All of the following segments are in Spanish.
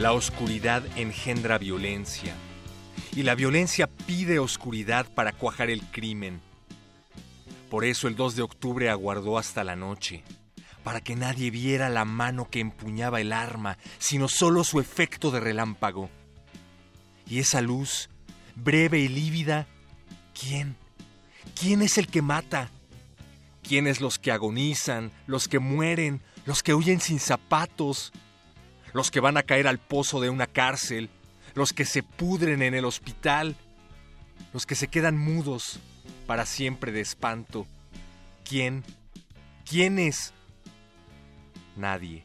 La oscuridad engendra violencia y la violencia pide oscuridad para cuajar el crimen. Por eso el 2 de octubre aguardó hasta la noche, para que nadie viera la mano que empuñaba el arma, sino solo su efecto de relámpago. Y esa luz, breve y lívida, ¿quién? ¿Quién es el que mata? ¿Quiénes los que agonizan, los que mueren, los que huyen sin zapatos? Los que van a caer al pozo de una cárcel, los que se pudren en el hospital, los que se quedan mudos para siempre de espanto. ¿Quién? ¿Quién es? Nadie.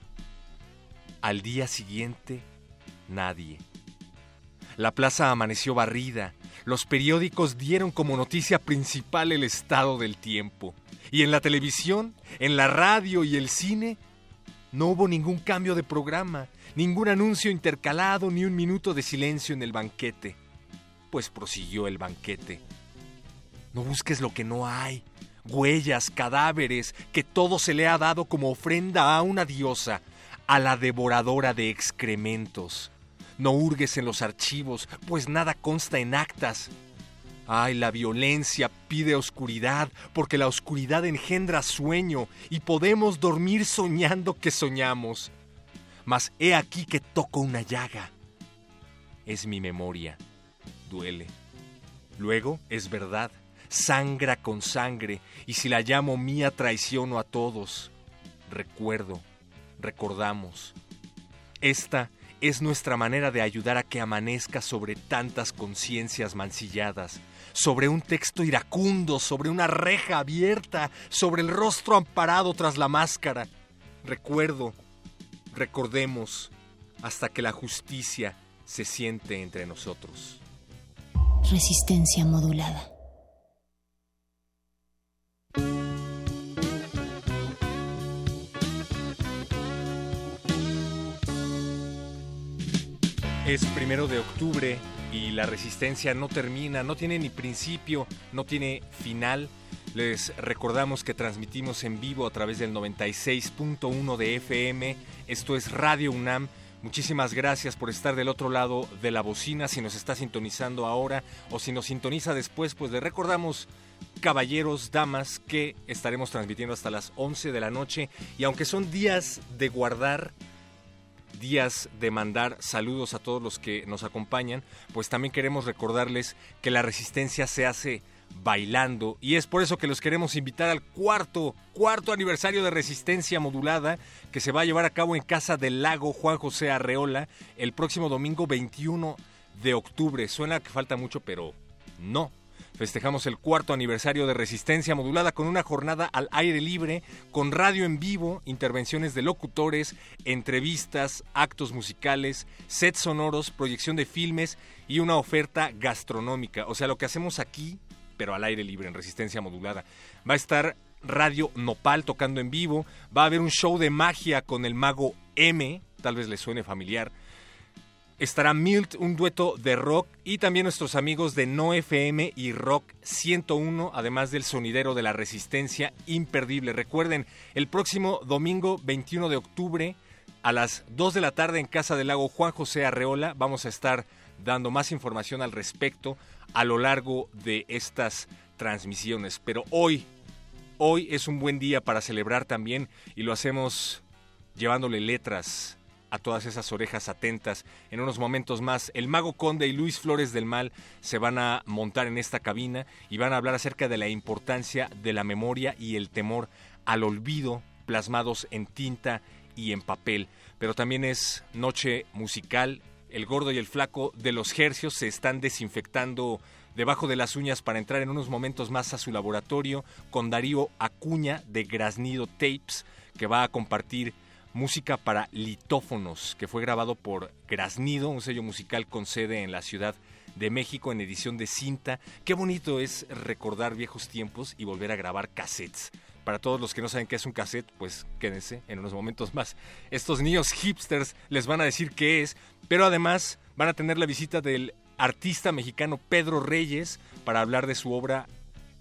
Al día siguiente, nadie. La plaza amaneció barrida. Los periódicos dieron como noticia principal el estado del tiempo. Y en la televisión, en la radio y el cine, no hubo ningún cambio de programa, ningún anuncio intercalado ni un minuto de silencio en el banquete. Pues prosiguió el banquete. No busques lo que no hay, huellas, cadáveres, que todo se le ha dado como ofrenda a una diosa, a la devoradora de excrementos. No hurgues en los archivos, pues nada consta en actas. Ay, la violencia pide oscuridad, porque la oscuridad engendra sueño, y podemos dormir soñando que soñamos. Mas he aquí que toco una llaga. Es mi memoria. Duele. Luego es verdad. Sangra con sangre, y si la llamo mía traiciono a todos. Recuerdo, recordamos. Esta es nuestra manera de ayudar a que amanezca sobre tantas conciencias mancilladas, sobre un texto iracundo, sobre una reja abierta, sobre el rostro amparado tras la máscara. Recuerdo, recordemos, hasta que la justicia se siente entre nosotros. Resistencia modulada. Es primero de octubre y la resistencia no termina, no tiene ni principio, no tiene final. Les recordamos que transmitimos en vivo a través del 96.1 de FM. Esto es Radio UNAM. Muchísimas gracias por estar del otro lado de la bocina. Si nos está sintonizando ahora o si nos sintoniza después, pues le recordamos, caballeros, damas, que estaremos transmitiendo hasta las 11 de la noche. Y aunque son días de guardar días de mandar saludos a todos los que nos acompañan, pues también queremos recordarles que la resistencia se hace bailando y es por eso que los queremos invitar al cuarto, cuarto aniversario de Resistencia Modulada que se va a llevar a cabo en Casa del Lago Juan José Arreola el próximo domingo 21 de octubre. Suena que falta mucho, pero no. Festejamos el cuarto aniversario de Resistencia Modulada con una jornada al aire libre, con radio en vivo, intervenciones de locutores, entrevistas, actos musicales, sets sonoros, proyección de filmes y una oferta gastronómica. O sea, lo que hacemos aquí, pero al aire libre, en Resistencia Modulada. Va a estar Radio Nopal tocando en vivo, va a haber un show de magia con el mago M, tal vez le suene familiar estará Milt, un dueto de rock, y también nuestros amigos de No FM y Rock 101, además del sonidero de la resistencia imperdible. Recuerden, el próximo domingo 21 de octubre a las 2 de la tarde en Casa del Lago Juan José Arreola vamos a estar dando más información al respecto a lo largo de estas transmisiones. Pero hoy, hoy es un buen día para celebrar también y lo hacemos llevándole letras a todas esas orejas atentas. En unos momentos más, el mago Conde y Luis Flores del Mal se van a montar en esta cabina y van a hablar acerca de la importancia de la memoria y el temor al olvido plasmados en tinta y en papel. Pero también es noche musical. El gordo y el flaco de los hercios se están desinfectando debajo de las uñas para entrar en unos momentos más a su laboratorio con Darío Acuña de Grasnido Tapes, que va a compartir música para litófonos, que fue grabado por Grasnido, un sello musical con sede en la Ciudad de México en edición de cinta. Qué bonito es recordar viejos tiempos y volver a grabar cassettes. Para todos los que no saben qué es un cassette, pues quédense en unos momentos más. Estos niños hipsters les van a decir qué es, pero además van a tener la visita del artista mexicano Pedro Reyes para hablar de su obra,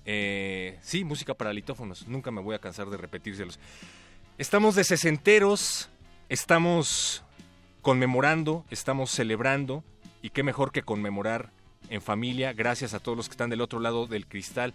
eh, sí, música para litófonos. Nunca me voy a cansar de repetírselos. Estamos de sesenteros, estamos conmemorando, estamos celebrando, y qué mejor que conmemorar en familia, gracias a todos los que están del otro lado del cristal.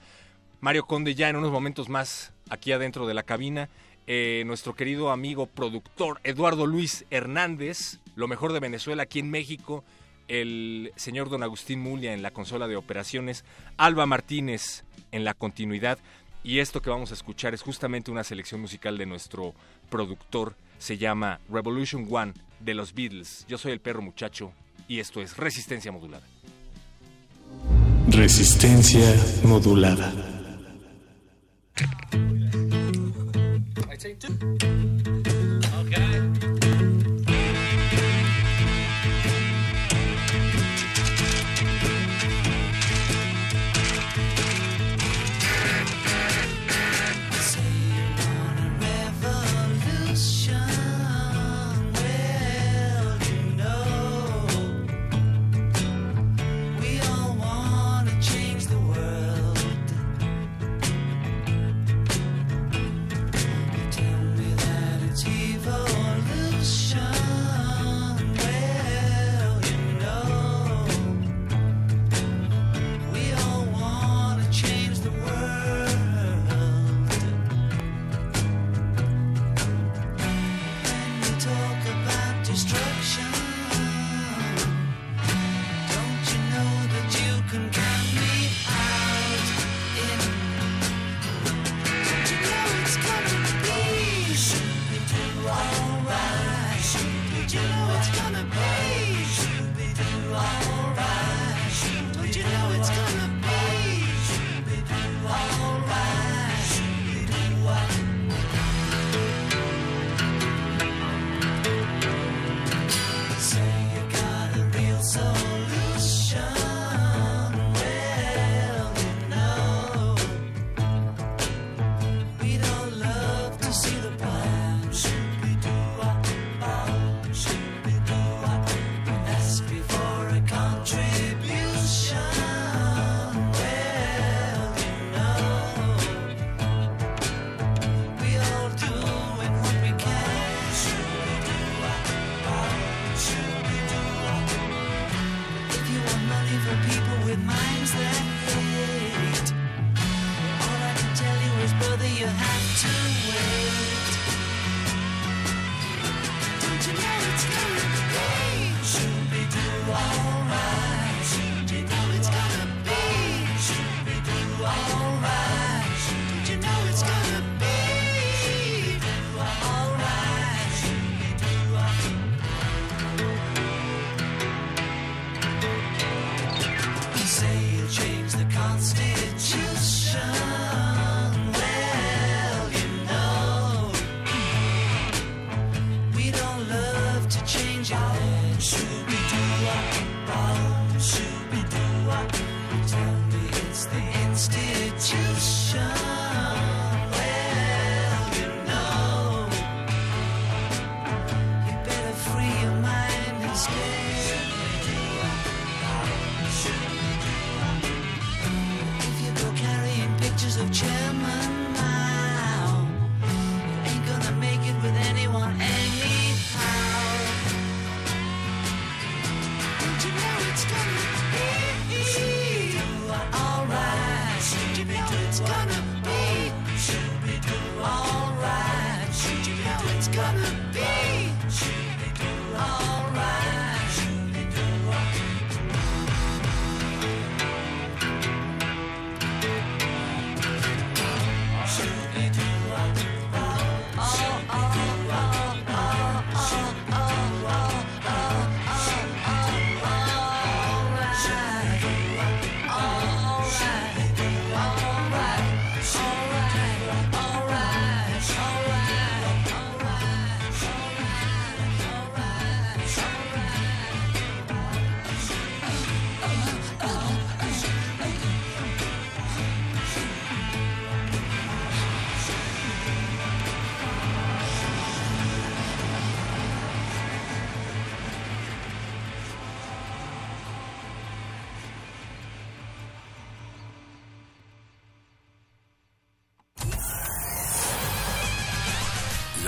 Mario Conde ya en unos momentos más aquí adentro de la cabina, eh, nuestro querido amigo productor Eduardo Luis Hernández, lo mejor de Venezuela aquí en México, el señor don Agustín Mulia en la consola de operaciones, Alba Martínez en la continuidad. Y esto que vamos a escuchar es justamente una selección musical de nuestro productor. Se llama Revolution One de los Beatles. Yo soy el perro muchacho y esto es Resistencia Modulada. Resistencia Modulada.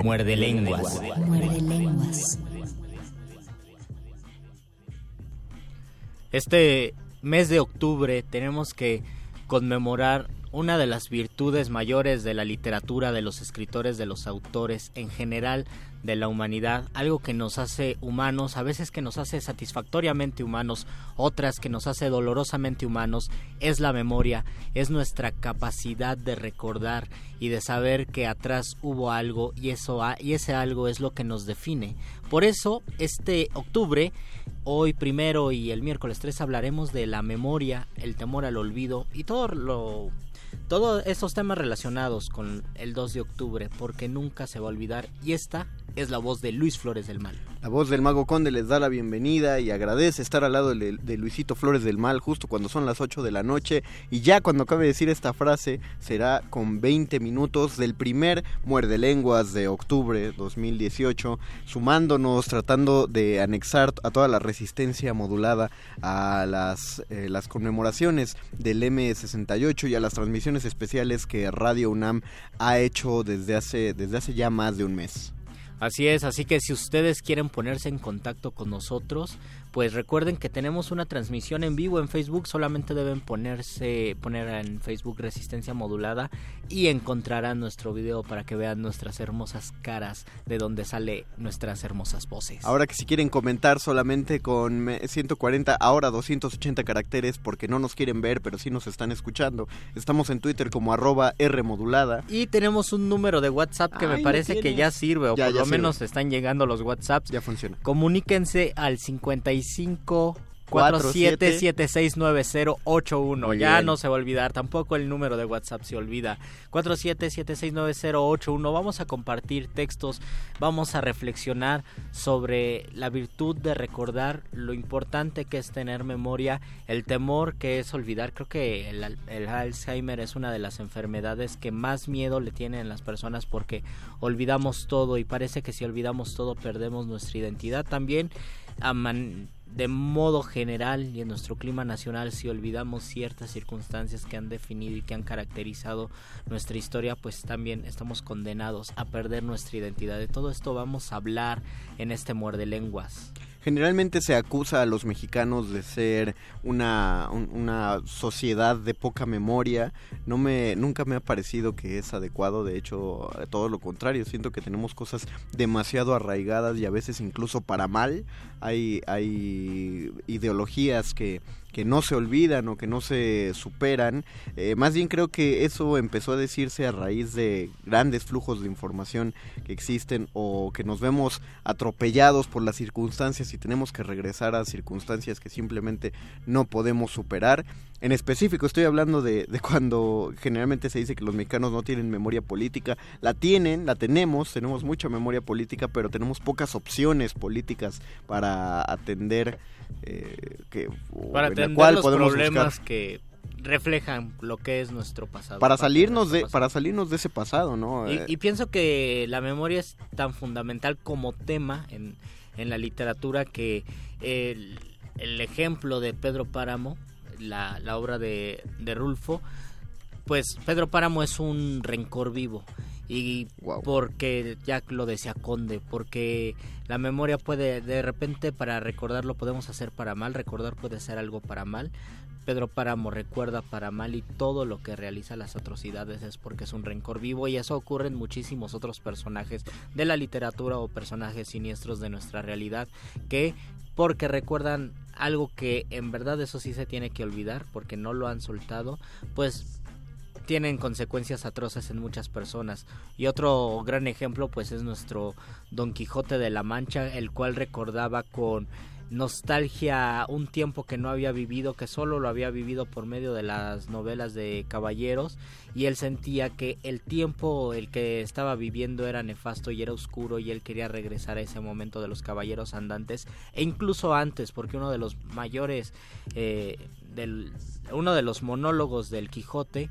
Muerde lenguas. Muerde lenguas. Este mes de octubre tenemos que conmemorar una de las virtudes mayores de la literatura, de los escritores, de los autores en general de la humanidad, algo que nos hace humanos, a veces que nos hace satisfactoriamente humanos, otras que nos hace dolorosamente humanos, es la memoria, es nuestra capacidad de recordar y de saber que atrás hubo algo y eso y ese algo es lo que nos define. Por eso, este octubre, hoy primero y el miércoles 3 hablaremos de la memoria, el temor al olvido y todo lo todos esos temas relacionados con el 2 de octubre, porque nunca se va a olvidar. Y esta es la voz de Luis Flores del Mal. La voz del Mago Conde les da la bienvenida y agradece estar al lado de, Luisito Flores del Mal justo cuando son las 8 de la noche. Y ya cuando acabe de decir esta frase será con 20 minutos del primer Muerde Lenguas de octubre 2018, sumándonos, tratando de anexar a toda la resistencia modulada a las, eh, las conmemoraciones del M68 y a las transmisiones especiales que Radio UNAM ha hecho desde hace, desde hace ya más de un mes. Así es, así que si ustedes quieren ponerse en contacto con nosotros, pues recuerden que tenemos una transmisión en vivo en Facebook, solamente deben ponerse poner en Facebook Resistencia Modulada y encontrarán nuestro video para que vean nuestras hermosas caras de donde sale nuestras hermosas voces. Ahora que si quieren comentar solamente con 140, ahora 280 caracteres porque no nos quieren ver, pero sí nos están escuchando. Estamos en Twitter como arroba Rmodulada. Y tenemos un número de WhatsApp que Ay, me parece que ya sirve, o ya, por ya lo sirve. menos están llegando los WhatsApps. Ya funciona. Comuníquense al 55 47769081. Ya no se va a olvidar, tampoco el número de WhatsApp se olvida. 47769081. Vamos a compartir textos, vamos a reflexionar sobre la virtud de recordar, lo importante que es tener memoria, el temor que es olvidar. Creo que el, el Alzheimer es una de las enfermedades que más miedo le tienen las personas porque olvidamos todo y parece que si olvidamos todo perdemos nuestra identidad. También a man de modo general y en nuestro clima nacional, si olvidamos ciertas circunstancias que han definido y que han caracterizado nuestra historia, pues también estamos condenados a perder nuestra identidad. De todo esto vamos a hablar en este muerde lenguas. Generalmente se acusa a los mexicanos de ser una, un, una sociedad de poca memoria. No me, nunca me ha parecido que es adecuado, de hecho, todo lo contrario. Siento que tenemos cosas demasiado arraigadas y a veces incluso para mal. Hay, hay ideologías que que no se olvidan o que no se superan. Eh, más bien creo que eso empezó a decirse a raíz de grandes flujos de información que existen o que nos vemos atropellados por las circunstancias y tenemos que regresar a circunstancias que simplemente no podemos superar. En específico estoy hablando de, de cuando generalmente se dice que los mexicanos no tienen memoria política. La tienen, la tenemos, tenemos mucha memoria política, pero tenemos pocas opciones políticas para atender eh, que para atender los problemas buscar. que reflejan lo que es nuestro pasado. Para salirnos de, pasado. para salirnos de ese pasado, ¿no? Y, Eh, y pienso que la memoria es tan fundamental como tema en, en la literatura que el, el ejemplo de Pedro Páramo, la, la obra de, de Rulfo, pues Pedro Páramo es un rencor vivo. Y porque ya lo decía Conde, porque la memoria puede, de repente para recordarlo podemos hacer para mal, recordar puede ser algo para mal. Pedro Páramo recuerda para mal y todo lo que realiza las atrocidades es porque es un rencor vivo y eso ocurre en muchísimos otros personajes de la literatura o personajes siniestros de nuestra realidad que porque recuerdan algo que en verdad eso sí se tiene que olvidar porque no lo han soltado, pues tienen consecuencias atroces en muchas personas. Y otro gran ejemplo pues es nuestro Don Quijote de la Mancha, el cual recordaba con nostalgia un tiempo que no había vivido, que solo lo había vivido por medio de las novelas de caballeros y él sentía que el tiempo el que estaba viviendo era nefasto y era oscuro y él quería regresar a ese momento de los caballeros andantes e incluso antes porque uno de los mayores eh, del uno de los monólogos del Quijote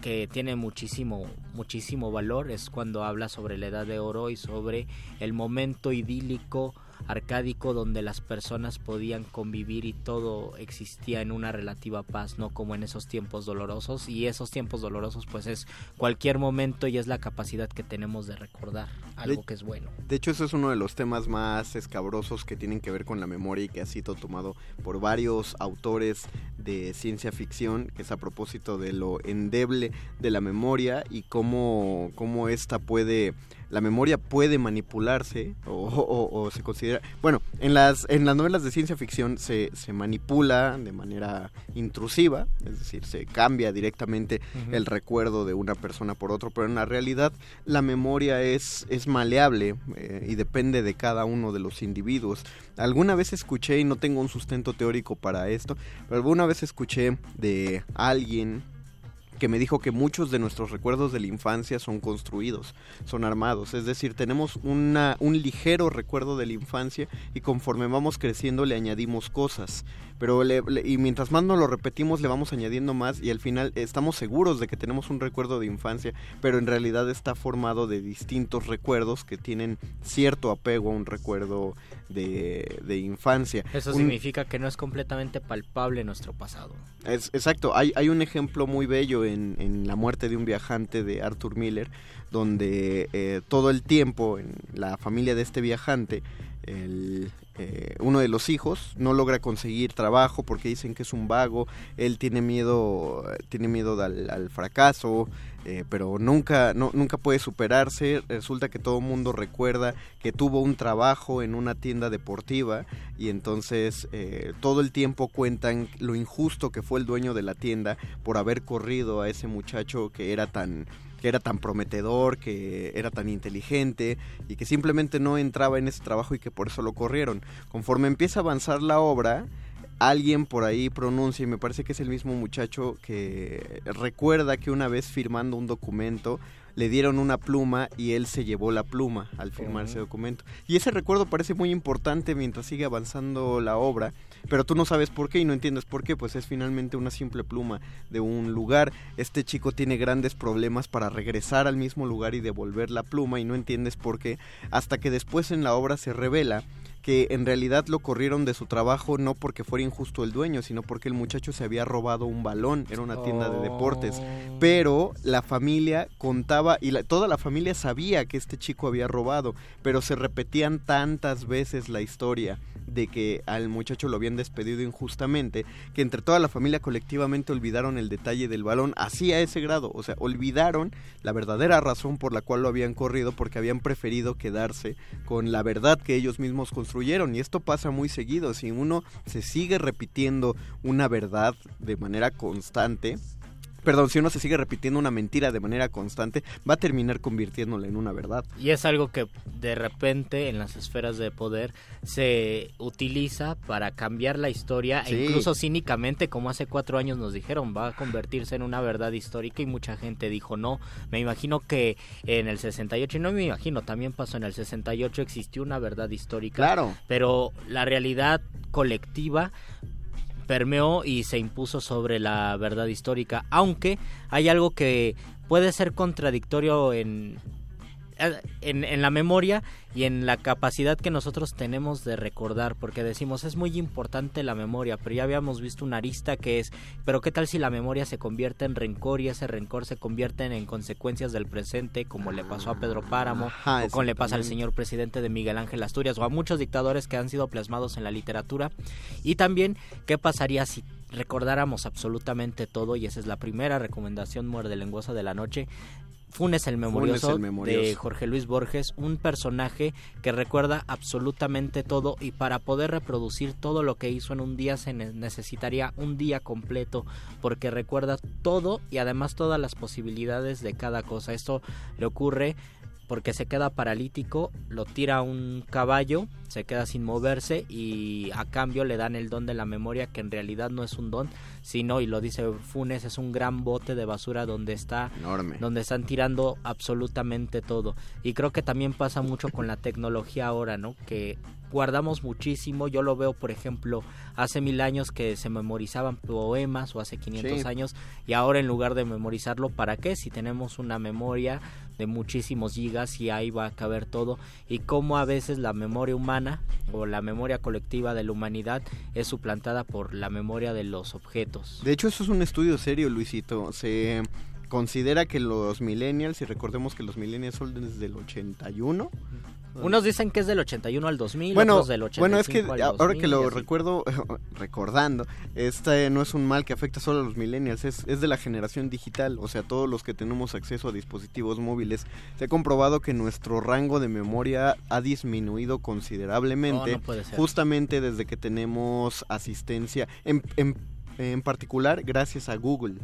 que tiene muchísimo muchísimo valor es cuando habla sobre la edad de oro y sobre el momento idílico arcádico donde las personas podían convivir y todo existía en una relativa paz, no como en esos tiempos dolorosos y esos tiempos dolorosos pues es cualquier momento y es la capacidad que tenemos de recordar algo De- que es bueno. De hecho, eso es uno de los temas más escabrosos que tienen que ver con la memoria y que ha sido tomado por varios autores de ciencia ficción, que es a propósito de lo endeble de la memoria y cómo, cómo esta puede, la memoria puede manipularse o, o- o se considera, bueno, en las, en las novelas de ciencia ficción se, se manipula de manera intrusiva, es decir, se cambia directamente el recuerdo de una persona por otro, pero en la realidad la memoria es, es maleable eh, y depende de cada uno de los individuos. Alguna vez escuché, y no tengo un sustento teórico para esto, pero alguna vez escuché de alguien que me dijo que muchos de nuestros recuerdos de la infancia son construidos, son armados, es decir, tenemos un ligero recuerdo de la infancia y conforme vamos creciendo le añadimos cosas, pero y mientras más nos lo repetimos le vamos añadiendo más y al final estamos seguros de que tenemos un recuerdo de infancia, pero en realidad está formado de distintos recuerdos que tienen cierto apego a un recuerdo de, de infancia. Eso Un- significa que no es completamente palpable nuestro pasado. es, exacto, hay, hay un ejemplo muy bello en, en La muerte de un viajante de Arthur Miller, donde eh, todo el tiempo en la familia de este viajante, el, eh, uno de los hijos no logra conseguir trabajo porque dicen que es un vago, él tiene miedo, tiene miedo al, al fracaso, eh, pero nunca, no, nunca puede superarse. Resulta que todo el mundo recuerda que tuvo un trabajo en una tienda deportiva y entonces eh, todo el tiempo cuentan lo injusto que fue el dueño de la tienda por haber corrido a ese muchacho que era tan que era tan prometedor, que era tan inteligente y que simplemente no entraba en ese trabajo y que por eso lo corrieron. Conforme empieza a avanzar la obra, alguien por ahí pronuncia, y me parece que es el mismo muchacho que recuerda que una vez firmando un documento le dieron una pluma y él se llevó la pluma al firmar ese documento. Y ese recuerdo parece muy importante mientras sigue avanzando la obra, pero tú no sabes por qué y no entiendes por qué, pues es finalmente una simple pluma de un lugar. Este chico tiene grandes problemas para regresar al mismo lugar y devolver la pluma y no entiendes por qué, hasta que después en la obra se revela que en realidad lo corrieron de su trabajo no porque fuera injusto el dueño, sino porque el muchacho se había robado un balón, era una tienda de deportes. Pero la familia contaba y la- toda la familia sabía que este chico había robado, pero se repetían tantas veces la historia de que al muchacho lo habían despedido injustamente, que entre toda la familia colectivamente olvidaron el detalle del balón, así a ese grado, o sea, olvidaron la verdadera razón por la cual lo habían corrido, porque habían preferido quedarse con la verdad que ellos mismos construyeron, y esto pasa muy seguido, si uno se sigue repitiendo una verdad de manera constante, perdón, si uno se sigue repitiendo una mentira de manera constante, va a terminar convirtiéndola en una verdad. Y es algo que de repente en las esferas de poder se utiliza para cambiar la historia Sí. e incluso cínicamente, como hace cuatro años nos dijeron, va a convertirse en una verdad histórica y mucha gente dijo no. Me imagino que en el 68, y no me imagino, también pasó en el 68, existió una verdad histórica. Claro. Pero la realidad colectiva permeó y se impuso sobre la verdad histórica, aunque hay algo que puede ser contradictorio en, en, en, la memoria y en la capacidad que nosotros tenemos de recordar, porque decimos es muy importante la memoria, pero ya habíamos visto una arista que es, pero qué tal si la memoria se convierte en rencor y ese rencor se convierte en, consecuencias del presente, como le pasó a Pedro Páramo, Ajá, o como le pasa al señor presidente de Miguel Ángel Asturias, o a muchos dictadores que han sido plasmados en la literatura, y también qué pasaría si recordáramos absolutamente todo, y esa es la primera recomendación muerde lenguosa de la noche, Funes el memorioso, el memorioso, de Jorge Luis Borges, un personaje que recuerda absolutamente todo y para poder reproducir todo lo que hizo en un día se necesitaría un día completo porque recuerda todo y además todas las posibilidades de cada cosa. Esto le ocurre porque se queda paralítico, lo tira un caballo, se queda sin moverse y a cambio le dan el don de la memoria que en realidad no es un don, sino y lo dice Funes es un gran bote de basura donde está Enorme. donde están tirando absolutamente todo. Y creo que también pasa mucho con la tecnología ahora, ¿no? Que guardamos muchísimo. Yo lo veo, por ejemplo, hace mil años que se memorizaban poemas o hace 500 sí. años y ahora en lugar de memorizarlo, ¿para qué? Si tenemos una memoria de muchísimos gigas y ahí va a caber todo y cómo a veces la memoria humana o la memoria colectiva de la humanidad es suplantada por la memoria de los objetos. De hecho, eso es un estudio serio, Luisito. Se considera que los millennials, y recordemos que los millennials son desde el 81, unos dicen que es del 81 al 2000, bueno, otros del 85 Bueno, es que al ahora 2000, que lo recuerdo, recordando, este no es un mal que afecta solo a los millennials, es, es de la generación digital, o sea, todos los que tenemos acceso a dispositivos móviles. Se ha comprobado que nuestro rango de memoria ha disminuido considerablemente, No, no puede ser. justamente desde que tenemos asistencia, en, en, en particular gracias a Google.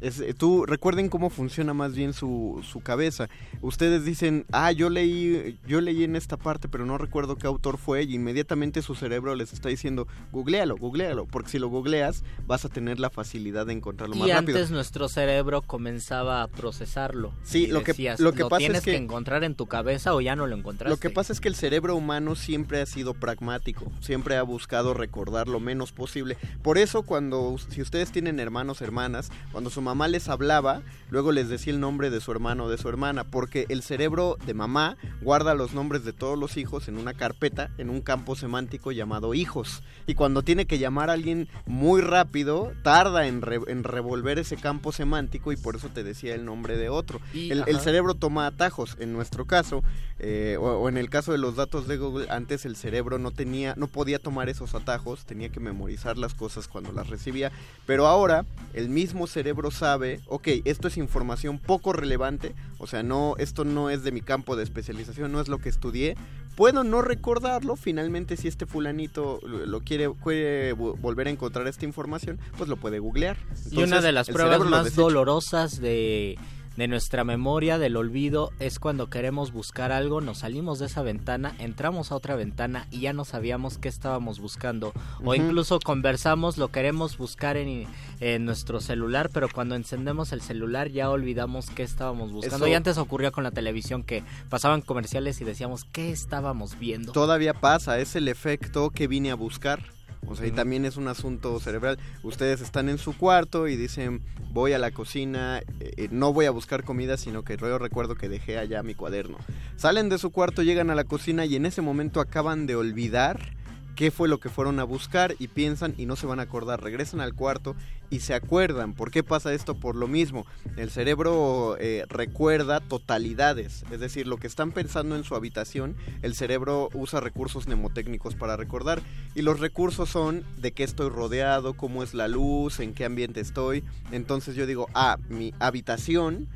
Es, eh, tú recuerden cómo funciona más bien su, su cabeza. Ustedes dicen, ah, yo leí, yo leí en esta parte, pero no recuerdo qué autor fue, y inmediatamente su cerebro les está diciendo, googlealo, googlealo, porque si lo googleas vas a tener la facilidad de encontrarlo Y más antes rápido. nuestro cerebro comenzaba a procesarlo. Sí, lo que- lo que pasa es tienes que- encontrar en tu cabeza o ya no lo encontraste. Lo que pasa es que el cerebro humano siempre ha sido pragmático, siempre ha buscado recordar lo menos posible. Por eso cuando, si ustedes tienen hermanos, hermanas, cuando su mamá les hablaba, luego les decía el nombre de su hermano o de su hermana, porque el cerebro de mamá guarda los nombres de todos los hijos en una carpeta, en un campo semántico llamado hijos. Y cuando tiene que llamar a alguien muy rápido, tarda en, re- en revolver ese campo semántico y por eso te decía el nombre de otro. Y- el, cerebro toma atajos. En nuestro caso, eh, o, o en el caso de los datos de Google, antes el cerebro no tenía, no podía tomar esos atajos, tenía que memorizar las cosas cuando las recibía. Pero ahora el mismo cerebro sabe, ok, esto es información poco relevante, o sea, no, esto no es de mi campo de especialización, no es lo que estudié. Puedo no recordarlo, finalmente si este fulanito lo quiere, quiere vo- volver a encontrar esta información, pues lo puede googlear. y una de las pruebas más dolorosas de, de nuestra memoria, del olvido, es cuando queremos buscar algo, nos salimos de esa ventana, entramos a otra ventana y ya no sabíamos qué estábamos buscando. O incluso conversamos, lo queremos buscar en, en nuestro celular, pero cuando encendemos el celular ya olvidamos qué estábamos buscando. Eso- Y antes ocurría con la televisión que pasaban comerciales y decíamos qué estábamos viendo. Todavía pasa, es el efecto que vine a buscar. O sea, y también es un asunto cerebral. Ustedes están en su cuarto y dicen, voy a la cocina, eh, eh, no voy a buscar comida, sino que yo recuerdo que dejé allá mi cuaderno. Salen de su cuarto, llegan a la cocina y en ese momento acaban de olvidar qué fue lo que fueron a buscar y piensan y no se van a acordar. Regresan al cuarto y se acuerdan. ¿Por qué pasa esto? Por lo mismo. El cerebro eh, recuerda totalidades, es decir, lo que están pensando en su habitación, el cerebro usa recursos mnemotécnicos para recordar y los recursos son de qué estoy rodeado, cómo es la luz, en qué ambiente estoy. Entonces yo digo, ah, mi habitación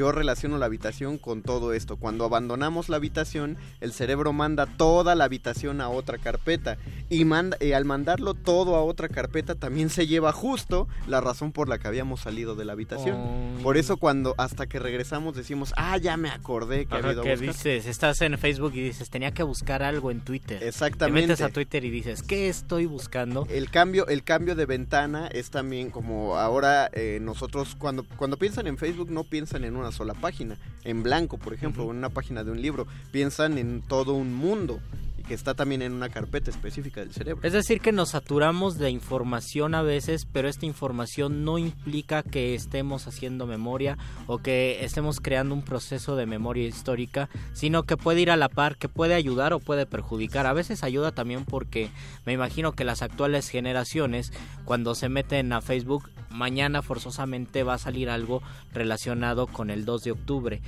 yo relaciono la habitación con todo esto. Cuando abandonamos la habitación, el cerebro manda toda la habitación a otra carpeta. Y, manda, y al mandarlo todo a otra carpeta, también se lleva justo la razón por la que habíamos salido de la habitación. Oh. Por eso cuando hasta que regresamos decimos, ah, ya me acordé que había que buscar". dices, estás en Facebook y dices, tenía que buscar algo en Twitter. Te Exactamente. metes a Twitter y dices, ¿qué estoy buscando? El cambio, el cambio de ventana es también como ahora eh, nosotros cuando, cuando piensan en Facebook no piensan en una sola página, en blanco por ejemplo, o en una página de un libro, piensan en todo un mundo. Que está también en una carpeta específica del cerebro. Es decir, que nos saturamos de información a veces, pero esta información no implica que estemos haciendo memoria o que estemos creando un proceso de memoria histórica, sino que puede ir a la par, que puede ayudar o puede perjudicar. A veces ayuda también porque me imagino que las actuales generaciones, cuando se meten a Facebook, mañana forzosamente va a salir algo relacionado con el 2 de octubre.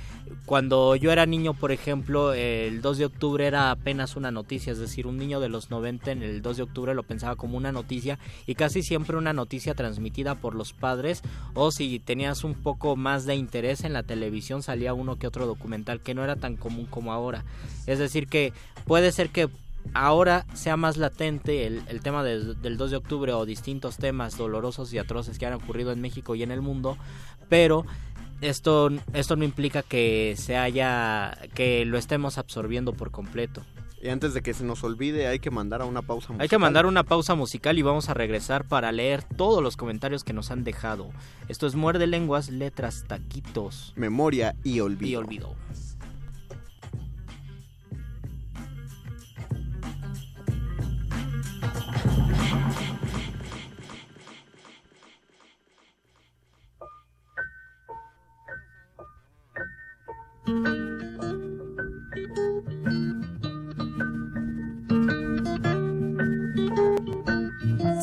Cuando yo era niño, por ejemplo, el 2 de octubre era apenas una noticia, es decir, un niño de los 90 en el 2 de octubre lo pensaba como una noticia y casi siempre una noticia transmitida por los padres o si tenías un poco más de interés en la televisión salía uno que otro documental que no era tan común como ahora. Es decir, que puede ser que ahora sea más latente el, tema del 2 de octubre o distintos temas dolorosos y atroces que han ocurrido en México y en el mundo, pero esto, esto no implica que se haya que lo estemos absorbiendo por completo. Y antes de que se nos olvide, hay que mandar a una pausa musical. Hay que mandar una pausa musical y vamos a regresar para leer todos los comentarios que nos han dejado. Esto es Muerde Lenguas, Letras, Taquitos Memoria y olvido. y Olvido.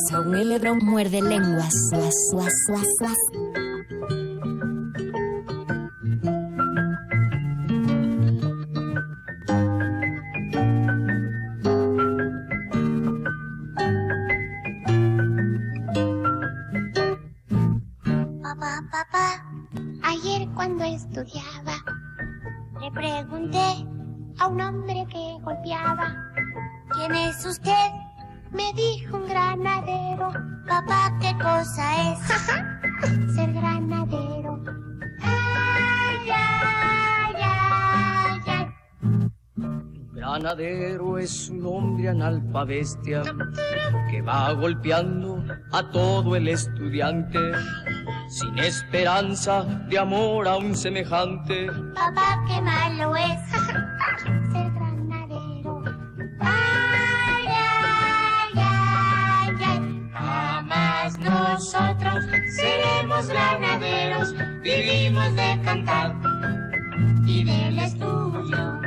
Saúl Lebrón muerde lenguas. Suas, suas, suas, suas. Papá, papá, ayer cuando estudiaba, a un hombre que golpeaba, ¿quién es usted? Me dijo un granadero, papá, ¿qué cosa es ser granadero? Ay. Granadero es un hombre analfabestia que va golpeando a todo el estudiante sin esperanza de amor a un semejante. Papá, qué malo es ser granadero. Ay, ay, ay, ay. Jamás nosotros seremos granaderos. Vivimos de cantar y del estudio.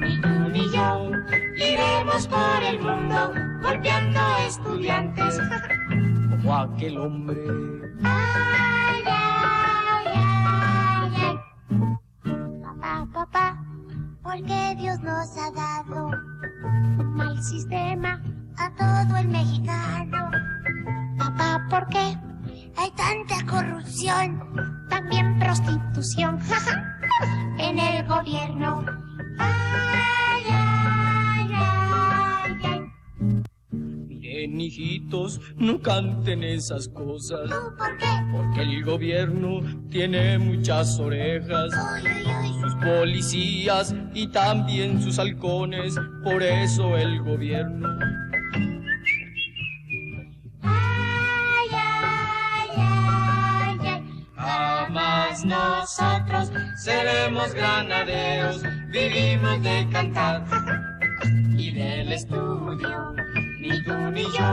Ni tú ni yo iremos por el mundo golpeando estudiantes. Como aquel hombre Papá, papá, ¿por qué Dios nos ha dado un mal sistema a todo el mexicano? Papá, ¿por qué hay tanta corrupción? También prostitución en el gobierno. Ay, ay, Hijitos, no canten esas cosas, ¿Tú por qué? porque el gobierno tiene muchas orejas, Uy, uy, uy. sus policías y también sus halcones, por eso el gobierno Ay, ay, ay, ay. jamás Nosotros seremos granaderos, vivimos de cantar y del estudio, ni tú ni yo,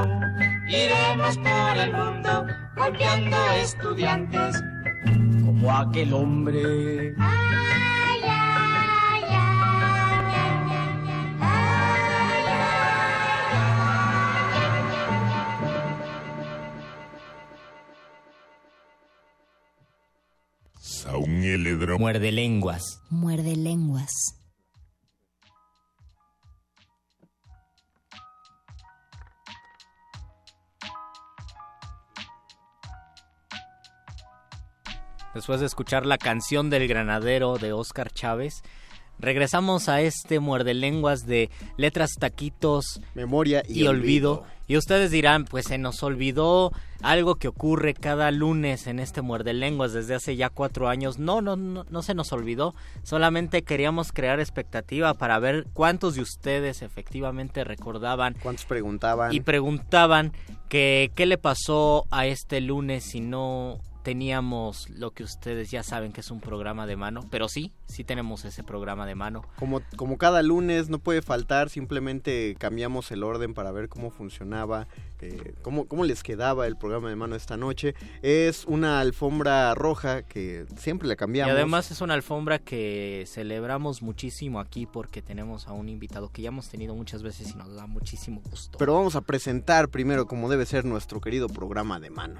iremos por el mundo golpeando estudiantes. como aquel hombre. Ay, ay, ay, Muerde Lenguas. Muerde lenguas. Después de escuchar la canción del granadero de Oscar Chávez, regresamos a este muerde lenguas de letras, taquitos Memoria y, y, olvido. Y ustedes dirán, pues se nos olvidó algo que ocurre cada lunes en este muerde lenguas desde hace ya cuatro años. No, no, no, no se nos olvidó. Solamente queríamos crear expectativa para ver cuántos de ustedes efectivamente recordaban ¿Cuántos preguntaban? y preguntaban que qué le pasó a este lunes si no teníamos lo que ustedes ya saben que es un programa de mano, pero sí, sí tenemos ese programa de mano. Como, como cada lunes no puede faltar, simplemente cambiamos el orden para ver cómo funcionaba, eh, cómo, cómo les quedaba el programa de mano esta noche. Es una alfombra roja que siempre la Y cambiamos. además es una alfombra que celebramos muchísimo aquí porque tenemos a un invitado que ya hemos tenido muchas veces y nos da muchísimo gusto. Pero vamos a presentar primero como debe ser nuestro querido programa de mano.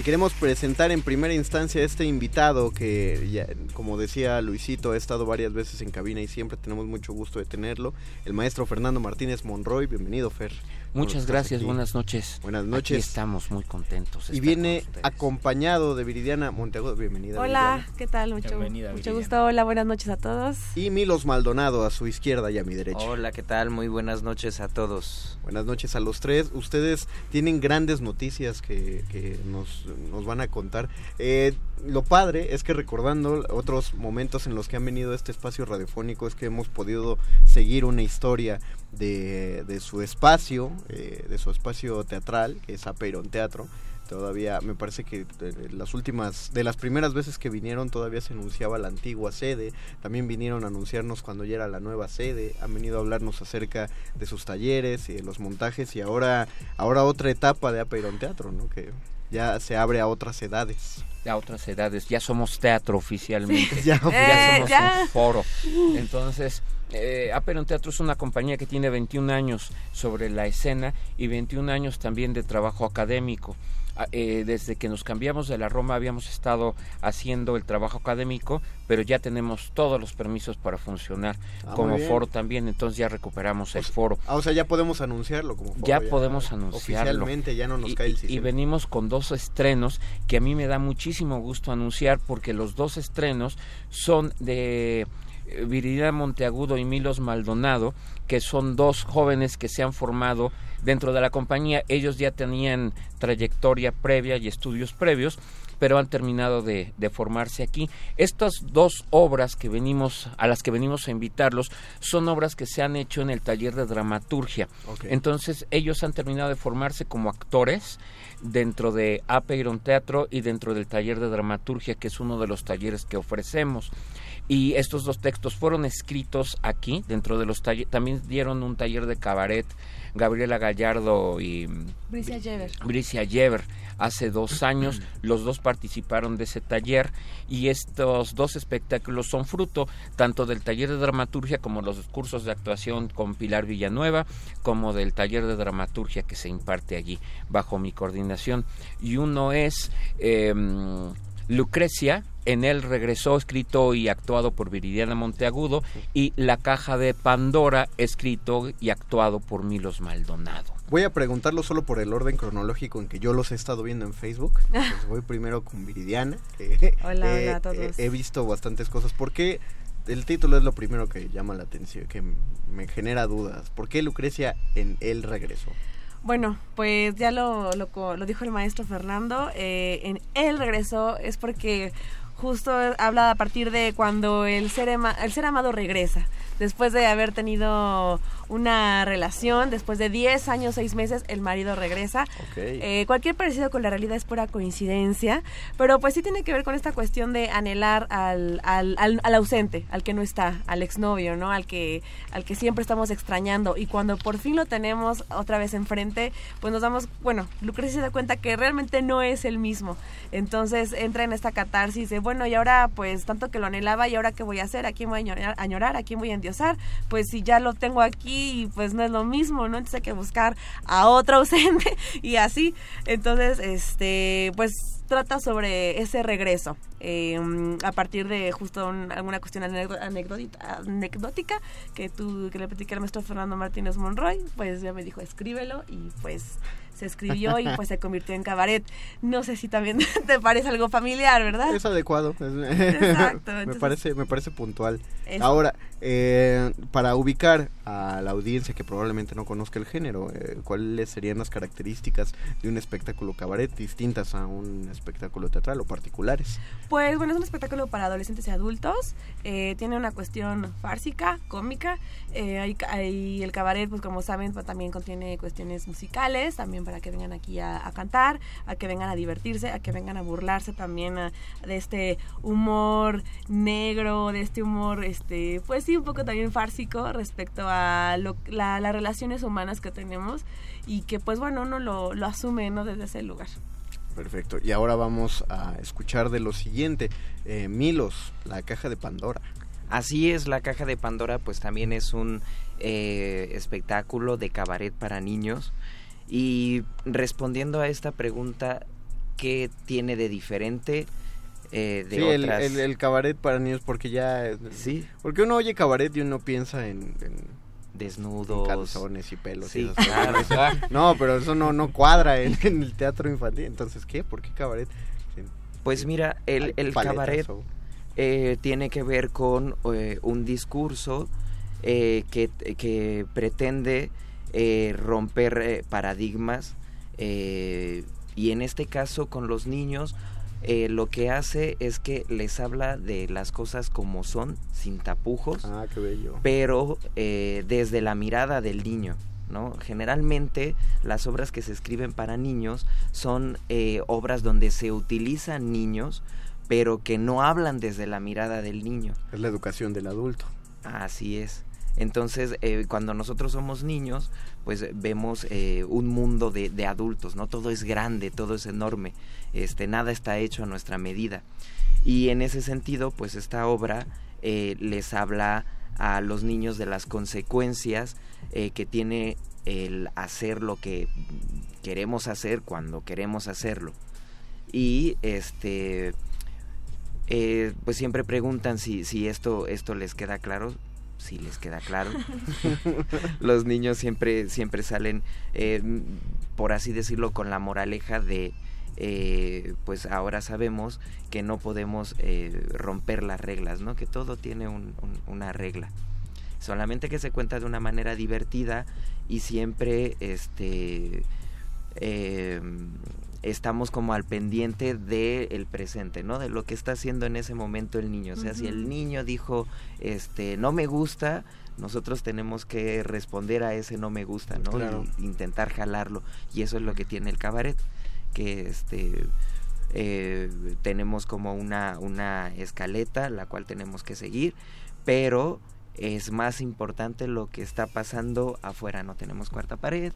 Y queremos presentar en primera instancia a este invitado que, como decía Luisito, ha estado varias veces en cabina y siempre tenemos mucho gusto de tenerlo. El maestro Fernando Martínez Monroy. Bienvenido, Fer. Muchas ¿Cómo estás gracias, aquí? buenas noches. Buenas Aquí noches. estamos muy contentos. Y viene acompañado de Viridiana Monteagudo. Bienvenida. Hola, Viridiana. ¿qué tal? Mucho, Bienvenida, mucho gusto. Hola, buenas noches a todos. Y Milos Maldonado a su izquierda y a mi derecha. Hola, ¿qué tal? Muy buenas noches a todos. Buenas noches a los tres. Ustedes tienen grandes noticias que, que nos, nos van a contar. Eh, lo padre es que recordando otros momentos en los que han venido este espacio radiofónico es que hemos podido seguir una historia de, de su espacio, eh, de su espacio teatral, que es Apeiron Teatro. Todavía me parece que de las últimas, de las primeras veces que vinieron todavía se anunciaba la antigua sede, también vinieron a anunciarnos cuando ya era la nueva sede, han venido a hablarnos acerca de sus talleres y de los montajes y ahora, ahora otra etapa de Apeiron Teatro, ¿no? Que ya se abre a otras edades. a otras edades. Ya somos teatro oficialmente. Sí. Ya. Eh, somos ya. un foro. Entonces, eh, Aperon Teatro es una compañía que tiene 21 años sobre la escena y 21 años también de trabajo académico. Ah, eh, desde que nos cambiamos de la Roma habíamos estado haciendo el trabajo académico, pero ya tenemos todos los permisos para funcionar Ah, como foro también, entonces ya recuperamos el foro. Ah, o sea, ya podemos anunciarlo como foro, ya podemos anunciarlo. Oficialmente ya no nos Y- cae el y, y sistema. venimos con dos estrenos que a mí me da muchísimo gusto anunciar porque los dos estrenos son de eh, Viridiana Monteagudo y Milos Maldonado, que son dos jóvenes que se han formado dentro de la compañía. Ellos ya tenían trayectoria previa y estudios previos, pero han terminado de, de formarse aquí. Estas dos obras que venimos, a las que venimos a invitarlos, son obras que se han hecho en el taller de dramaturgia. Entonces ellos han terminado de formarse como actores dentro de Apeiron Teatro y dentro del taller de dramaturgia, que es uno de los talleres que ofrecemos. Y estos dos textos fueron escritos aquí, dentro de los talleres. También dieron un taller de cabaret Gabriela Gallardo y Bricia Jever. Bricia Yever hace dos años. Los dos participaron de ese taller y estos dos espectáculos son fruto tanto del taller de dramaturgia como los cursos de actuación con Pilar Villanueva, como del taller de dramaturgia que se imparte allí bajo mi coordinación. Y uno es em, Lucrecia, en él regresó escrito y actuado por Viridiana Monteagudo y La caja de Pandora escrito y actuado por Milos Maldonado. Voy a preguntarlo solo por el orden cronológico en que yo los he estado viendo en Facebook. Entonces voy primero con Viridiana. que, Hola, eh, hola a todos. eh, he visto bastantes cosas. ¿Por qué el título es lo primero que llama la atención, que me genera dudas? ¿Por qué Lucrecia en el regreso? Bueno, pues ya lo, lo dijo el maestro Fernando. eh, en el regreso es porque justo habla a partir de cuando el ser, el ser amado regresa. Después de haber tenido una relación, después de 10 años, 6 meses, el marido regresa. Eh, cualquier parecido con la realidad es pura coincidencia, pero pues sí tiene que ver con esta cuestión de anhelar al, al, al, al ausente, al que no está, al exnovio, ¿no? Al que, al que siempre estamos extrañando. Y cuando por fin lo tenemos otra vez enfrente, pues nos damos, bueno, Lucrecia se da cuenta que realmente no es el mismo. Entonces entra en esta catarsis de, bueno, y ahora pues tanto que lo anhelaba, ¿y ahora qué voy a hacer? ¿A quién voy a añorar? ¿A, añorar? ¿A quién voy a Pues si ya lo tengo aquí, pues no es lo mismo, ¿no? Entonces hay que buscar a otro ausente y así. Entonces, este, pues trata sobre ese regreso eh, a partir de justo un- alguna cuestión anecdótica que tú que le platicé al maestro Fernando Martínez Monroy pues ya me dijo escríbelo y pues se escribió y pues se convirtió en cabaret. No sé si también te parece algo familiar, ¿verdad? Es adecuado. es- Exacto, me parece, me parece puntual. Ahora, eh, para ubicar a la audiencia que probablemente no conozca el género, eh, ¿cuáles serían las características de un espectáculo cabaret distintas a un espectáculo teatral o particulares? Pues bueno, es un espectáculo para adolescentes y adultos. eh, tiene una cuestión fársica, cómica. eh, hay, hay el cabaret, pues como saben, pues, también contiene cuestiones musicales, también para que vengan aquí a, a cantar, a que vengan a divertirse, a que vengan a burlarse también a- de este humor negro, de este humor, este, pues sí, un poco también fársico respecto a lo- la- las relaciones humanas que tenemos y que pues bueno, uno lo, lo asume, ¿no? Desde ese lugar. Perfecto. Y ahora vamos a escuchar de lo siguiente. Eh, Milos, la caja de Pandora. Así es, la caja de Pandora pues también es un eh, espectáculo de cabaret para niños y respondiendo a esta pregunta, ¿qué tiene de diferente eh, de sí, el, otras? el- el cabaret para niños, porque ya... Sí. Porque uno oye cabaret y uno piensa en... en Desnudos. calzones y pelos y Sí, esas claro. cosas. No, pero eso no, no cuadra en, en el teatro infantil. Entonces, ¿qué? ¿Por qué cabaret? Pues mira, el, el paletas cabaret o- eh, tiene que ver con eh, un discurso eh, que, que pretende eh, romper eh, paradigmas eh, y en este caso con los niños eh, lo que hace es que les habla de las cosas como son, sin tapujos, Ah, qué bello. pero eh, desde la mirada del niño. ¿no? Generalmente las obras que se escriben para niños son eh, obras donde se utilizan niños, pero que no hablan desde la mirada del niño. Es la educación del adulto. Así es. Entonces, eh, cuando nosotros somos niños, pues vemos eh, un mundo de, adultos, ¿no? Todo es grande, todo es enorme, este, nada está hecho a nuestra medida. Y en ese sentido, pues esta obra eh, les habla a los niños de las consecuencias eh, que tiene el hacer lo que queremos hacer cuando queremos hacerlo. Y este eh, pues siempre preguntan si, si esto, esto les queda claro. Si les queda claro. Los niños siempre, siempre salen, eh, por así decirlo, con la moraleja de, eh, pues ahora sabemos que no podemos eh, romper las reglas, ¿no? Que todo tiene un- un- una regla. Solamente que se cuenta de una manera divertida y siempre, este, eh, estamos como al pendiente del presente, ¿no? De lo que está haciendo en ese momento el niño. O sea, si el niño dijo, este, no me gusta, nosotros tenemos que responder a ese no me gusta, ¿no? Claro. Intentar jalarlo. Y eso es lo que tiene el cabaret, que este eh, tenemos como una, una escaleta la cual tenemos que seguir, pero es más importante lo que está pasando afuera, no tenemos cuarta pared.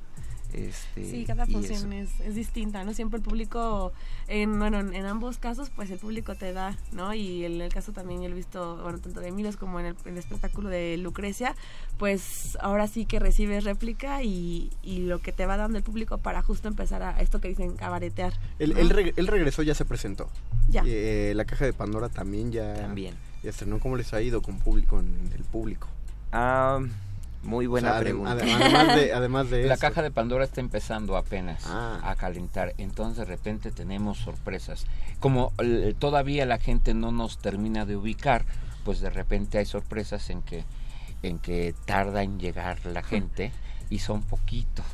Este, Sí, cada función es, es distinta, ¿no? Siempre el público, en, bueno, en, ambos casos, pues el público te da, ¿no? Y en el caso también yo lo he visto, bueno, tanto de Milos como en el, en el espectáculo de Lucrecia, pues ahora sí que recibes réplica y, y lo que te va dando el público para justo empezar a esto que dicen cabaretear. Él, ¿no? él reg- él regresó, ya se presentó. Ya. Eh, la caja de Pandora también ya. También. Ya estrenó. ¿Cómo les ha ido con, público, con el público? Ah, muy buena O sea, adem- pregunta. adem- además de, además de La eso. caja de Pandora está empezando apenas Ah. a calentar, entonces de repente tenemos sorpresas. Como eh, todavía la gente no nos termina de ubicar, pues de repente hay sorpresas en que en que tarda en llegar la gente y son poquitos.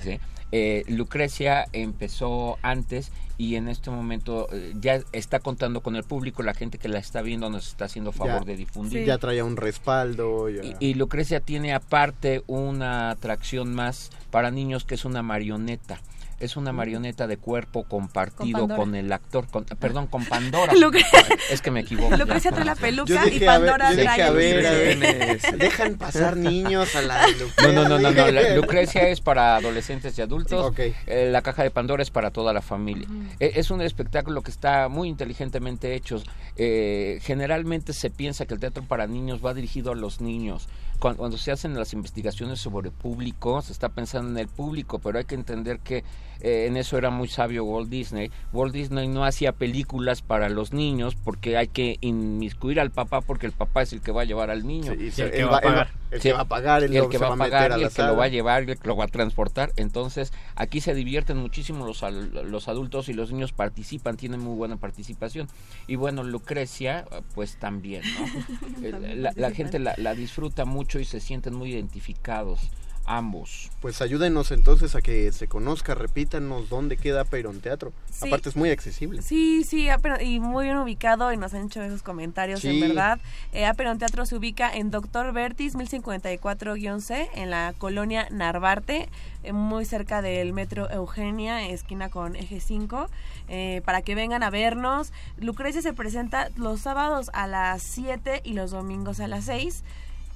¿sí? Eh, Lucrecia empezó antes y en este momento eh, ya está contando con el público, la gente que la está viendo nos está haciendo favor Ya- de difundir. Ya traía un respaldo. ya- Y, y Lucrecia tiene aparte una atracción más para niños que es una marioneta. Es una marioneta de cuerpo compartido Con el actor, con- perdón, con Pandora. Es que me equivoco. Lucrecia trae la peluca y ver, Pandora dije, trae a el ver, ver, dejan pasar niños a la de No, no, no, no, no, la- Lucrecia es para adolescentes y adultos. Eh, la caja de Pandora es para toda la familia. Eh, es un espectáculo que está muy inteligentemente hecho. Eh, generalmente se piensa que el teatro para niños va dirigido a los niños. Cuando, cuando se hacen las investigaciones sobre público, se está pensando en el público, pero hay que entender que eh, en eso era muy sabio Walt Disney. Walt Disney no hacía películas para los niños porque hay que inmiscuir al papá porque el papá es el que va a llevar al niño. Sí, y se- él, va, él va- El Sí, que va a pagar, el, el que se va va a pagar, a y la el que lo va a llevar, el que lo va a transportar. Entonces, aquí se divierten muchísimo los, al- los adultos y los niños participan, tienen muy buena participación. Y bueno, Lucrecia, pues también, ¿no? Eh, También la, la gente la, la disfruta mucho y se sienten muy identificados, ambos. Pues ayúdenos entonces a que se conozca, repítanos dónde queda Peirón Teatro. Sí. Aparte es muy accesible. Sí, sí, Aperon- y muy bien ubicado y nos han hecho esos comentarios, Sí. en verdad. Eh, Aperon Teatro se ubica en Doctor Vertis 1054-C, en la colonia Narvarte, eh, muy cerca del metro Eugenia, esquina con eje 5, eh, para que vengan a vernos. Lucrecia se presenta los sábados a las 7 y los domingos a las 6.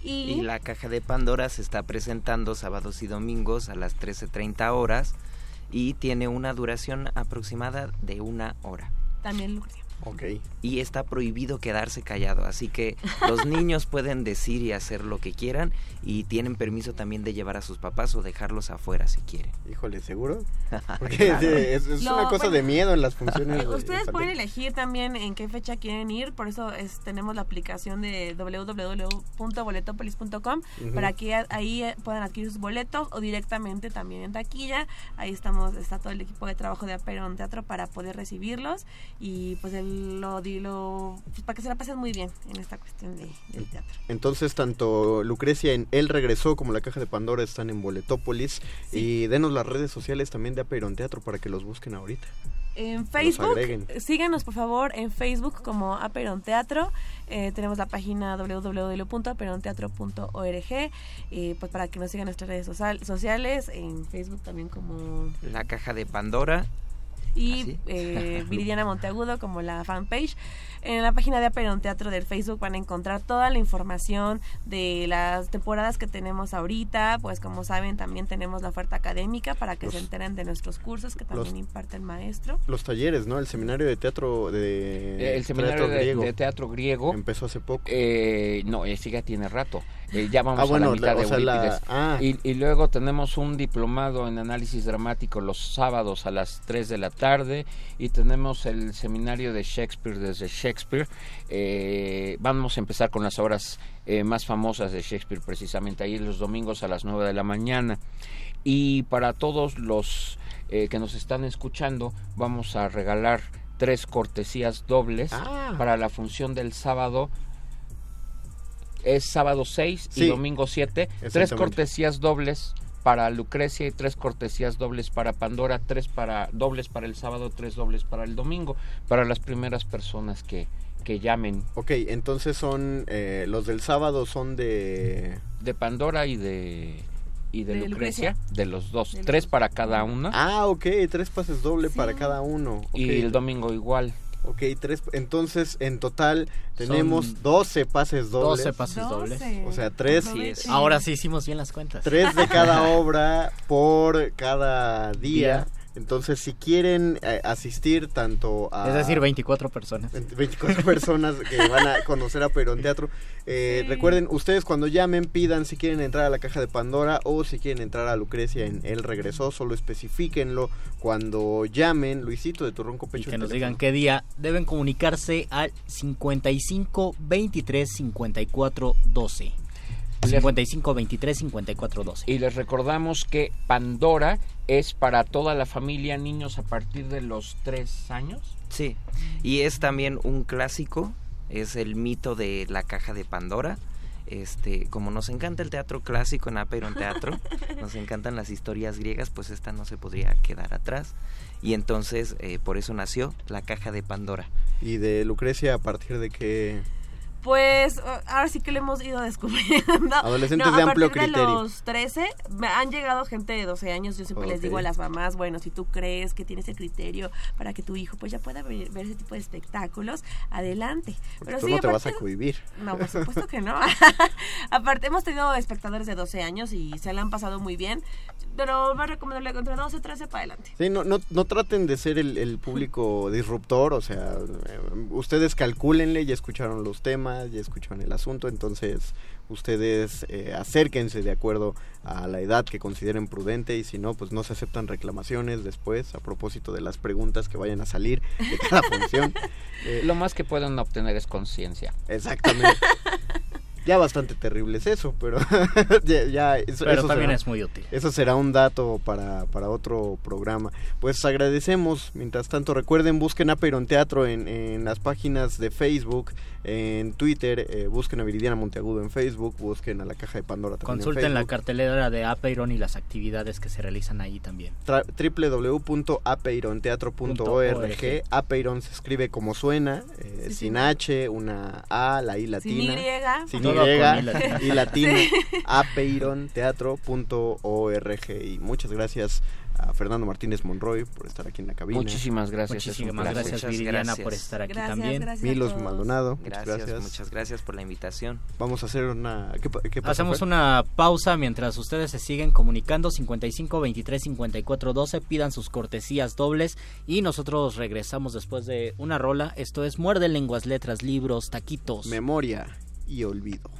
Y, Y la caja de Pandora se está presentando sábados y domingos a las 13.30 horas y tiene una duración aproximada de una hora. también Lucrecia. Ok. Y está prohibido quedarse callado, así que los niños pueden decir y hacer lo que quieran y tienen permiso también de llevar a sus papás o dejarlos afuera si quieren. Híjole, ¿seguro? Porque Claro. es, es Lo- una cosa bueno, de miedo en las funciones. Eh, de- Ustedes de pueden elegir también en qué fecha quieren ir, por eso es- tenemos la aplicación de www.boletopolis.com Ujú. para que ahí eh, puedan adquirir sus boletos o directamente también en taquilla. Ahí estamos, está todo el equipo de trabajo de Aperon Teatro para poder recibirlos y pues el, lo, di- lo- pues, para que se la pasen muy bien en esta cuestión de, del teatro. Entonces, tanto Lucrecia en Él Regresó como La Caja de Pandora están en Boletópolis. Y denos las redes sociales también de Aperon Teatro para que los busquen ahorita. En Facebook, agreguen. síganos por favor en Facebook como Aperon Teatro. Eh, tenemos la página www.aperonteatro.org eh, pues para que nos sigan en nuestras redes social- sociales, en Facebook también como La caja de Pandora y ¿Ah, sí? eh, Viridiana Monteagudo como la fanpage. En la página de Aperon Teatro del Facebook van a encontrar toda la información de las temporadas que tenemos ahorita. Pues como saben también tenemos la oferta académica para que Los- se enteren de nuestros cursos que también los- imparte el maestro. Los talleres, ¿no? El seminario de teatro de Eh, el seminario de, de teatro griego empezó hace poco. Eh, no, ese ya tiene rato. Eh, ya vamos Ah, bueno, a la mitad la- de sea, la- ah. Y, y luego tenemos un diplomado en análisis dramático los sábados a las 3 de la tarde y tenemos el seminario de Shakespeare desde Shakespeare. Eh, vamos a empezar con las obras eh, más famosas de Shakespeare precisamente ahí los domingos a las 9 de la mañana. Y para todos los eh, que nos están escuchando vamos a regalar tres cortesías dobles Ah. para la función del sábado es sábado 6 y Sí, domingo 7. Tres cortesías dobles para Lucrecia y tres cortesías dobles para Pandora, tres para dobles para el sábado, tres dobles para el domingo, para las primeras personas que, que llamen Ok, entonces son eh, los del sábado son de de Pandora y de y de, De Lucrecia, Lucrecia. de los dos, De tres para cada una Ah, ok, tres pases doble Sí. para cada uno. Y el domingo igual. Ok, tres. Entonces, en total tenemos Son 12 pases dobles. 12 pases dobles. O sea, tres, es. Ahora sí hicimos bien las cuentas. tres de cada obra por cada día. Día. Entonces, si quieren eh, asistir tanto a... Es decir, 24 personas. 24 personas que van a conocer a Perón Teatro. Eh, Sí. Recuerden, ustedes cuando llamen pidan si quieren entrar a la caja de Pandora o si quieren entrar a Lucrecia en Él Regresó, solo especifíquenlo cuando llamen. Luisito de tu ronco Y pecho. que el nos teléfono. digan qué día deben comunicarse al 55 23 54 12. 55 23 54 12. Y les recordamos que Pandora es para toda la familia, niños a partir de los tres años. Sí, y es también un clásico, es el mito de la caja de Pandora. Este, como nos encanta el teatro clásico en Aperon Teatro, nos encantan las historias griegas, pues esta no se podría quedar atrás. Y entonces, eh, por eso nació la caja de Pandora. Y de Lucrecia, a partir de que... Pues ahora sí que lo hemos ido descubriendo. Adolescentes No, de a amplio partir criterio. De los 13 me han llegado gente de 12 años. Yo siempre les digo a las mamás, bueno, si tú crees que tienes el criterio para que tu hijo pues ya pueda ver, ver ese tipo de espectáculos, adelante. Porque Pero tú sí, no te vas a cohibir. No, por supuesto que no. Aparte, hemos tenido espectadores de 12 años y se la han pasado muy bien. Pero más recomendable entre 12 y 13 para adelante. Sí, no, no, no traten de ser el, el público disruptor, o sea, eh, ustedes calcúlenle, ya escucharon los temas, ya escucharon el asunto, entonces ustedes eh, acérquense de acuerdo a la edad que consideren prudente y si no, pues no se aceptan reclamaciones después a propósito de las preguntas que vayan a salir de cada función. Eh, Lo más que pueden obtener es conciencia. Exactamente. Ya bastante terrible es eso, pero ya, ya eso, Pero eso también será- es muy útil. Eso será un dato para, para otro programa. Pues agradecemos. Mientras tanto, recuerden, busquen Apeiron Teatro en, en las páginas de Facebook, en Twitter, eh, busquen a Viridiana Monteagudo en Facebook, busquen a la Caja de Pandora también Consulten en la cartelera de Apeiron y las actividades que se realizan ahí también. Www.apeironteatro.org .org. Apeiron se escribe como suena, eh, sin H, una A, la I latina. Y. Sin con Y, y latina. Apeironteatro.org. Y muchas gracias a Fernando Martínez Monroy por estar aquí en la cabina. Muchísimas gracias. Muchísimas gracias, Viridiana, gracias. por estar aquí Gracias, también. gracias Milos. Maldonado, muchas Gracias, muchas gracias por la invitación. Vamos a hacer una... ¿Qué, pa- qué pasa, Hacemos Fer? una pausa mientras ustedes se siguen comunicando 55 23 54 12, pidan sus cortesías dobles y nosotros regresamos después de una rola. Esto es Muerde lenguas, letras, libros, taquitos. Memoria y olvido.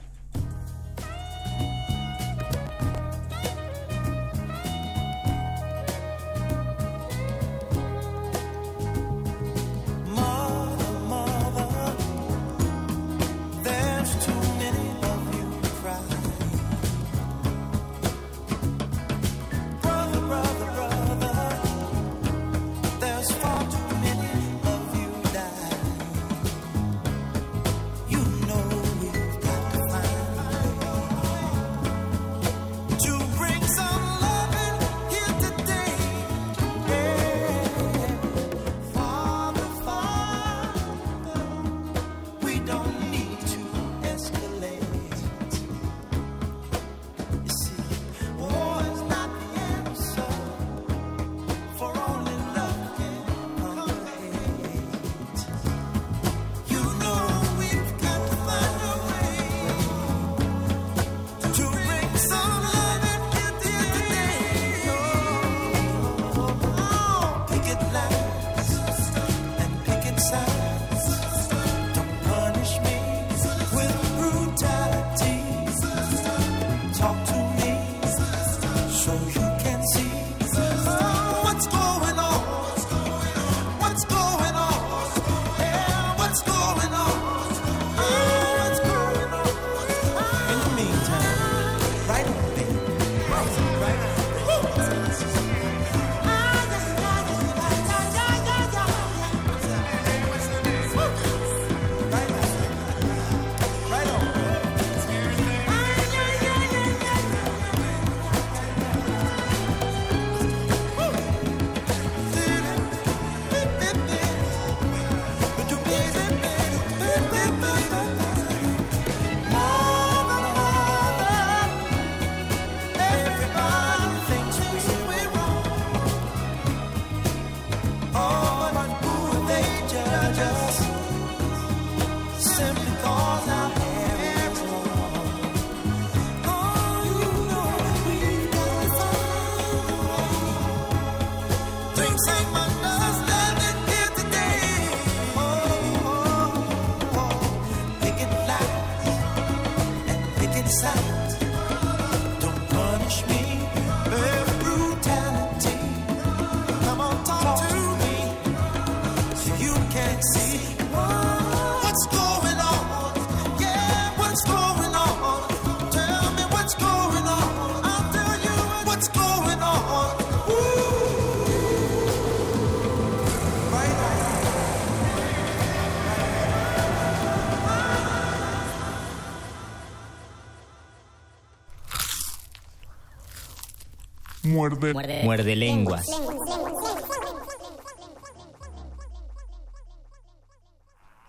Muerde. Muerde lenguas.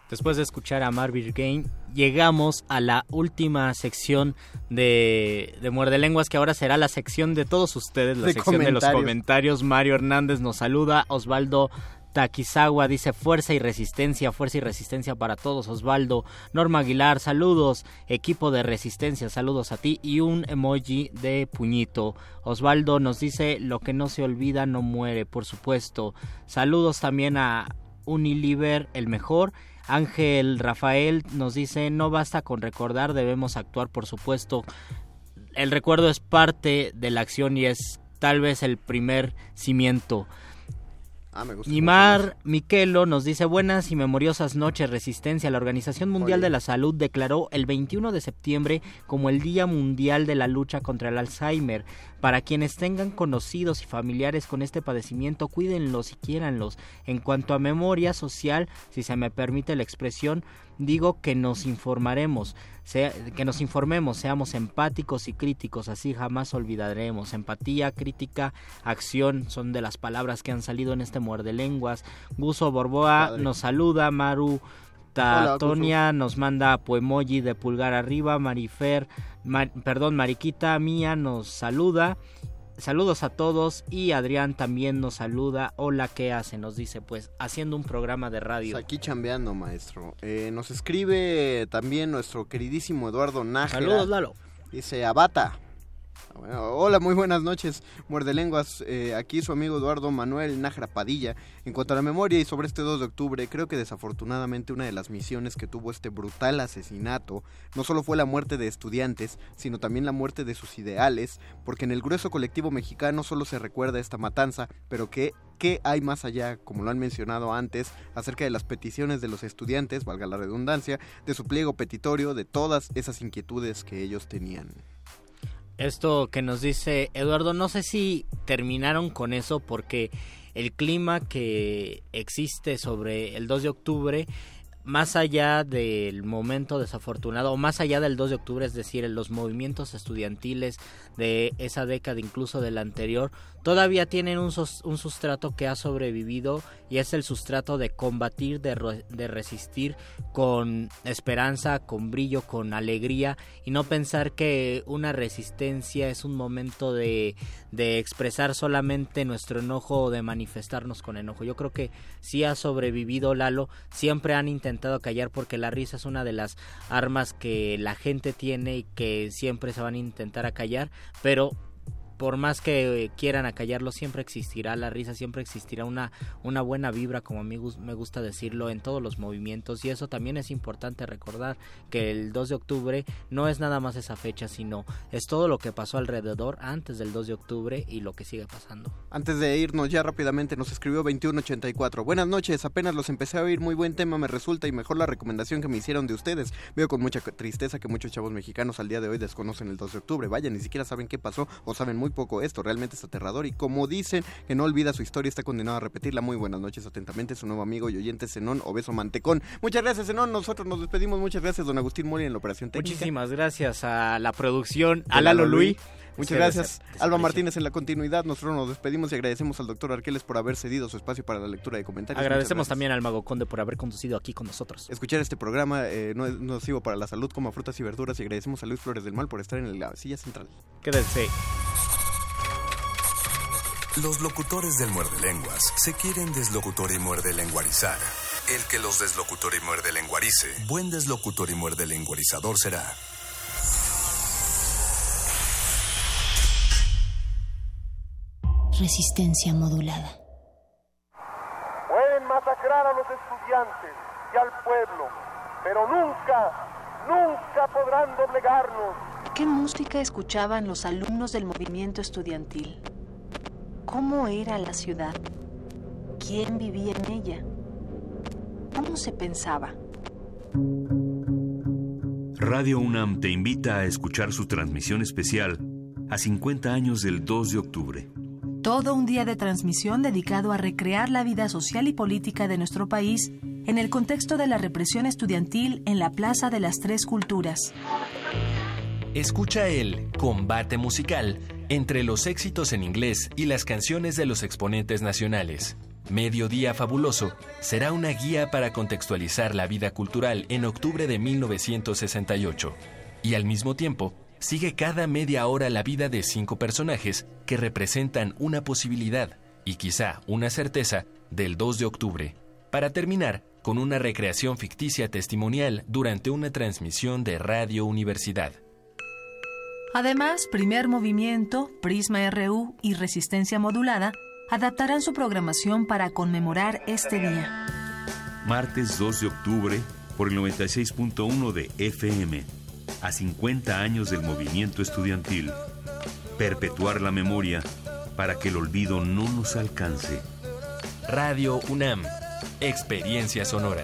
Después de escuchar a Marvin Gaye, llegamos a la última sección de, de Muerde Lenguas, que ahora será la sección de todos ustedes, la De sección de los comentarios. Mario Hernández nos saluda, Osvaldo Takizawa dice fuerza y resistencia, fuerza y resistencia para todos, Osvaldo. Norma Aguilar, saludos, equipo de resistencia, saludos a ti y un emoji de puñito. Osvaldo nos dice lo que no se olvida no muere, por supuesto. Saludos también a Unilever, el mejor. Ángel Rafael nos dice no basta con recordar, debemos actuar, por supuesto. El recuerdo es parte de la acción y es tal vez el primer cimiento. Ah, me gusta. Nimar Miquelo nos dice buenas y memoriosas noches Resistencia. La Organización Mundial Oye. de la Salud declaró el 21 de septiembre como el Día Mundial de la Lucha contra el Alzheimer. Para quienes tengan conocidos y familiares con este padecimiento, cuídenlos y quiéranlos. En cuanto a memoria social, si se me permite la expresión, digo que nos informaremos, sea- que nos informemos, seamos empáticos y críticos, así jamás olvidaremos. Empatía, crítica, acción son de las palabras que han salido en este muerde lenguas. Guso Borboa Padre. nos saluda, Maru Hola, Tatonia nos manda poemoji de pulgar arriba, Marifer, Mar- perdón, Mariquita Mía nos saluda. Saludos a todos y Adrián también nos saluda. Hola, ¿qué hace? Nos dice, pues, haciendo un programa de radio. Pues aquí chambeando, maestro. Eh, nos escribe también nuestro queridísimo Eduardo Nájera. Saludos, Lalo. Dice, Abata. Hola, muy buenas noches, muerde lenguas. Eh, aquí su amigo Eduardo Manuel Nájera Padilla. En cuanto a la memoria y sobre este 2 de octubre, creo que desafortunadamente una de las misiones que tuvo este brutal asesinato no solo fue la muerte de estudiantes, sino también la muerte de sus ideales, porque en el grueso colectivo mexicano solo se recuerda esta matanza, pero que ¿Qué hay más allá, como lo han mencionado antes, acerca de las peticiones de los estudiantes, valga la redundancia, de su pliego petitorio, de todas esas inquietudes que ellos tenían? Esto que nos dice Eduardo, no sé si terminaron con eso porque el clima que existe sobre el 2 de octubre, más allá del momento desafortunado, o más allá del 2 de octubre, es decir, los movimientos estudiantiles de esa década, incluso de la anterior, todavía tienen un, un sustrato que ha sobrevivido y es el sustrato de combatir, de, de resistir con esperanza, con brillo, con alegría y no pensar que una resistencia es un momento de, de expresar solamente nuestro enojo o de manifestarnos con enojo. Yo creo que sí ha sobrevivido Lalo, siempre han intentado callar porque la risa es una de las armas que la gente tiene y que siempre se van a intentar acallar, pero por más que eh, quieran acallarlo, siempre existirá la risa, siempre existirá una, una buena vibra, como a mí me gusta decirlo, en todos los movimientos. Y eso también es importante recordar que el 2 de octubre no es nada más esa fecha, sino es todo lo que pasó alrededor antes del 2 de octubre y lo que sigue pasando. Antes de irnos ya rápidamente nos escribió 2184. Buenas noches, apenas los empecé a oír, muy buen tema me resulta y mejor la recomendación que me hicieron de ustedes. Veo con mucha tristeza que muchos chavos mexicanos al día de hoy desconocen el 2 de octubre. Vaya, ni siquiera saben qué pasó o saben muy poco esto. Realmente es aterrador y como dicen que no olvida su historia está condenado a repetirla. Muy buenas noches, atentamente su nuevo amigo y oyente Zenón Obeso Mantecón. Muchas gracias Zenón, nosotros nos despedimos. Muchas gracias don Agustín Mori en la operación técnica. Muchísimas gracias a la producción, a Lalo Luis. Muchas gracias, Alba. Martínez en la continuidad. Nosotros nos despedimos y agradecemos al doctor Arqueles por haber cedido su espacio para la lectura de comentarios. Agradecemos también al Mago Conde por haber conducido aquí con nosotros. Escuchar este programa eh, no es nocivo para la salud, como frutas y verduras. Y agradecemos a Luis Flores del Mal por estar en la silla central. Quédense. Los locutores del muerde lenguas se quieren deslocutor y muerde lenguarizar. El que los deslocutor y muerde lenguarice, buen deslocutor y muerde lenguarizador será. Resistencia modulada. Pueden masacrar a los estudiantes y al pueblo, pero nunca, nunca podrán doblegarnos. ¿Qué música escuchaban los alumnos del movimiento estudiantil? ¿Cómo era la ciudad? ¿Quién vivía en ella? ¿Cómo se pensaba? Radio UNAM te invita a escuchar su transmisión especial a 50 años del 2 de octubre. Todo un día de transmisión dedicado a recrear la vida social y política de nuestro país en el contexto de la represión estudiantil en la Plaza de las Tres Culturas. Escucha el combate musical entre los éxitos en inglés y las canciones de los exponentes nacionales. Mediodía Fabuloso será una guía para contextualizar la vida cultural en octubre de 1968. Y al mismo tiempo, sigue cada media hora la vida de cinco personajes que representan una posibilidad y quizá una certeza del 2 de octubre, para terminar con una recreación ficticia testimonial durante una transmisión de Radio Universidad. Además, Primer Movimiento, Prisma RU y Resistencia Modulada adaptarán su programación para conmemorar este día. Martes 2 de octubre por el 96.1 de FM. A 50 años del movimiento estudiantil. Perpetuar la memoria para que el olvido no nos alcance. Radio UNAM. Experiencia sonora.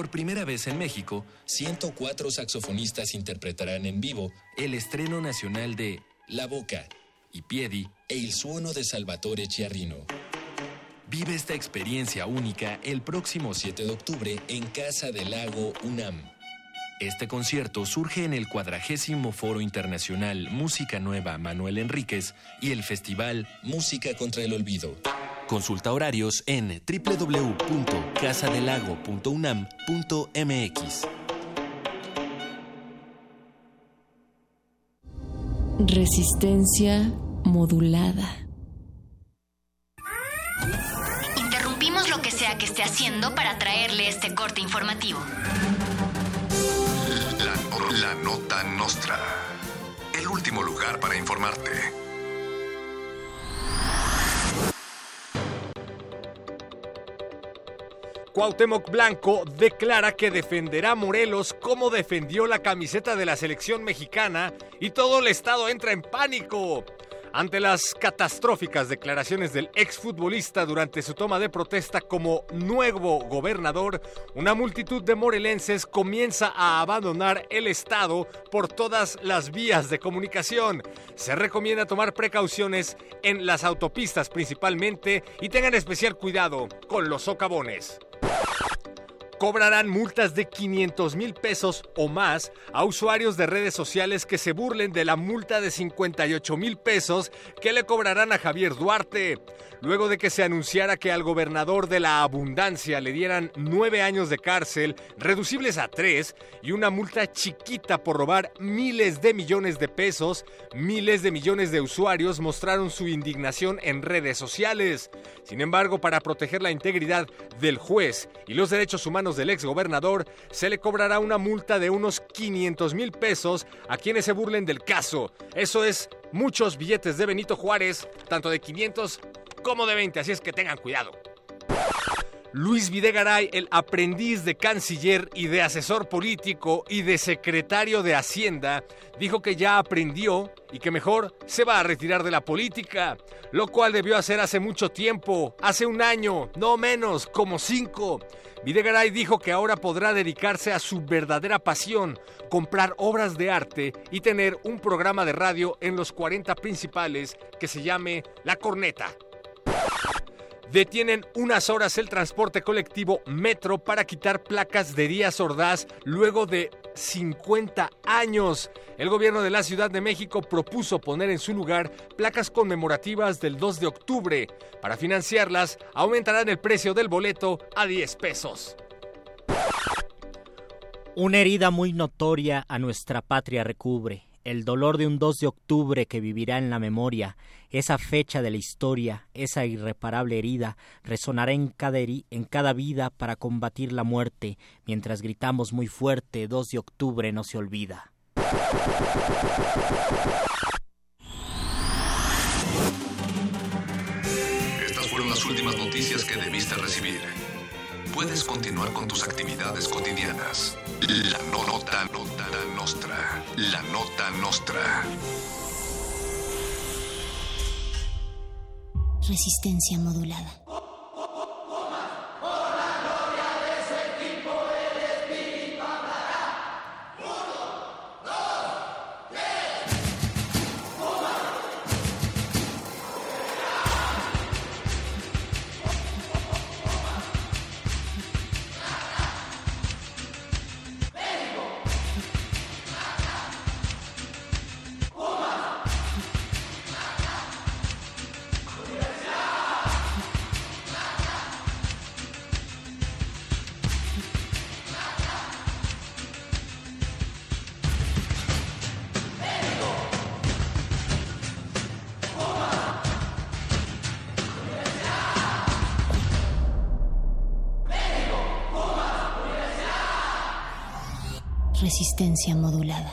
Por primera vez en México, 104 saxofonistas interpretarán en vivo el estreno nacional de La Boca, I Piedi e Il Suono de Salvatore Chiarrino. Vive esta experiencia única el próximo 7 de octubre en Casa del Lago UNAM. Este concierto surge en el cuadragésimo Foro Internacional Música Nueva Manuel Enríquez y el Festival Música contra el Olvido. Consulta horarios en www.casadelago.unam.mx. Resistencia modulada. Interrumpimos lo que sea que esté haciendo para traerle este corte informativo. La, nota nostra. El último lugar para informarte. Cuauhtémoc Blanco declara que defenderá a Morelos como defendió la camiseta de la selección mexicana y todo el estado entra en pánico. Ante las catastróficas declaraciones del exfutbolista durante su toma de protesta como nuevo gobernador, una multitud de morelenses comienza a abandonar el estado por todas las vías de comunicación. Se recomienda tomar precauciones en las autopistas principalmente y tengan especial cuidado con los socavones cobrarán multas de 500 mil pesos o más a usuarios de redes sociales que se burlen de la multa de 58 mil pesos que le cobrarán a Javier Duarte. Luego de que se anunciara que al gobernador de la abundancia le dieran nueve años de cárcel, reducibles a tres, y una multa chiquita por robar miles de millones de pesos, miles de millones de usuarios mostraron su indignación en redes sociales. Sin embargo, para proteger la integridad del juez y los derechos humanos del exgobernador, se le cobrará una multa de unos 500 mil pesos a quienes se burlen del caso. Eso es muchos billetes de Benito Juárez, tanto de 500 como de 20, así es que tengan cuidado. Luis Videgaray, el aprendiz de canciller y de asesor político y de secretario de Hacienda, dijo que ya aprendió y que mejor se va a retirar de la política, lo cual debió hacer hace mucho tiempo, hace un año, no menos, como cinco. Videgaray dijo que ahora podrá dedicarse a su verdadera pasión, comprar obras de arte y tener un programa de radio en los 40 principales que se llame La Corneta. Detienen unas horas el transporte colectivo Metro para quitar placas de Díaz Ordaz luego de 50 años. El gobierno de la Ciudad de México propuso poner en su lugar placas conmemorativas del 2 de octubre. Para financiarlas, aumentarán el precio del boleto a 10 pesos. Una herida muy notoria a nuestra patria recubre, el dolor de un 2 de octubre que vivirá en la memoria, esa fecha de la historia, esa irreparable herida, resonará en cada, en cada vida para combatir la muerte, mientras gritamos muy fuerte, 2 de octubre no se olvida. Estas fueron las últimas noticias que debiste recibir. Puedes continuar con tus actividades cotidianas. La no- nota, nota nostra. La nota nostra. Resistencia modulada. Resistencia modulada.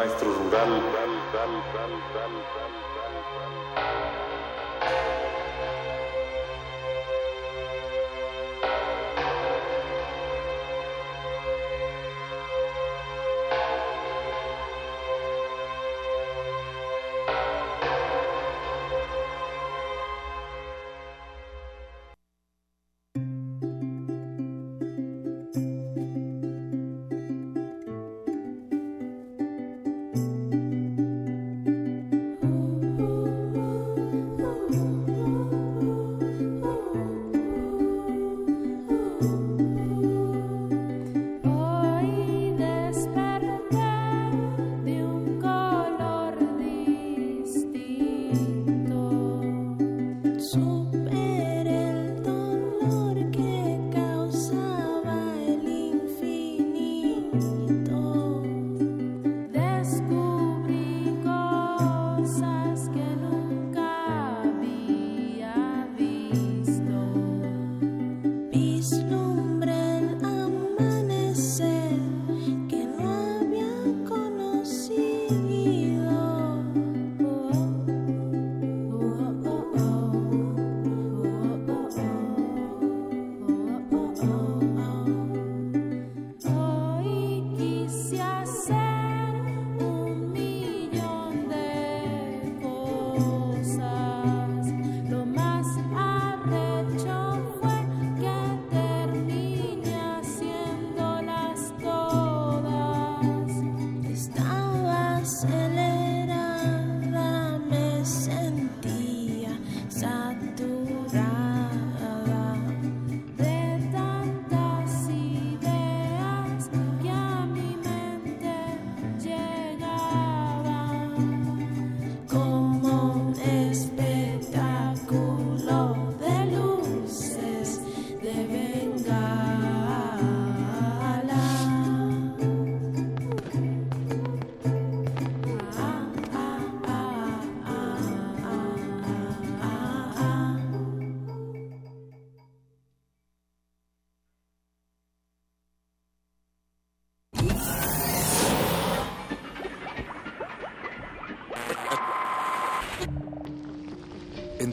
Maestro rural.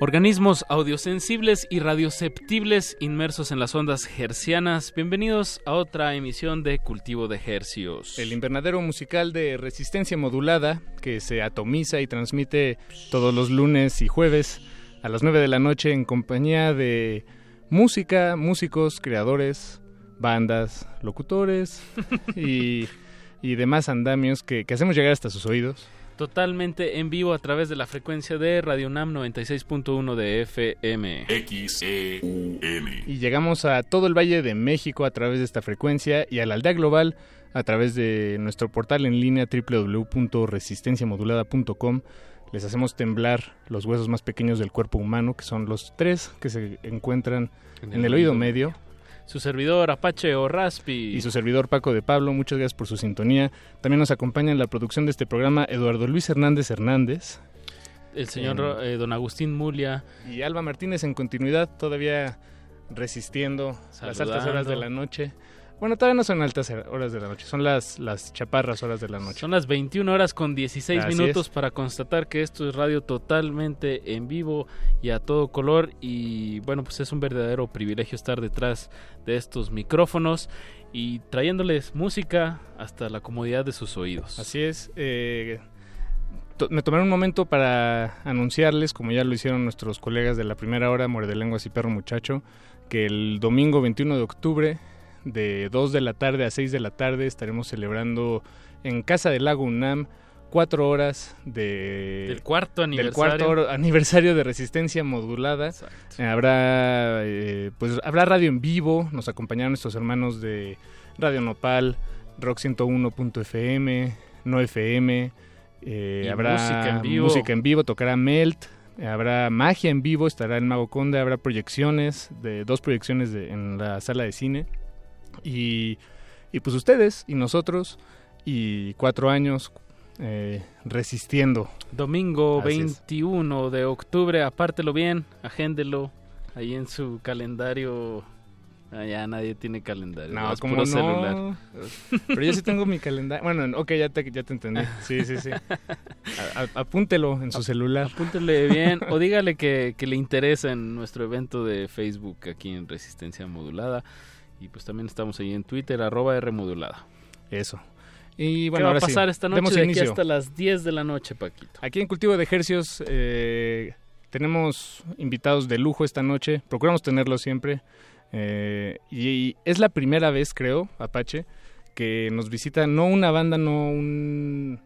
Organismos audiosensibles y radioceptibles inmersos en las ondas hercianas. Bienvenidos a otra emisión de Cultivo de Hercios. El invernadero musical de resistencia modulada que se atomiza y transmite todos los lunes y jueves a las 9 de la noche en compañía de música, músicos, creadores, bandas, locutores y, y demás andamios que, que hacemos llegar hasta sus oídos. Totalmente en vivo a través de la frecuencia de Radio Nam 96.1 de FM. Y llegamos a todo el Valle de México a través de esta frecuencia y a la aldea global a través de nuestro portal en línea www.resistenciamodulada.com. Les hacemos temblar los huesos más pequeños del cuerpo humano, que son los tres que se encuentran en, el, oído medio. Su servidor Apache o Raspi. Y su servidor Paco de Pablo, muchas gracias por su sintonía. También nos acompaña en la producción de este programa Eduardo Luis Hernández Hernández. El señor eh, don Agustín Mulia. Y Alba Martínez en continuidad, todavía resistiendo las altas horas de la noche. Bueno, todavía no son altas horas de la noche, son las, las chaparras horas de la noche. Son las 21 horas con 16 Así minutos es. para constatar que esto es radio totalmente en vivo y a todo color. Y bueno, pues es un verdadero privilegio estar detrás de estos micrófonos y trayéndoles música hasta la comodidad de sus oídos. Así es. eh, to- me tomaré un momento para anunciarles, como ya lo hicieron nuestros colegas de la primera hora, Muerde Lenguas y Perro Muchacho, que el domingo 21 de octubre, de 2 de la tarde a 6 de la tarde, estaremos celebrando en Casa del Lago UNAM, cuatro horas de, Del cuarto del aniversario. cuarto oro- aniversario de resistencia modulada. Habrá, eh, pues, habrá radio en vivo, nos acompañaron nuestros hermanos de Radio Nopal, Rock 101.fm, No FM, eh, habrá música en vivo. música en vivo, tocará Melt, habrá magia en vivo, estará el Mago Conde, habrá proyecciones, de dos proyecciones de- en la sala de cine. Y, y pues ustedes y nosotros y cuatro años eh, resistiendo. Domingo Así es. 21 de octubre, apártelo bien, agéndelo ahí en su calendario. Ah, ya nadie tiene calendario. No, es como no. celular. Pero yo sí tengo mi calendario. Bueno, ok, ya te, ya te entendí. Sí, sí, sí. A- a- apúntelo en su celular. Apúntele bien o dígale que, que le interesa en nuestro evento de Facebook aquí en Resistencia Modulada. Y pues también estamos ahí en Twitter, arroba R Modulada. Eso. Y ¿Qué bueno, va a sí, pasar esta noche de aquí hasta las 10 de la noche, Paquito? Aquí en Cultivo de Ejercios eh, tenemos invitados de lujo esta noche. Procuramos tenerlos siempre. Eh, y, y es la primera vez, creo, Apache, que nos visita no una banda, no un...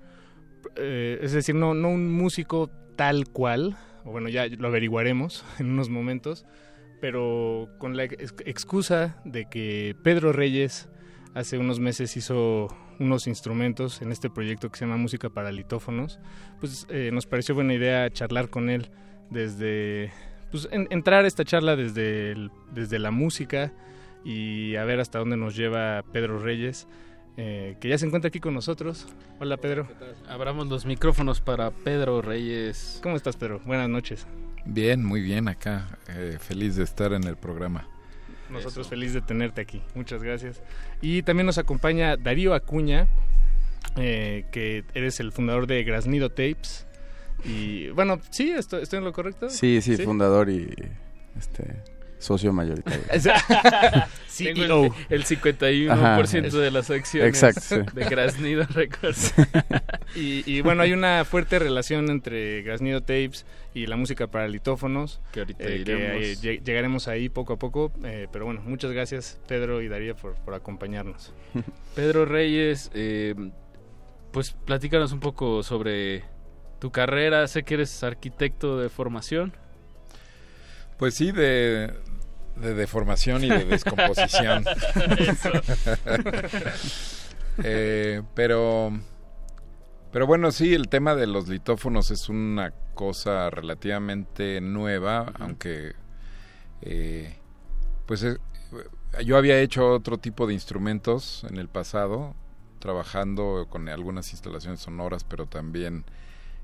eh, es decir, no, no un músico tal cual. Bueno, ya lo averiguaremos en unos momentos. Pero con la ex- excusa de que Pedro Reyes hace unos meses hizo unos instrumentos en este proyecto que se llama Música para Litófonos, pues eh, nos pareció buena idea charlar con él desde, pues en- entrar a esta charla desde, el- desde la música y a ver hasta dónde nos lleva Pedro Reyes, eh, que ya se encuentra aquí con nosotros. Hola Pedro. Abramos los micrófonos para Pedro Reyes. ¿Cómo estás Pedro? Buenas noches. Bien, muy bien acá. eh, feliz de estar en el programa. Nosotros feliz de tenerte aquí. Muchas gracias. Y también nos acompaña Darío Acuña, eh, que eres el fundador de Grasnido Tapes. Y bueno, sí, estoy, estoy en lo correcto. Sí, sí, fundador y este socio mayoritario. El, el 51% Ajá. de las acciones Exacto, sí. de Grasnido Records. Y, y bueno, hay una fuerte relación entre Grasnido Tapes y la música para litófonos. Que ahorita eh, que, iremos. eh, lleg- llegaremos ahí poco a poco. eh, pero bueno, muchas gracias Pedro y Darío por, por acompañarnos. Pedro Reyes, eh, pues platícanos un poco sobre tu carrera. Sé que eres arquitecto de formación. Pues sí, de, de deformación y de descomposición. Eh, pero, pero bueno, sí, el tema de los litófonos es una cosa relativamente nueva, aunque eh, pues eh, yo había hecho otro tipo de instrumentos en el pasado, trabajando con algunas instalaciones sonoras, pero también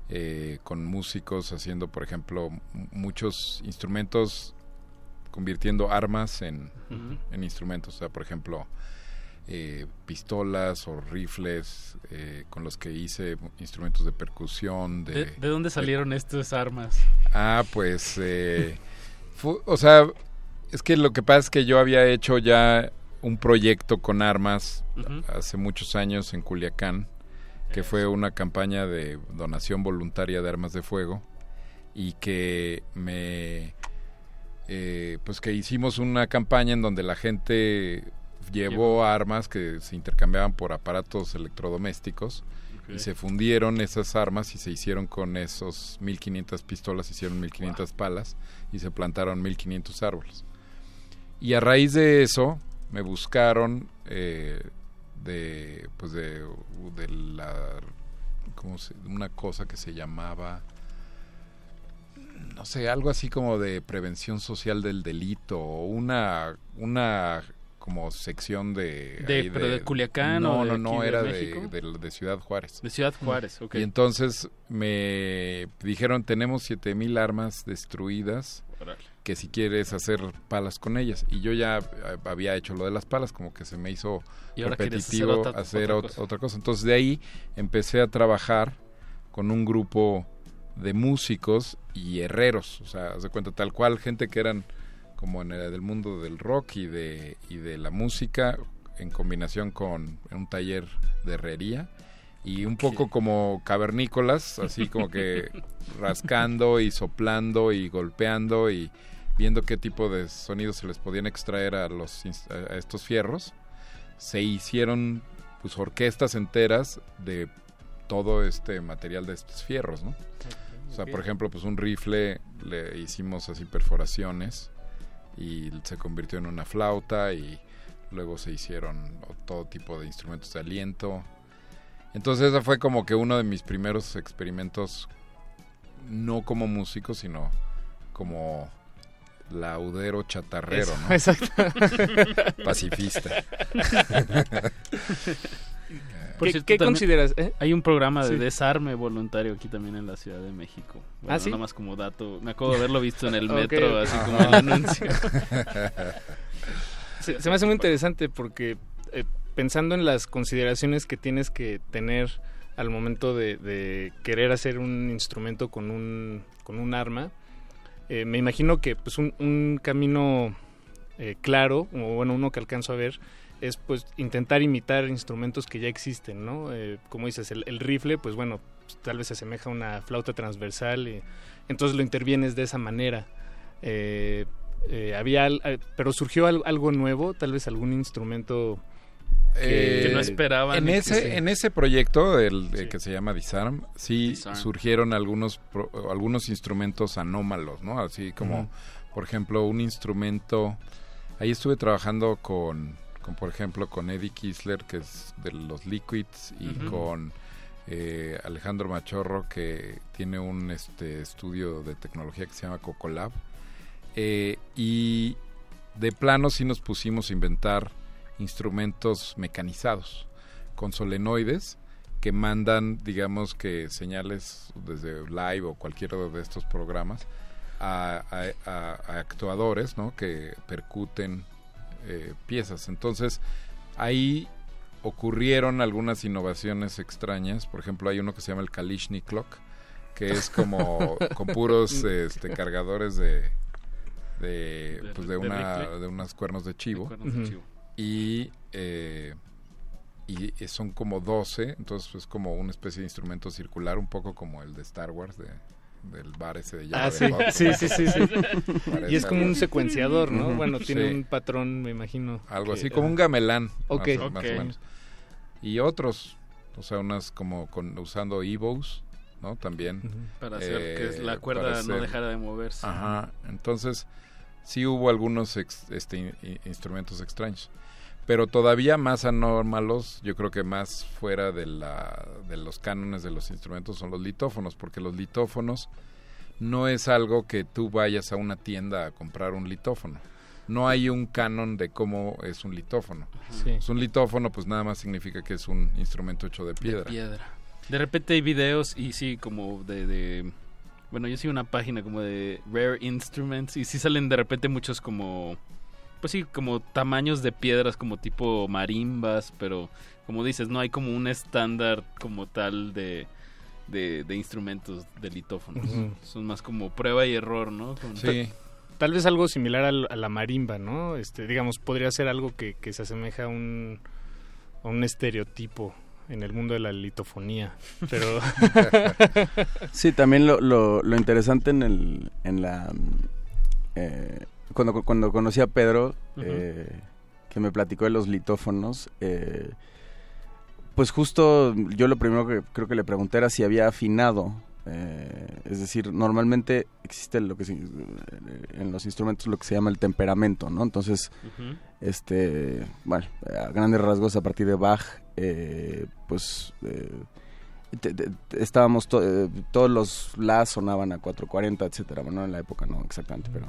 eh, con músicos haciendo, por ejemplo, muchos instrumentos, convirtiendo armas en, en instrumentos. O sea, por ejemplo, eh, pistolas o rifles eh, con los que hice instrumentos de percusión. De, ¿De, de dónde salieron estas armas? Ah, pues, eh, fu- o sea, es que lo que pasa es que yo había hecho ya un proyecto con armas hace muchos años en Culiacán, que fue una campaña de donación voluntaria de armas de fuego y que me, eh, pues que hicimos una campaña en donde la gente llevó armas que se intercambiaban por aparatos electrodomésticos y se fundieron esas armas y se hicieron con esos 1500 pistolas, se hicieron 1500 palas y se plantaron 1500 árboles. Y a raíz de eso me buscaron eh, de pues de, de la ¿cómo se- una cosa que se llamaba no sé, algo así como de prevención social del delito o una una como sección de De- ahí pero de Culiacán no o de no no de era de, de, de Ciudad Juárez. De Ciudad Juárez, ok. y entonces me dijeron tenemos 7000 armas destruidas que si quieres hacer palas con ellas y yo ya eh, había hecho lo de las palas como que se me hizo Y hacer repetitivo otra- hacer otra ot- cosa. otra cosa. Entonces de ahí empecé a trabajar con un grupo de músicos y herreros o sea de cuenta tal cual gente que eran como en el del mundo del rock y de y de la música en combinación con un taller de herrería y un poco como cavernícolas, así como que rascando y soplando y golpeando y viendo qué tipo de sonidos se les podían extraer a los a estos fierros. Se hicieron pues orquestas enteras de todo este material de estos fierros, ¿no? O sea, por ejemplo, pues un rifle le hicimos así perforaciones y se convirtió en una flauta y luego se hicieron todo tipo de instrumentos de aliento. Entonces ese fue como que uno de mis primeros experimentos, no como músico, sino como laudero chatarrero, ¿no? Exacto. Pacifista. Por ¿Qué- cierto, qué también consideras, eh? Hay un programa de Sí. desarme voluntario aquí también en la Ciudad de México. Bueno, ¿Ah, sí? Nada más como dato. Me acuerdo de haberlo visto en el metro, así como el anuncio. se, se me hace muy interesante porque eh, pensando en las consideraciones que tienes que tener al momento de, de querer hacer un instrumento con un, con un arma, eh, me imagino que pues un, un camino claro, o bueno, uno que alcanzo a ver, es pues intentar imitar instrumentos que ya existen, ¿no? Eh, como dices, el, el rifle, pues bueno, pues, tal vez se asemeja a una flauta transversal, y entonces lo intervienes de esa manera. Eh, eh, había, al- eh, pero surgió al- algo nuevo, tal vez algún instrumento Eh, Que no esperaban En ese, sí. en ese proyecto, el, el que se llama Disarm, sí Disarm. surgieron algunos, pro- algunos instrumentos anómalos, ¿no? Así como, por ejemplo, un instrumento... Ahí estuve trabajando con, con, por ejemplo, con Eddie Kisler, que es de los Liquids, y con eh, Alejandro Machorro, que tiene un este, estudio de tecnología que se llama Cocolab. Eh, y de plano sí nos pusimos a inventar instrumentos mecanizados con solenoides que mandan, digamos que señales desde live o cualquiera de estos programas a, a- a- a actuadores, ¿no? Que percuten eh, piezas. Entonces ahí ocurrieron algunas innovaciones extrañas. Por ejemplo, hay uno que se llama el Kalishnikov, que es como con puros este, cargadores de de, pues de una de unos cuernos de chivo cuernos de chivo. y eh, y eh, son como 12 entonces es como una especie de instrumento circular un poco como el de Star Wars de del bar ese de Ah, sí, Hutt. sí, sí, sí, sí. Parece Y es como un secuenciador, ¿no? Bueno, tiene Sí. un patrón, me imagino. algo que- así como un gamelán Ok. más, o- más o menos y otros o sea unas como con usando evos no también. Para hacer que la cuerda no dejara de moverse. ajá entonces sí hubo algunos ex- este, in- in- instrumentos extraños pero todavía más anómalos yo creo que más fuera de la de los cánones de los instrumentos son los litófonos porque los litófonos no es algo que tú vayas a una tienda a comprar un litófono no hay un canon de cómo es un litófono. Sí. Pues un litófono pues nada más significa que es un instrumento hecho de De piedra. piedra. De repente hay videos y sí, como de, de- Bueno, yo sigo una página como de Rare Instruments y sí salen de repente muchos como... Pues sí, como tamaños de piedras como tipo marimbas, pero como dices, no hay como un estándar como tal de, de, de instrumentos de litófonos. Son más como prueba y error, ¿no? Con- Tal vez algo similar a la marimba, ¿no? Este, digamos, podría ser algo que, que se asemeja a un, a un estereotipo en el mundo de la litofonía. Pero. Sí, también lo, lo, lo interesante en, el, en la... eh, cuando, cuando conocí a Pedro, eh, que me platicó de los litófonos, eh, pues justo yo lo primero que creo que le pregunté era si había afinado. eh, es decir, normalmente existe lo que se- en los instrumentos lo que se llama el temperamento, ¿no? Entonces, este, bueno, a grandes rasgos a partir de Bach, eh, pues eh, te- te- te- estábamos to- eh, todos los la sonaban a 440 etcétera bueno en la época no exactamente pero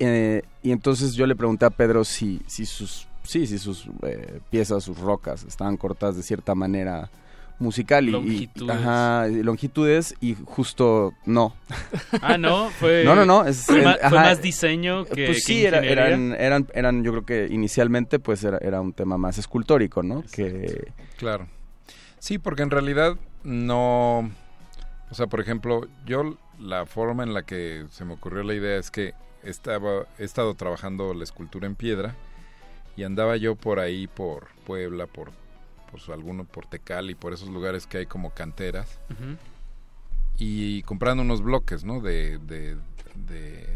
eh, y entonces yo le pregunté a Pedro si si sus sí si sus eh, piezas sus rocas estaban cortadas de cierta manera musical y- y, Longitudes. ajá, y longitudes y justo no. Ah, no, fue- no no no es- fue en- ma- fue ajá, más diseño que- pues que sí era- eran eran eran yo creo que inicialmente pues era, era un tema más escultórico no que Claro. Sí, porque en realidad no... O sea, por ejemplo, yo la forma en la que se me ocurrió la idea es que estaba, he estado trabajando la escultura en piedra y andaba yo por ahí, por Puebla, por, por su- alguno, por Tecali, por esos lugares que hay como canteras y comprando unos bloques, ¿no? De, de, de,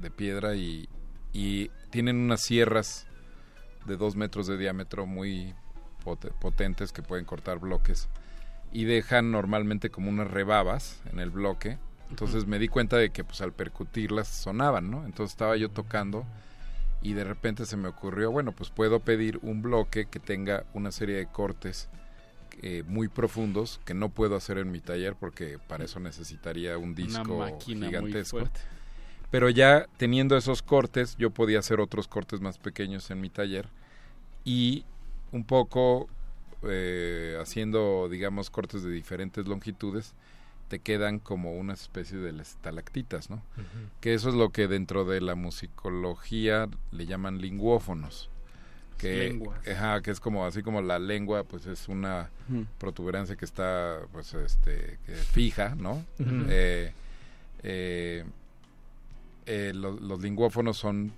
de piedra y, y tienen unas sierras de dos metros de diámetro muy, pot- potentes que pueden cortar bloques y dejan normalmente como unas rebabas en el bloque. Entonces me di cuenta de que pues al percutirlas sonaban, ¿no? Entonces estaba yo tocando y de repente se me ocurrió, bueno, pues puedo pedir un bloque que tenga una serie de cortes eh, muy profundos que no puedo hacer en mi taller porque para eso necesitaría un disco gigantesco. Pero ya teniendo esos cortes, yo podía hacer otros cortes más pequeños en mi taller y un poco eh, haciendo, digamos, cortes de diferentes longitudes, te quedan como una especie de estalactitas, ¿no? Que eso es lo que dentro de la musicología le llaman lingüófonos. Que, Lenguas. ajá, que es como así como la lengua, pues es una protuberancia que está, pues, este, que fija, ¿no? Eh, eh, eh, lo- los lingüófonos son,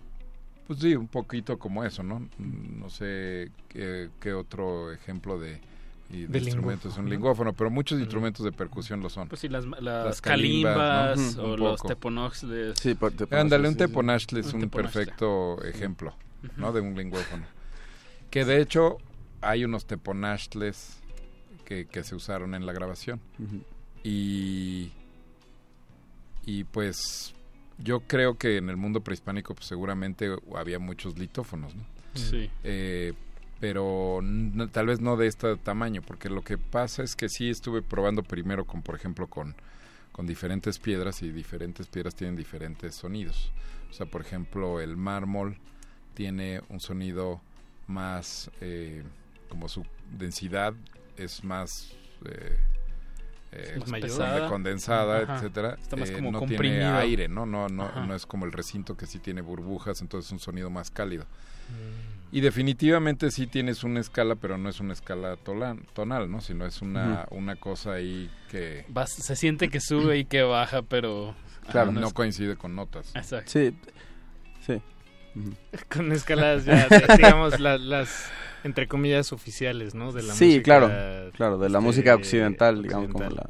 pues sí, un poquito como eso, ¿no? No sé qué, qué otro ejemplo de, y de De instrumento es un lingüófono, pero muchos instrumentos de percusión lo son. Pues sí, las, las, Las calimbas, calimbas, ¿no? o los teponoxles. Sí, Ándale, un sí, sí. teponashtle es Un perfecto ejemplo, ¿no? De un lingüófono. Que de hecho hay unos teponashtles que, que se usaron en la grabación. Y, y pues yo creo que en el mundo prehispánico pues seguramente había muchos litófonos, ¿no? Sí. Eh, pero n- tal vez no de este tamaño, porque lo que pasa es que sí estuve probando primero con, por ejemplo, con, con diferentes piedras y diferentes piedras tienen diferentes sonidos. O sea, por ejemplo, el mármol tiene un sonido más, eh, como su densidad es más... eh, eh, Más pesada. condensada, Ajá. etcétera, Está más eh, como no comprimido. tiene aire, ¿no? No, no, Ajá. no es como el recinto que sí tiene burbujas, entonces es un sonido más cálido. Mm. Y definitivamente sí tienes una escala, pero no es una escala tolan- tonal, ¿no? Sino es una, una cosa ahí que se siente que sube y que baja, pero... claro, ah, no, es- coincide con notas. Exacto. Sí, sí. Con escalas ya, digamos, la- las, entre comillas, oficiales, ¿no? De la sí, música, claro, claro, de la este, música occidental, digamos, como la...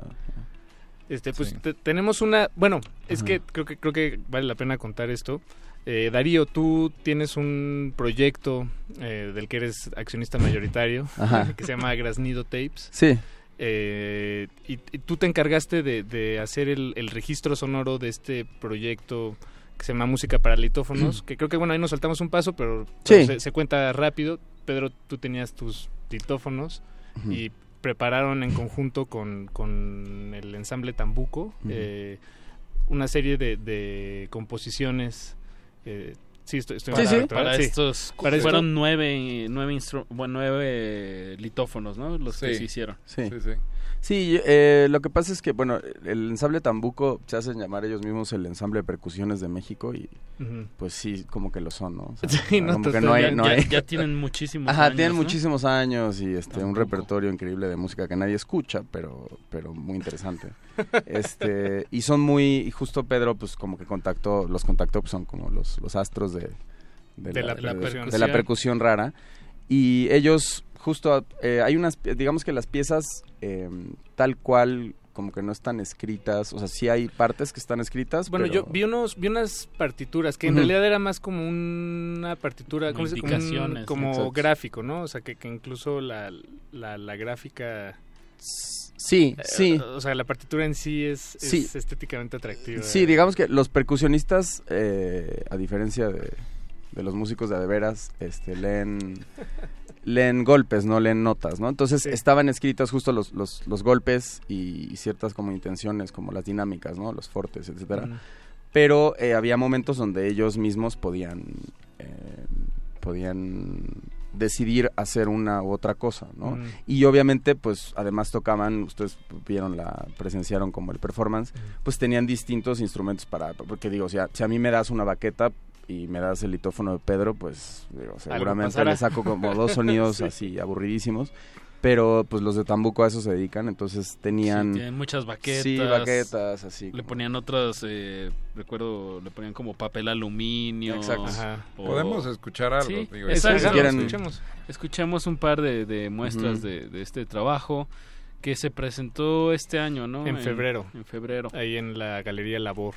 Este, pues Sí. te- tenemos una, bueno, es que creo que creo que vale la pena contar esto. Eh, Darío, tú tienes un proyecto eh, del que eres accionista mayoritario, Ajá. que se llama Grasnido Tapes. Sí. Eh, y, y tú te encargaste de, de hacer el, el registro sonoro de este proyecto que se llama Música para Litófonos, que creo que bueno, ahí nos saltamos un paso, pero, pero Sí. se, se cuenta rápido. Pedro, tú tenías tus litófonos y prepararon en conjunto con, con el ensamble Tambuco eh, una serie de, de composiciones. Eh, sí, estoy, estoy para, correcto, para. Sí. estos Para esto- fueron nueve nueve, instru- bueno, nueve litófonos no los que Sí. se hicieron Sí. Sí, sí. Eh, lo que pasa es que, bueno, el ensamble Tambuco se hacen llamar ellos mismos el ensamble de percusiones de México y pues sí, como que lo son, ¿no? O sea, Sí, no, como que no hay, ya, no hay- ya tienen muchísimos Ajá, años, tienen ¿no? muchísimos años y este un repertorio increíble de música que nadie escucha, pero pero muy interesante. este y son muy y justo Pedro pues como que contactó, los contactó pues son como los los astros de De la percusión. de la percusión rara y ellos justo eh, hay unas digamos que las piezas eh, tal cual como que no están escritas, o sea, sí hay partes que están escritas, Bueno, pero- yo vi unos vi unas partituras que en realidad era más como una partitura, Como un- como gráfico, ¿no? O sea, que, que incluso la, la, la gráfica... Sí, eh, sí. O sea, la partitura en sí es, es Sí. estéticamente atractiva. Sí, digamos que los percusionistas, eh, a diferencia de, de los músicos de adeveras, este, leen, leen golpes, no leen notas, ¿no? Entonces Sí. estaban escritas justo los, los, los golpes y, ciertas como intenciones, como las dinámicas, ¿no? Los fortes, etcétera. Pero eh, había momentos donde ellos mismos podían, eh, podían decidir hacer una u otra cosa, ¿no? Mm. Y obviamente, pues, además tocaban, ustedes vieron la, presenciaron como el performance, pues tenían distintos instrumentos para, porque digo, si a, si a mí me das una baqueta y me das el litófono de Pedro, pues, digo, seguramente le saco como dos sonidos Sí. así aburridísimos, pero pues los de Tambuco a eso se dedican, entonces tenían... Sí, tienen muchas baquetas Sí, baquetas, así. le ponían otras eh, recuerdo le ponían como papel aluminio Exacto. Ajá. o- Podemos escuchar algo. Sí, digo, exacto. si quieren- escuchemos. escuchemos un par de, de muestras de este trabajo que se presentó este año no En febrero. en febrero Ahí en la Galería Labor.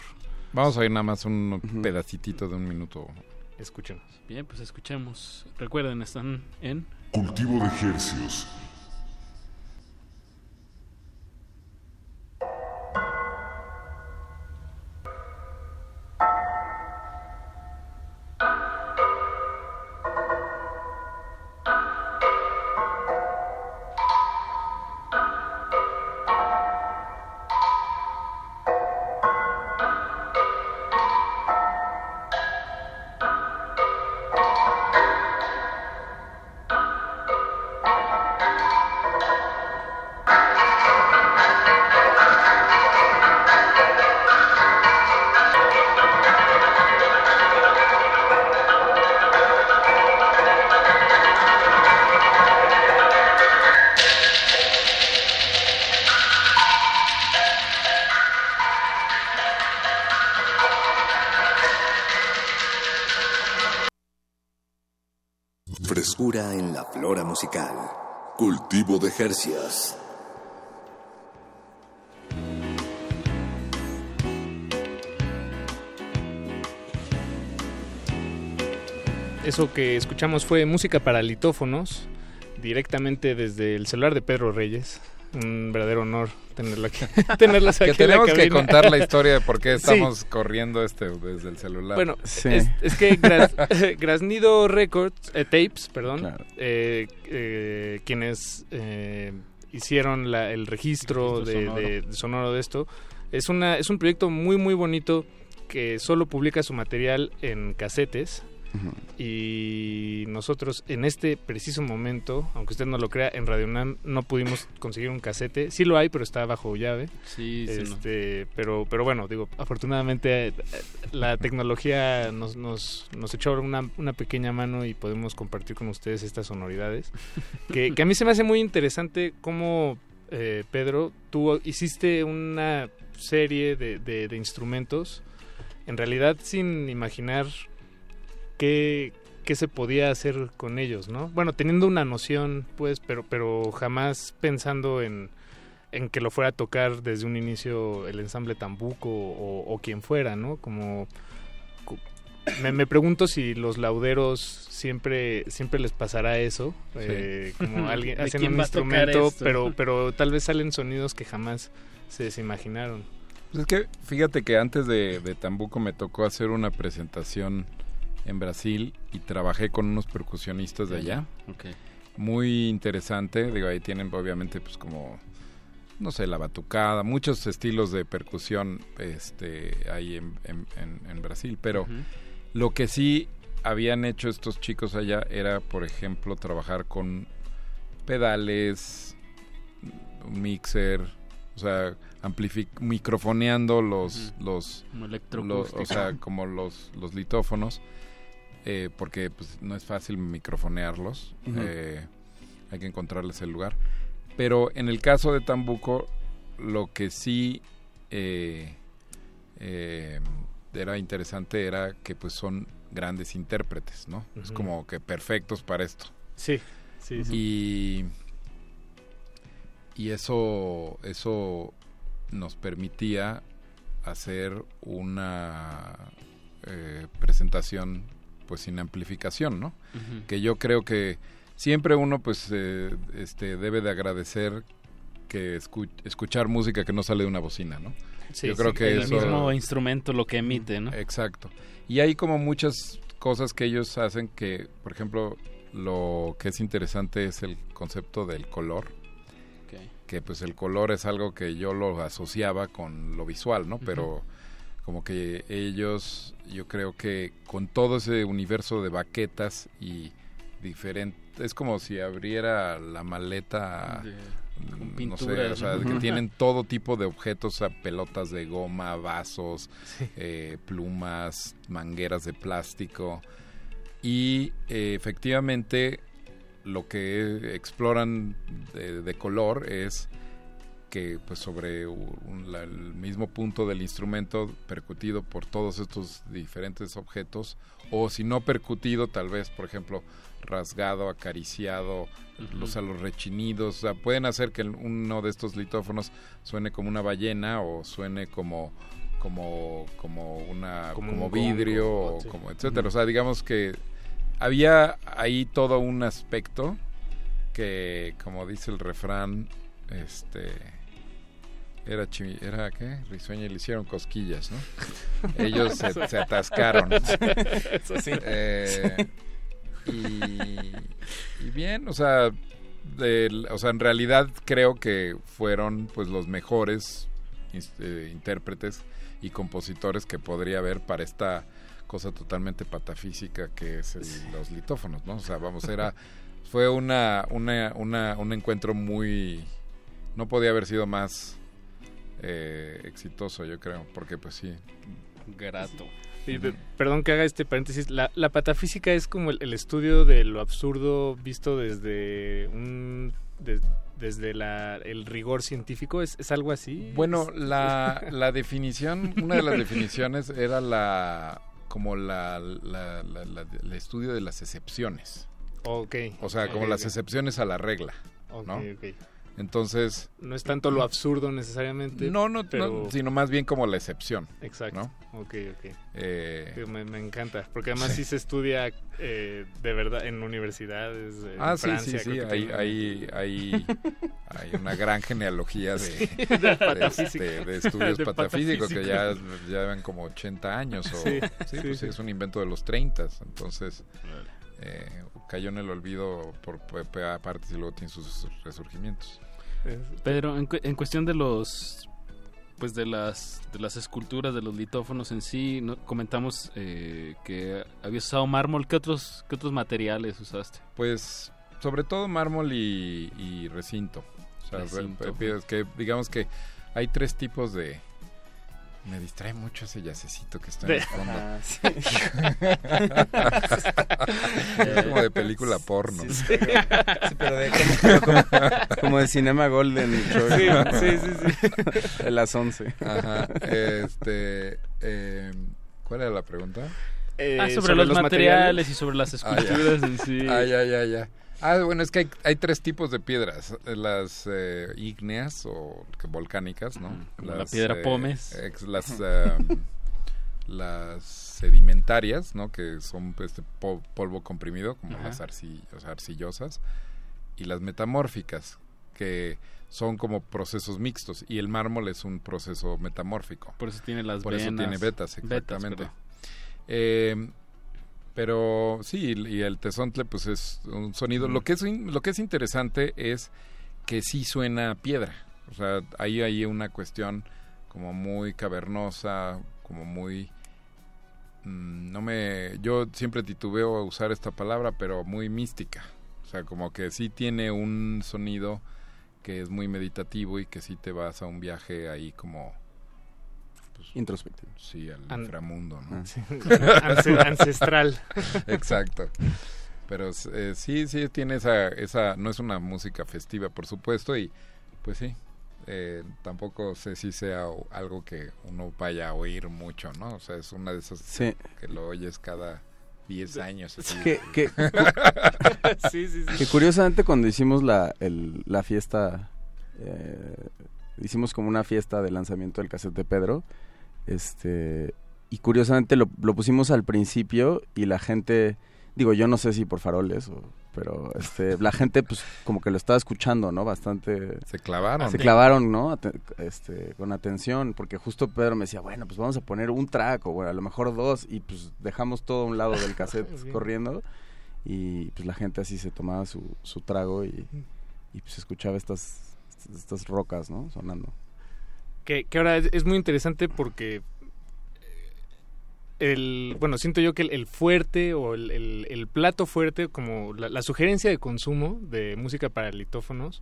Vamos a ir nada más un Ujú. pedacitito de un minuto. escúchenos. Bien, pues escuchemos. Recuerden, están en Cultivo de Hercios. Cultivo de Hercios. Eso que escuchamos fue música para litófonos, directamente desde el celular de Pedro Reyes. Un verdadero honor tenerlo aquí. tenerlas aquí que en la tenemos que contar la historia de por qué Sí. estamos corriendo este desde el celular. Bueno, es, es que Gras- Grasnido Records, eh, Tapes, perdón, eh, eh, quienes eh, hicieron la- el registro, Registro de, sonoro. de- de sonoro de esto, es, una, es un proyecto muy, muy bonito que solo publica su material en casetes. Y nosotros en este preciso momento, aunque usted no lo crea, en Radio UNAM no pudimos conseguir un casete. Sí lo hay, pero está bajo llave. Sí, sí, no. Este, pero, pero bueno, digo, afortunadamente eh, la tecnología nos, nos, nos echó una, una pequeña mano y podemos compartir con ustedes estas sonoridades. que, que a mí se me hace muy interesante cómo, eh, Pedro, tú hiciste una serie de, de- de instrumentos, en realidad sin imaginar qué, qué se podía hacer con ellos, ¿no? Bueno, teniendo una noción, pues, pero, pero jamás pensando en, en que lo fuera a tocar desde un inicio el ensamble Tambuco o, o quien fuera, ¿no? Como me, me pregunto si los lauderos siempre siempre les pasará eso, Sí. eh, como alguien ¿De hacen un instrumento, pero pero tal vez salen sonidos que jamás se, se imaginaron. Pues es que fíjate que antes de, de Tambuco me tocó hacer una presentación en Brasil y trabajé con unos percusionistas de allá. Muy interesante, digo, ahí tienen obviamente pues como no sé, la batucada, muchos estilos de percusión este hay en, en- Brasil, pero lo que sí habían hecho estos chicos allá era, por ejemplo, trabajar con pedales, un mixer, o sea, microfoneando los los, Como los- o sea, como los los litófonos eh, porque pues no es fácil microfonearlos, eh, hay que encontrarles el lugar. Pero en el caso de Tambuco, lo que sí eh, eh, era interesante era que pues son grandes intérpretes, ¿no? Es como que perfectos para esto. Sí, sí, sí. Y, y eso, eso nos permitía hacer una eh, presentación pues sin amplificación, ¿no? Que yo creo que siempre uno pues eh, este debe de agradecer que escu- escuchar música que no sale de una bocina, ¿no? Sí, yo creo sí, que el eso mismo instrumento lo que emite, ¿no? Exacto. Y hay como muchas cosas que ellos hacen que, por ejemplo, lo que es interesante es el concepto del color. Que pues el color es algo que yo lo asociaba con lo visual, ¿no? Pero como que ellos, yo creo que con todo ese universo de baquetas y diferente, es como si abriera la maleta mm, no sé, o sea, que tienen todo tipo de objetos, o sea, pelotas de goma, vasos, Sí. eh, plumas, mangueras de plástico. Y eh, efectivamente lo que exploran de, de color es que pues sobre un- la- el mismo punto del instrumento percutido por todos estos diferentes objetos o si no percutido tal vez por ejemplo rasgado acariciado o sea los rechinidos o sea pueden hacer que uno de estos litófonos suene como una ballena o suene como como como una Como como, un vidrio gongo, o sí. como etcétera. O sea digamos que había ahí todo un aspecto que como dice el refrán este era chi- era qué risueña y le hicieron cosquillas no ellos se, se atascaron Eso sí. Eh, y, y bien o sea o sea en realidad creo que fueron pues los mejores eh, intérpretes y compositores que podría haber para esta cosa totalmente patafísica que es el- los litófonos, ¿no? O sea, vamos, era fue una, una, una un encuentro muy no podía haber sido más eh, exitoso, yo creo, porque pues sí, Grato. Sí, perdón que haga este paréntesis. La, la patafísica es como el, el estudio de lo absurdo visto desde un de- desde la, el rigor científico. ¿Es, es algo así? Bueno, la, la definición, una de las definiciones era la como la, la- la- la- el estudio de las excepciones. Ok. O sea, como las excepciones a la regla, Ok, ¿no? ok. Entonces... No es tanto lo absurdo necesariamente. No, no, pero... no, sino más bien como la excepción. Exacto. ¿no? Ok, ok. Eh, me, me encanta, porque además sí. sí, se estudia eh, de verdad en universidades en Ah, sí, Francia. sí, sí, hay, hay, hay, hay una gran genealogía de, Sí, de, de patafísica. este, de estudios De patafísicos que ya patafísica. llevan como 80 años. O, Sí, sí, sí, pues sí. es un invento de los 30, entonces eh, cayó en el olvido por, por, por aparte y luego tiene sus resurgimientos. Pedro, en, cu- en cuestión de los pues de las de las esculturas de los litófonos en sí no- comentamos eh, que habías usado mármol qué otros qué otros materiales usaste Pues sobre todo mármol y, y recinto. O sea, Recinto. que digamos que hay tres tipos de... Me distrae mucho ese yacecito que está en De- el fondo. Ah, sí. es como de película porno. Sí, sí. Sí, pero de- como, pero como- como de Cinema Golden. Sí, ¿no? sí, sí, sí. De las 11. Ajá. Este, eh, ¿Cuál era la pregunta? Eh, ah sobre, los, materiales, y sobre las Ah, ya. esculturas en sí Ah, ya, ya, ya. Ah, bueno, es que hay, hay tres tipos de piedras. eh, Las eh, ígneas o volcánicas, ¿no? Como la Las, piedra eh, pómez. ex- las, las sedimentarias, ¿no? Que son este po- polvo comprimido, como Ajá. las arcillosas. Y las metamórficas, que son como procesos mixtos. Y el mármol es un proceso metamórfico. por eso tiene las Por eso tiene betas, Betas, exactamente. Eh, pero sí, y el tesontle pues es un sonido. Lo que es lo que es interesante es que sí suena a piedra. O sea, ahí hay una cuestión como muy cavernosa, como muy mm, no me yo siempre titubeo a usar esta palabra, pero muy mística. O sea, como que sí tiene un sonido que es muy meditativo y que sí te vas a un viaje ahí como pues, Introspectivo. Sí, al An- inframundo, ¿no? Ah, ancestral. Exacto. Pero eh, sí, sí tiene esa, esa, no es una música festiva, por supuesto, y pues sí, eh, tampoco sé si sea algo que uno vaya a oír mucho, ¿no? O sea, es una de esas Sí. que lo oyes cada 10 años. así. Que, que, Sí, sí, sí. que curiosamente cuando hicimos la, el- la fiesta, eh, hicimos como una fiesta de lanzamiento del cassette de Pedro, este, y curiosamente lo, lo pusimos al principio y la gente, digo, yo no sé si por faroles o pero este la gente pues como que lo estaba escuchando no bastante se clavaron. se clavaron no este con atención porque justo Pedro me decía bueno pues vamos a poner un track o bueno a lo mejor dos y pues dejamos todo a un lado del cassette corriendo y pues la gente así se tomaba su, su trago y, y pues escuchaba estas estas rocas no sonando que, que ahora es, es muy interesante porque eh, el bueno siento yo que el, el fuerte o el, el- el plato fuerte como la, la sugerencia de consumo de música para litófonos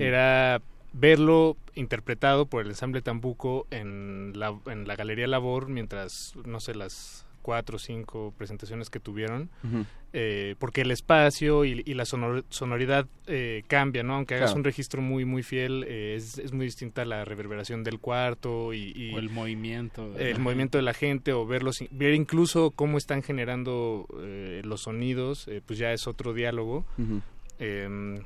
era verlo interpretado por el ensamble Tambuco en la, en la Galería Labor mientras no sé las cuatro o cinco presentaciones que tuvieron. Eh, porque el espacio y, y la sonor- sonoridad eh, cambia, ¿no? Aunque hagas Claro. un registro muy muy fiel, eh, es, es muy distinta la reverberación del cuarto y, y o el movimiento el movimiento de la gente o verlos, ver incluso cómo están generando eh, los sonidos, eh, pues ya es otro diálogo. Em,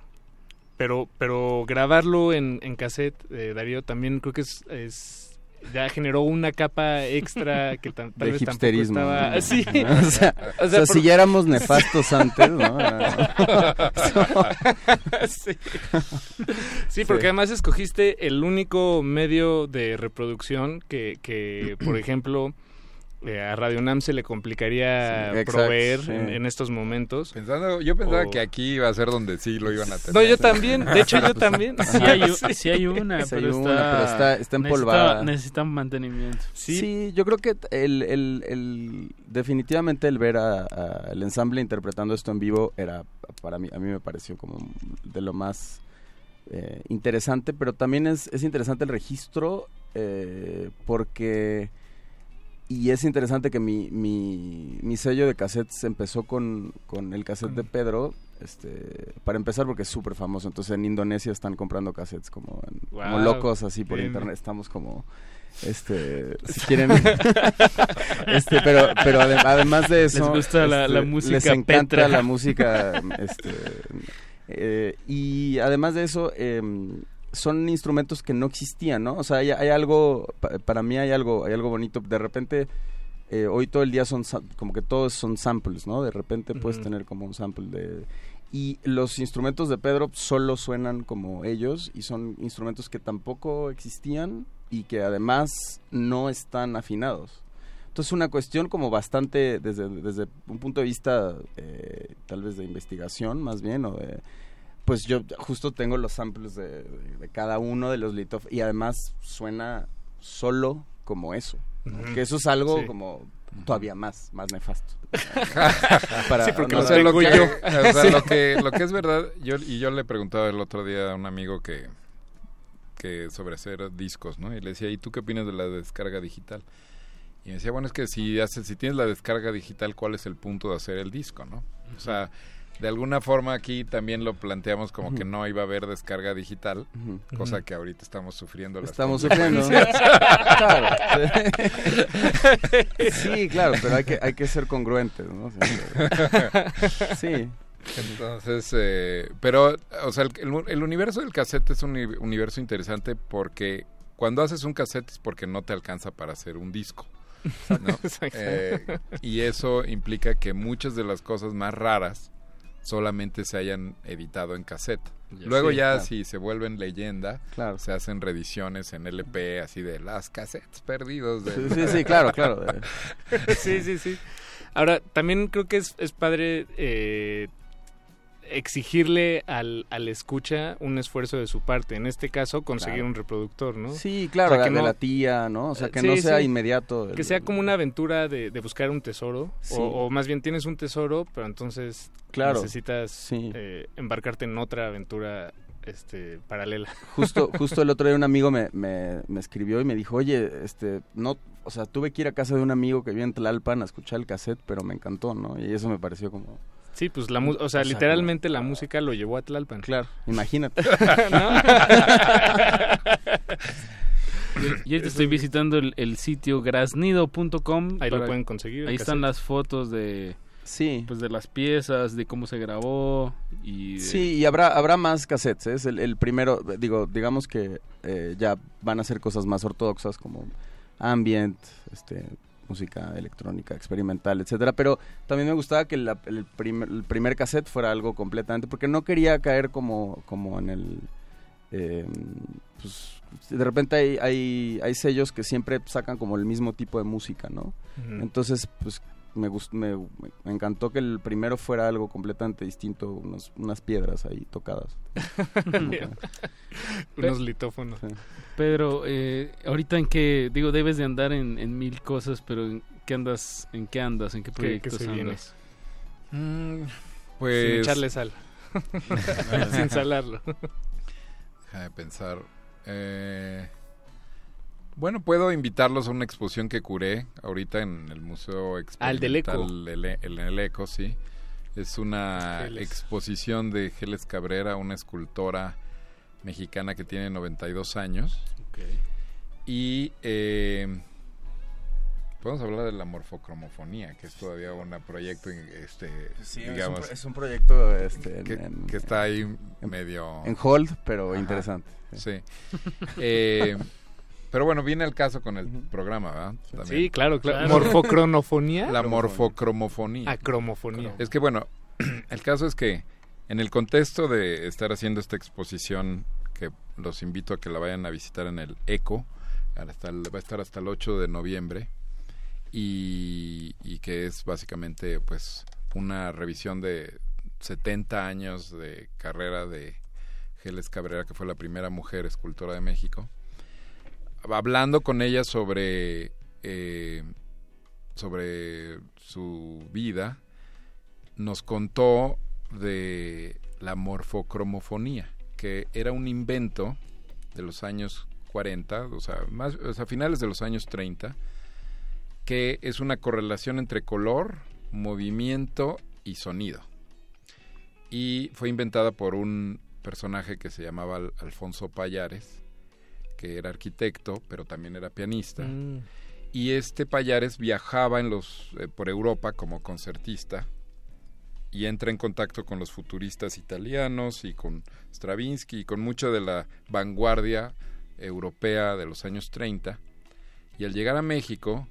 pero, pero grabarlo en, en cassette, eh, Darío, también creo que es, es, ya generó una capa extra que tal de vez tampoco hipsterismo. estaba... ¿no? Sí. o sea, o sea, si por- ya éramos nefastos antes, ¿no? sí. Sí, porque además escogiste el único medio de reproducción que, que por ejemplo, eh, a Radio Nam se le complicaría Sí, proveer sí. en, en estos momentos. Pensando, yo pensaba O- que aquí iba a ser donde sí lo iban a tener. No, yo también. De hecho, yo también. Sí hay, u- sí hay una, Sí hay pero, una, está, pero está- está empolvada. Necesita, necesita mantenimiento. Sí. yo creo que el, el- el- definitivamente el ver a, a el ensamble interpretando esto en vivo era para mí, a mí me pareció como de lo más eh, interesante, pero también es, es interesante el registro eh, porque y es interesante que mi, mi, mi sello de cassettes empezó con, con el cassette de Pedro, este, para empezar porque es súper famoso, entonces en Indonesia están comprando cassettes como, en- como locos así por bien. internet, estamos como este si quieren este pero pero ade- además de Les eso gusta la- este, la música les encanta Petra. la música este eh, y además de eso em, son instrumentos que no existían no o sea hay, hay algo pa- para mí hay algo hay algo bonito. De repente eh, hoy todo el día son como que todos son samples no de repente puedes tener como un sample de y los instrumentos de Pedro solo suenan como ellos y son instrumentos que tampoco existían y que además no están afinados. Entonces una cuestión como bastante desde, desde un punto de vista eh, tal vez de investigación más bien o de pues yo justo tengo los samples de, de- de cada uno de los Litov y además suena solo como eso. Que eso es algo Sí. como todavía más, más nefasto. Sí, porque no lo que, yo. o sea, Sí. lo que lo que es verdad, yo y yo le preguntaba el otro día a un amigo que que sobre hacer discos, ¿no? Y le decía, "¿Y tú qué opinas de la descarga digital?" Y me decía, "Bueno, es que si haces si tienes la descarga digital, ¿cuál es el punto de hacer el disco, no?" O sea, de alguna forma aquí también lo planteamos como que no iba a haber descarga digital, cosa que ahorita estamos sufriendo las Estamos sufriendo. claro. Sí, claro, pero hay que, hay que ser congruentes, ¿no? Sí. Entonces, eh, pero, o sea, el, el- el universo del cassette es un uni- universo interesante porque cuando haces un cassette es porque no te alcanza para hacer un disco. ¿no? Exacto. Eh, y eso implica que muchas de las cosas más raras solamente se hayan editado en cassette. Ya, Luego sí, ya claro. si se vuelven leyenda, Claro. se hacen reediciones en LP así de las cassettes perdidos. De... Sí, sí, sí, claro, claro. sí, sí, sí. Ahora, también creo que es, es padre eh, exigirle al, al escucha un esfuerzo de su parte. En este caso, conseguir Claro. un reproductor, ¿no? Sí, claro, O sea, que de no- la tía, ¿no? O sea, que Sí, no sea sí. inmediato. el- Que sea como una aventura de, de buscar un tesoro. Sí. O, o más bien tienes un tesoro, pero entonces Claro. necesitas eh, embarcarte en otra aventura este, paralela. Justo, justo el otro día un amigo me, me, me escribió y me dijo, oye, este, no, o sea, tuve que ir a casa de un amigo que vive en Tlalpan a escuchar el cassette, pero me encantó, ¿no? Y eso me pareció como... Sí, pues la o sea, O sea, literalmente la música lo llevó a Tlalpan. Claro, imagínate. Yo ahorita estoy visitando el, el sitio grasnido.com. Ahí lo pueden conseguir, Ahí están las fotos de, sí. pues de las piezas, de cómo se grabó y de- Sí, y habrá, habrá más cassettes, ¿eh? es el, el primero, digo, digamos que eh, ya van a ser cosas más ortodoxas como ambient, este, música electrónica, experimental, etcétera, pero también me gustaba que la- el, primer, el primer cassette fuera algo completamente, porque no quería caer como, como en el... eh, pues, de repente hay, hay, hay sellos que siempre sacan como el mismo tipo de música, ¿no? Entonces, pues me, gust- me, me encantó que el primero fuera algo completamente distinto, unos- unas piedras ahí tocadas. Unos litófonos. Pedro, eh, ahorita en qué, digo, debes de andar en, en mil cosas, pero ¿en qué andas? ¿En qué andas? ¿En qué ¿Qué- qué proyectos andas? Mm, Sin pues... echarle sal. Sin salarlo. Déjame pensar. Eh, bueno, puedo invitarlos a una exposición que curé ahorita en el Museo Ah, el del Eco. Experimental E- el, el Eco, sí. Es una Geles. exposición de Geles Cabrera, una escultora mexicana que tiene 92 años. Y eh, podemos hablar de la morfocromofonía, que es todavía un proyecto, este, Sí, es un es un proyecto, este, que, en- que está ahí en- medio en hold, pero Ajá, interesante. Sí. Eh, Pero bueno, viene el caso con el programa, ¿verdad? También. Sí, claro, claro. ¿Morfocronofonía? La morfocromofonía. Ah, cromofonía. Es que bueno, el caso es que en el contexto de estar haciendo esta exposición, que los invito a que la vayan a visitar en el ECO, hasta el- va a estar hasta el 8 de noviembre, y, y que es básicamente pues una revisión de 70 años de carrera de Geles Cabrera, que fue la primera mujer escultora de México, hablando con ella sobre, eh, sobre su vida, nos contó de la morfocromofonía, que era un invento de los años 40, o sea, más, o sea, finales de los años 30, que es una correlación entre color, movimiento y sonido. Y fue inventada por un personaje que se llamaba Al- Alfonso Payares, que era arquitecto, pero también era pianista. Mm. Y este Payares viajaba en los, eh, por Europa como concertista y entra en contacto con los futuristas italianos y con Stravinsky y con mucha de la vanguardia europea de los años 30. Y al llegar a México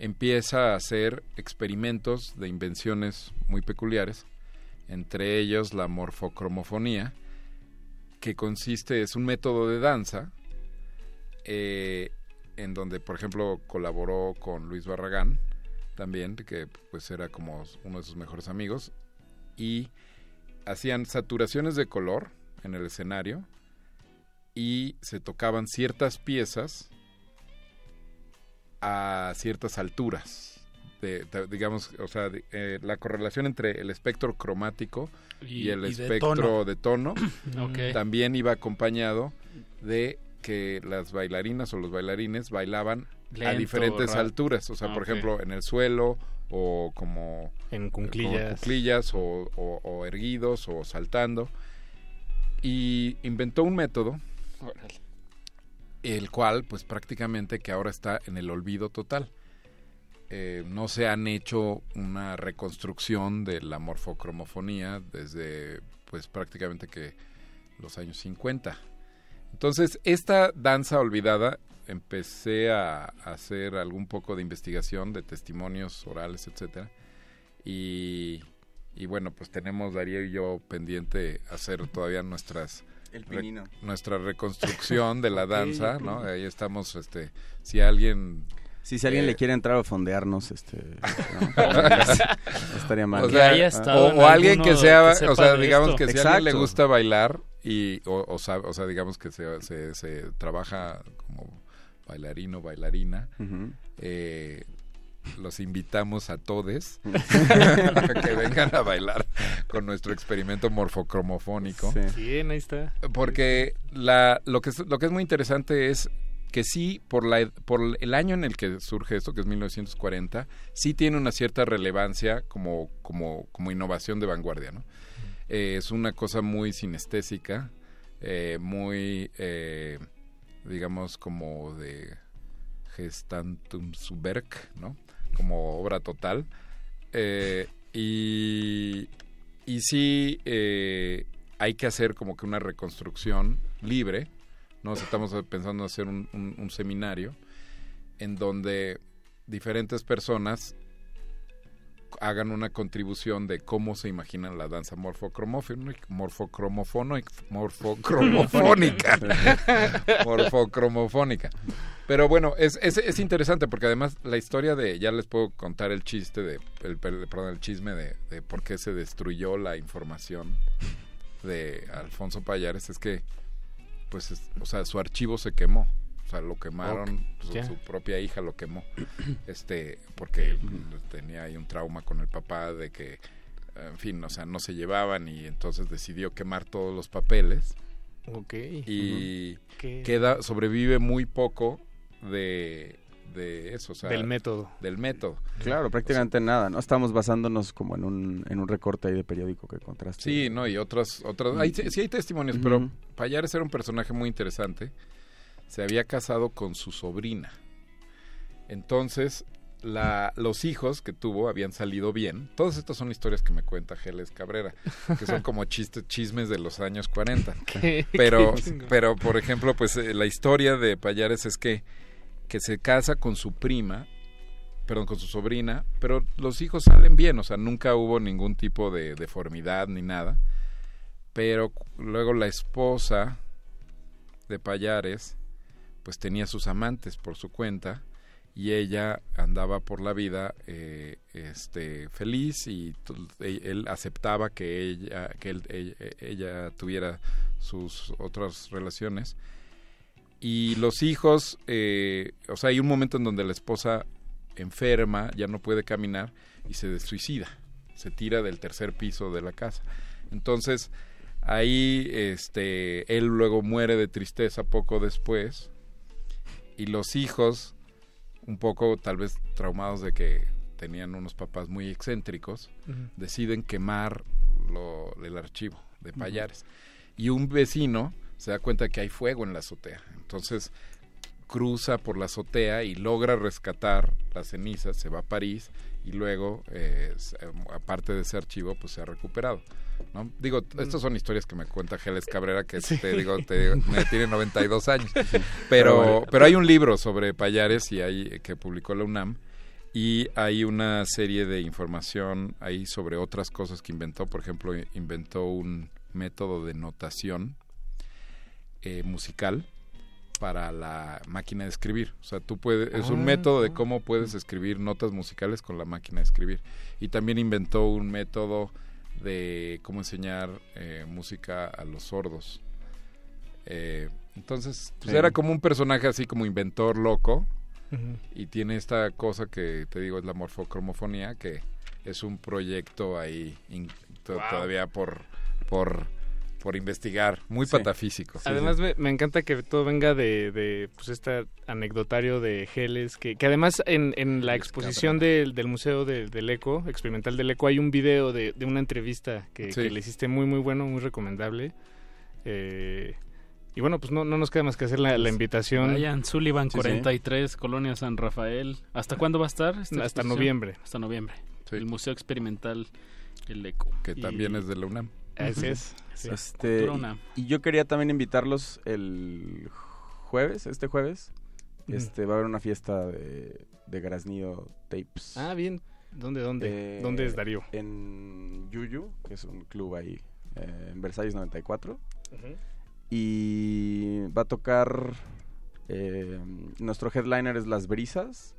empieza a hacer experimentos de invenciones muy peculiares, entre ellos la morfocromofonía, que consiste, es un método de danza, eh, en donde, por ejemplo, colaboró con Luis Barragán, también, que pues era como uno de sus mejores amigos, y hacían saturaciones de color en el escenario y se tocaban ciertas piezas a ciertas alturas. De, de- digamos, o sea, de- eh, la correlación entre el espectro cromático y, Y- el y espectro de tono, también iba acompañado de que las bailarinas o los bailarines bailaban a diferentes alturas, o sea, Ah, por ejemplo, en el suelo o como En como cunclillas. cuclillas o, o- o erguidos o saltando. Y inventó un método el cual pues prácticamente que ahora está en el olvido total. Eh, no se han hecho una reconstrucción de la morfocromofonía desde pues prácticamente que los años 50 entonces esta danza olvidada empecé a, a hacer algún poco de investigación de testimonios orales etcétera y, y bueno, pues tenemos Darío y yo pendiente hacer todavía nuestras El re- pinino. nuestra reconstrucción de la danza. ¿no? Ahí estamos, este, si alguien Sí, si alguien eh, le quiere entrar a fondearnos, este, ¿no? estaría mal. o, sea, o- o alguien que sea, o sea, digamos que si a alguien le gusta bailar y o, o sabe- o sea, digamos que se, se, se trabaja como bailarino, bailarina, eh, los invitamos a todos a que vengan a bailar con nuestro experimento morfocromofónico. Bien, ahí está. Porque la, lo, que es, lo que es muy interesante es que sí, por, la, por el año en el que surge esto, que es 1940, sí tiene una cierta relevancia como, como, como innovación de vanguardia, ¿no? Eh, es una cosa muy sinestésica, eh, muy, eh, digamos, como de gestantum suberc, ¿no? Como obra total. Y, y sí hay que hacer como que una reconstrucción libre, ¿no? Estamos pensando en hacer un seminario en donde diferentes personas hagan una contribución de cómo se imaginan la danza morfocromofónica, morfocromofónica, morfocromofónica. Pero bueno, es, es, es interesante porque además la historia de, ya les puedo contar el chiste de, el, per- perdón, el chisme de, de por qué se destruyó la información de Alfonso Payares, es que, pues, es- o sea, su archivo se quemó. O sea, lo quemaron, su, propia hija lo quemó. este, porque tenía ahí un trauma con el papá de que, en fin, o sea, no se llevaban y entonces decidió quemar todos los papeles. Ok. Y queda, sobrevive muy poco de, de eso, o sea, Del método. Del método. Claro, prácticamente nada, ¿no? Estamos basándonos como en un, en un recorte ahí de periódico que contraste. Sí, no, y otras, otras, hay, sí sí hay testimonios, pero Payares era un personaje muy interesante. Se había casado con su sobrina. Entonces, la, los hijos que tuvo habían salido bien. Todas estas son historias que me cuenta Geles Cabrera, que son como chistes, chismes de los años 40. Qué- Pero, qué pero por ejemplo, pues eh, la historia de Payares es que, que se casa con su prima, perdón, con su sobrina, pero los hijos salen bien, o sea, nunca hubo ningún tipo de deformidad ni nada. Pero luego la esposa de Payares, pues tenía sus amantes por su cuenta y ella andaba por la vida eh, este feliz y e- él aceptaba que ella que él- ella, ella tuviera sus otras relaciones. Y los hijos eh, o sea hay un momento en donde la esposa enferma ya no puede caminar y se suicida se tira del tercer piso de la casa. Entonces ahí este él luego muere de tristeza poco después y los hijos un poco tal vez traumados de que tenían unos papás muy excéntricos deciden quemar lo, el archivo de Payares. Y un vecino se da cuenta que hay fuego en la azotea. Entonces cruza por la azotea y logra rescatar las cenizas se va a París y luego eh, eh, aparte de ese archivo pues se ha recuperado ¿no? digo estas son historias que me cuenta Geles Cabrera que Sí. te digo te, me tiene 92 años Pero pero hay un libro sobre Payares y hay que publicó la UNAM y hay una serie de información ahí sobre otras cosas que inventó por ejemplo inventó un método de notación eh, musical para la máquina de escribir. O sea, tú puedes, es un Ah, método de cómo puedes escribir notas musicales con la máquina de escribir. Y también inventó un método de cómo enseñar eh, música a los sordos. Eh, entonces, pues Sí. era como un personaje así como inventor loco. Y tiene esta cosa que te digo es la morfocromofonía, que es un proyecto ahí in- to- Wow. todavía por, por, por investigar, muy Sí. patafísico. Además me, me encanta que todo venga de, de pues este anecdotario de Geles, que, que además en, en la exposición del, del Museo de- del Eco, experimental del Eco, hay un video de, de una entrevista que, Sí. que le hiciste muy muy bueno, muy recomendable. Eh, y bueno, pues no, no nos queda más que hacer la, la invitación. Vayan, Sullivan Sí, sí. 43, Colonia San Rafael. ¿Hasta cuándo va a estar? esta Hasta noviembre. Hasta noviembre. El Museo Experimental El Eco. Que también es de la UNAM. Así es. sí. Este, y, y yo quería también invitarlos el jueves, este jueves. Este va a haber una fiesta de, de Grasnido Tapes. Ah, bien. ¿Dónde, dónde? Eh, ¿Dónde es Darío? En Yuyu, que es un club ahí eh, en Versalles 94. Ujú. Y va a tocar. eh, nuestro headliner es Las Brisas.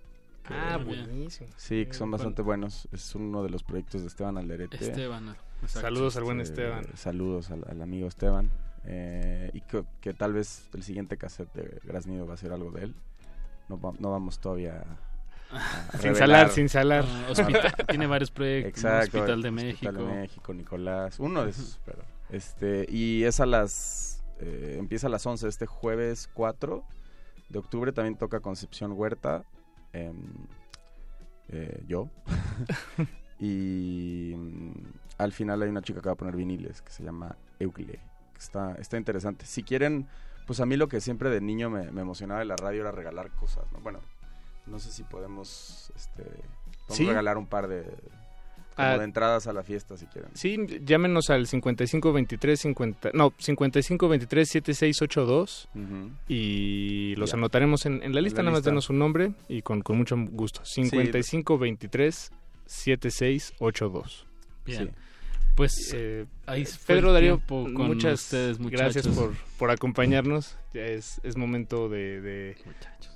que- Ah, buenísimo. Sí, que son bastante buenos. Es uno de los proyectos de Esteban Alderete. Esteban, exacto. Saludos al buen Este, Esteban. Saludos al, al amigo Esteban. eh, y que, que tal vez el siguiente cassette de Grasnido va a ser algo de él. No, va- no vamos todavía a Sin salar, sin salar. Hospital- tiene varios proyectos. Exacto. Hospital de Hospital de México. México, Nicolás. Uno de esos, pero. Este, y es a las. eh, empieza a las 11 este jueves 4 de octubre. También toca Concepción Huerta. em, eh, yo. y mm, al final hay una chica que va a poner viniles que se llama Eucle. Que está, está interesante. Si quieren, pues a mí lo que siempre de niño me, me emocionaba de la radio era regalar cosas. ¿no? Bueno, no sé si podemos, este, podemos Sí. regalar un par de, como Ah, de entradas a la fiesta si quieren. Sí, llámenos al 5523 50, no, 5523 7682 Ujú. y los Ya. anotaremos en, en la lista, la nada más denos su nombre y con, con mucho gusto. 5523 7682. Bien. Sí. Pues Eh, ahí eh, fue Pedro Darío, con muchas ustedes, gracias por, por acompañarnos. Ya es, es momento de, de,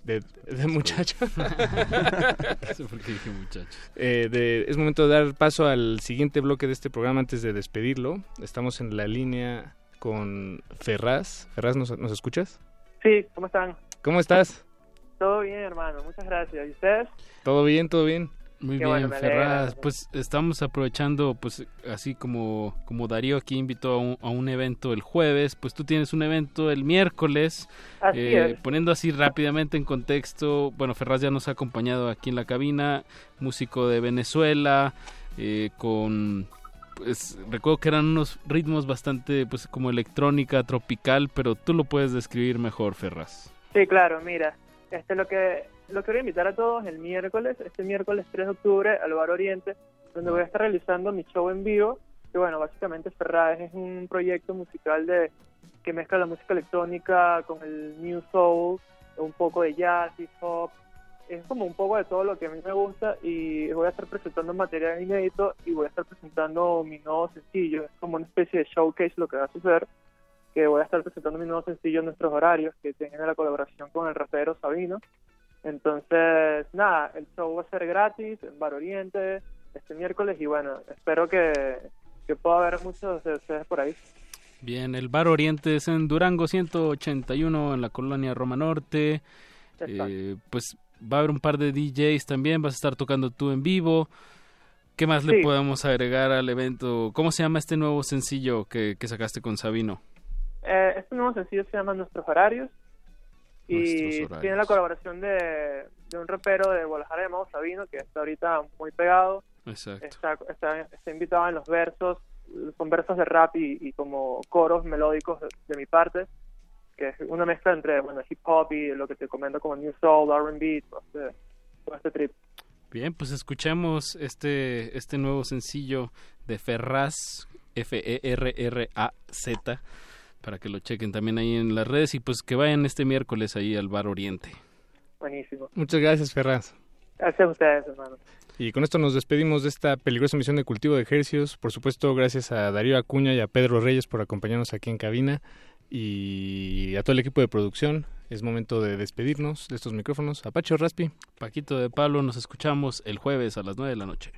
de, de muchacho. No sé por qué dije muchachos. Eh, de- es momento de dar paso al siguiente bloque de este programa antes de despedirlo. Estamos en la línea con Ferraz. Ferraz, ¿nos, nos escuchas? Sí, ¿cómo están? ¿Cómo estás? Todo bien, hermano, muchas gracias. ¿Y ustedes? ¿Todo bien? ¿Todo bien? Muy Qué bien, bueno. Ferraz. Pues estamos aprovechando, pues así como, como Darío aquí invitó a un, a un evento el jueves, pues tú tienes un evento el miércoles. Así Eh, es. Poniendo así rápidamente en contexto, bueno, Ferraz ya nos ha acompañado aquí en la cabina, músico de Venezuela, eh, con... Pues recuerdo que eran unos ritmos bastante, pues como electrónica, tropical, pero tú lo puedes describir mejor, Ferraz. Sí, claro, mira, este lo que los quiero invitar a todos el miércoles, este miércoles 3 de octubre, al Bar Oriente, donde voy a estar realizando mi show en vivo. Que bueno, básicamente Ferraz es un proyecto musical de que mezcla la música electrónica con el new soul, un poco de jazz, hip hop. Es como un poco de todo lo que a mí me gusta y voy a estar presentando material inédito y voy a estar presentando mi nuevo sencillo. Es como una especie de showcase lo que va a suceder que voy a estar presentando mi nuevo sencillo en nuestros horarios, que tienen la colaboración con el rapero Sabino. Entonces, nada, el show va a ser gratis en Bar Oriente este miércoles y bueno, espero que, que pueda haber muchos de ustedes por ahí. Bien, el Bar Oriente es en Durango 181 en la colonia Roma Norte. Eh, pues va a haber un par de DJs también, vas a estar tocando tú en vivo. ¿Qué más le podemos agregar al evento? ¿Cómo se llama este nuevo sencillo que, que sacaste con Sabino? Eh, este nuevo sencillo se llama Nuestros Horarios y tiene la colaboración de, de un rapero de Guadalajara llamado Sabino, que está ahorita muy pegado. Exacto. Está, está, está invitado en los versos, con versos de rap y, y como coros melódicos de, de mi parte, que es una mezcla entre bueno hip hop y lo que te comento como New Soul, R&B, todo este, todo este trip. Bien, pues escuchemos este, este nuevo sencillo de Ferraz, E F-E-R-R-A-Z, para que lo chequen también ahí en las redes y pues que vayan este miércoles ahí al Bar Oriente. Buenísimo. Muchas gracias, Ferraz. Gracias a ustedes, hermano. Y con esto nos despedimos de esta peligrosa misión de cultivo de ejercicios. Por supuesto, gracias a Darío Acuña y a Pedro Reyes por acompañarnos aquí en cabina y a todo el equipo de producción. Es momento de despedirnos de estos micrófonos. Apacho Raspi. Paquito de Pablo, nos escuchamos el jueves a las 9 de la noche.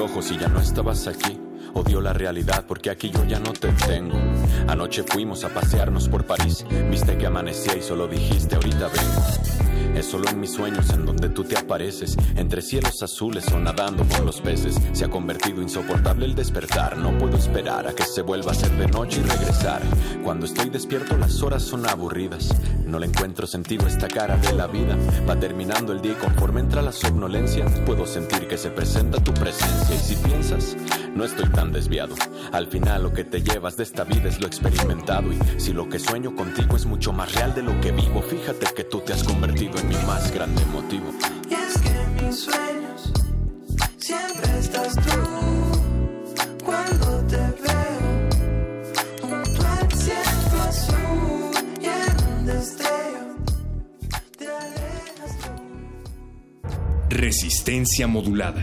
Y ya no estabas aquí. Odio la realidad porque aquí yo ya no te tengo. Anoche fuimos a pasearnos por París. Viste que amanecía y solo dijiste ahorita vengo. Es solo en mis sueños en donde tú te apareces. Entre cielos azules o nadando con los peces. Se ha convertido insoportable el despertar. No puedo esperar a que se vuelva a ser de noche y regresar. Cuando estoy despierto las horas son aburridas. No le encuentro sentido esta cara de la vida. Va terminando el día y conforme entra la somnolencia, puedo sentir que se presenta tu presencia. Y si piensas, no estoy tan desviado. Al final lo que te llevas de esta vida es lo experimentado. Y si lo que sueño contigo es mucho más real de lo que vivo, fíjate que tú te has convertido mi más grande motivo. Y es que en mis sueños siempre estás tú. Cuando te veo junto al cielo azul y en un destello te alejas tú. Resistencia modulada.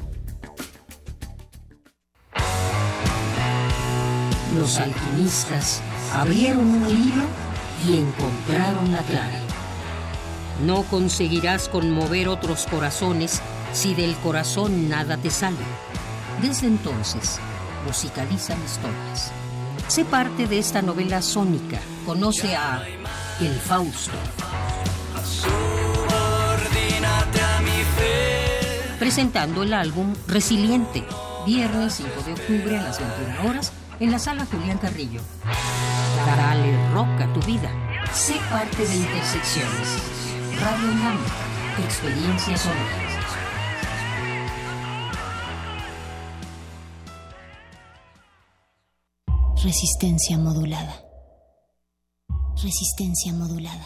Los alquimistas abrieron un libro y encontraron la clave. No conseguirás conmover otros corazones si del corazón nada te sale. Desde entonces, musicalizan historias. Sé parte de esta novela sónica. Conoce a El Fausto. Presentando el álbum Resiliente, viernes 5 de octubre a las 21 horas en la sala Julián Carrillo. Dale rock a tu vida. Sé parte de Intersecciones. Radio UNAM. Experiencias sonoras. Resistencia modulada. Resistencia modulada.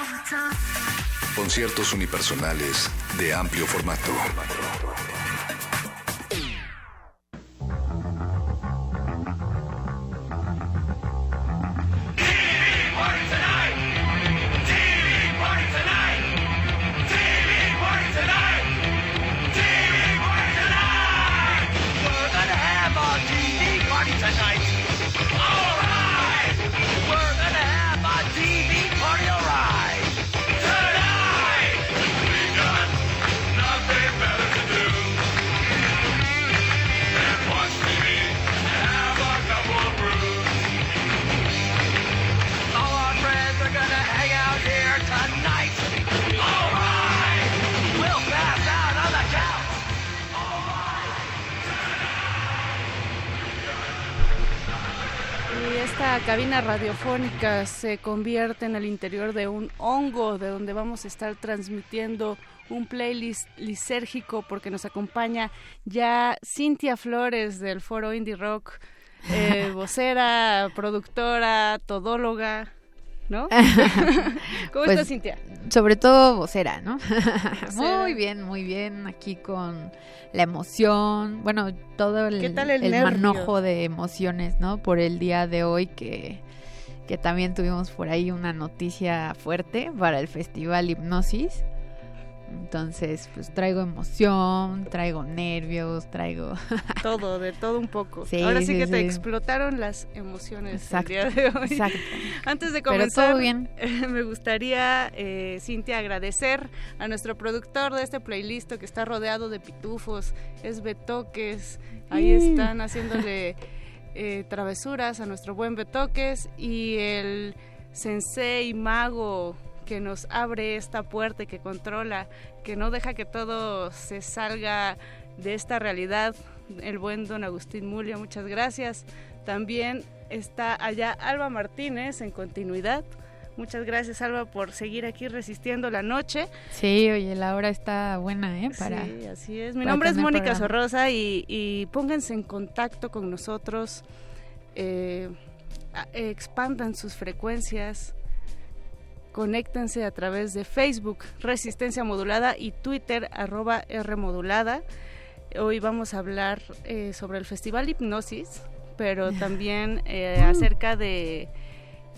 Conciertos unipersonales de amplio formato. Cabina radiofónica se convierte en el interior de un hongo de donde vamos a estar transmitiendo un playlist lisérgico porque nos acompaña ya Cintia Flores del foro Indie Rock, eh, vocera, productora, todóloga, ¿no? ¿Cómo Pues, estás, Cintia? Sobre todo vocera, ¿no? Vocera. muy bien, muy bien. Aquí con la emoción, bueno, todo el, ¿Qué tal el nervio? manojo de emociones, ¿no? Por el día de hoy que, que también tuvimos por ahí una noticia fuerte para el festival Hipnosis. Entonces, pues traigo emoción, traigo nervios, traigo... Todo, de todo un poco. Sí, Ahora sí, sí, que te explotaron las emociones Exacto, el día de hoy. exacto. Antes de Pero comenzar, todo bien. me gustaría, eh, Cintia, agradecer a nuestro productor de este playlist que está rodeado de pitufos, es Betoques. Ahí están haciéndole eh, travesuras a nuestro buen Betoques y el sensei mago que nos abre esta puerta y que controla, que no deja que todo se salga de esta realidad, el buen don Agustín Mulia, muchas gracias. También está allá Alba Martínez en continuidad. Muchas gracias Alba por seguir aquí resistiendo la noche. Sí, oye, la hora está buena, ¿eh? Para, Sí, así es. Mi nombre es Mónica. Sorrosa y, y pónganse en contacto con nosotros, eh, expandan sus frecuencias, conéctense a través de Facebook, Resistencia Modulada y Twitter, arroba R Modulada. Hoy vamos a hablar eh, sobre el Festival Hipnosis, pero también eh, Uh. acerca de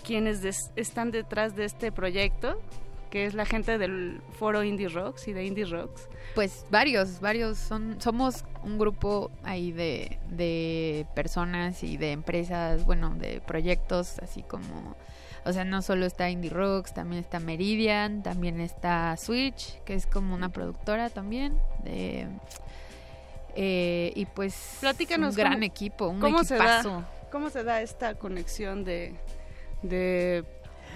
quienes des- están detrás de este proyecto que es la gente del foro Indie Rocks y de Indie Rocks. Pues varios, varios son, somos un grupo ahí de, de personas y de empresas, bueno, de proyectos, así como, o sea, no solo está Indie Rocks, también está Meridian, también está Switch, que es como una productora también, de, eh, y pues Platícanos un gran cómo- equipo, un ¿Cómo se, da, equipazo. ¿Cómo se da esta conexión de, de,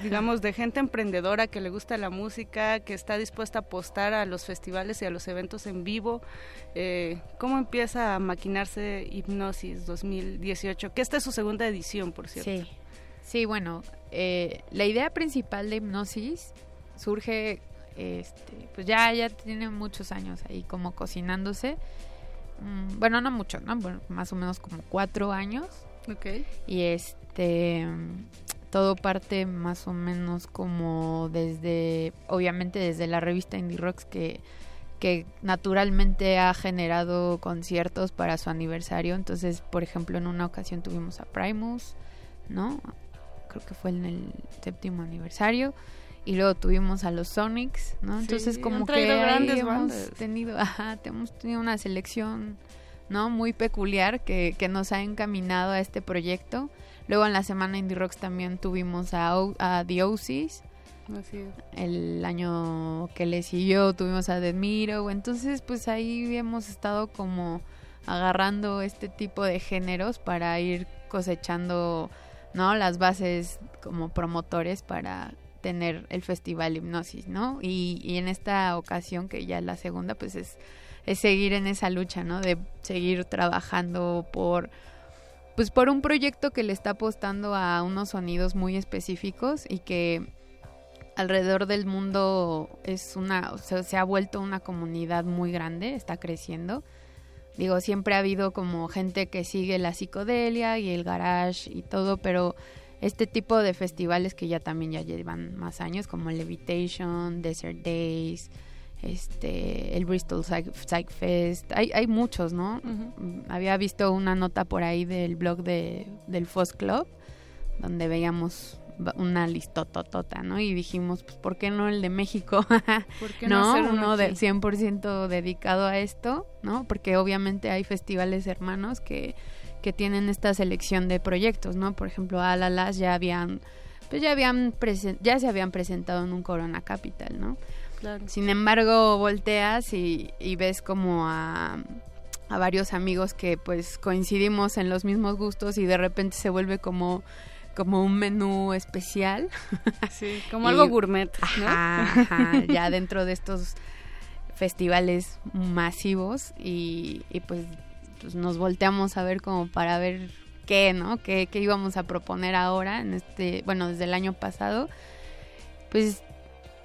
digamos, de gente emprendedora que le gusta la música, que está dispuesta a apostar a los festivales y a los eventos en vivo? Eh, ¿Cómo empieza a maquinarse Hipnosis 2018? Que esta es su segunda edición, por cierto. Sí, sí, bueno, eh, la idea principal de Hipnosis surge, este, pues ya, ya tiene muchos años ahí como cocinándose. Mm, bueno, no mucho, ¿no? Bueno, más o menos como cuatro años. Ok. Y este, todo parte más o menos como desde, obviamente desde la revista Indie Rocks que que naturalmente ha generado conciertos para su aniversario. Entonces, por ejemplo, en una ocasión tuvimos a Primus, ¿no? Creo que fue en el séptimo aniversario. Y luego tuvimos a los Sonics, ¿no? Sí, Entonces, como que ahí hemos bandas. tenido, ajá, hemos tenido una selección, ¿no? Muy peculiar que, que nos ha encaminado a este proyecto. Luego en la semana Indie Rocks también tuvimos a, O- a The Oasis, Así es. el año que le siguió tuvimos a The Miro, entonces pues ahí hemos estado como agarrando este tipo de géneros para ir cosechando, ¿no? Las bases como promotores para tener el festival Hipnosis, ¿no? Y, y en esta ocasión, que ya es la segunda, pues es, es seguir en esa lucha, ¿no? De seguir trabajando por pues por un proyecto que le está apostando a unos sonidos muy específicos y que alrededor del mundo es una, o sea, se ha vuelto una comunidad muy grande, está creciendo. Digo, siempre ha habido como gente que sigue la psicodelia y el garage y todo, pero este tipo de festivales que ya también ya llevan más años, como Levitation, Desert Days, este, el Bristol Psych, Psych Fest, hay, hay muchos, ¿no? Había visto una nota por ahí del blog de, del Foss Club, donde veíamos una listototota, ¿no? Y dijimos, pues, ¿por qué no el de México? ¿Por qué no no, hacer uno uno de aquí? 100% dedicado a esto, ¿no? Porque obviamente hay festivales hermanos que, que tienen esta selección de proyectos, ¿no? Por ejemplo, Alalas ya habían pues ya habían ya se habían presentado en un Corona Capital, ¿no? Claro. Sin embargo, volteas y, y ves como a, a varios amigos que pues coincidimos en los mismos gustos y de repente se vuelve como como un menú especial. Sí, como algo gourmet, ¿no? Ajá, ajá, ya dentro de estos festivales masivos y, y pues, pues nos volteamos a ver como para ver qué, ¿no? ¿Qué, qué íbamos a proponer ahora en este, bueno, desde el año pasado. Pues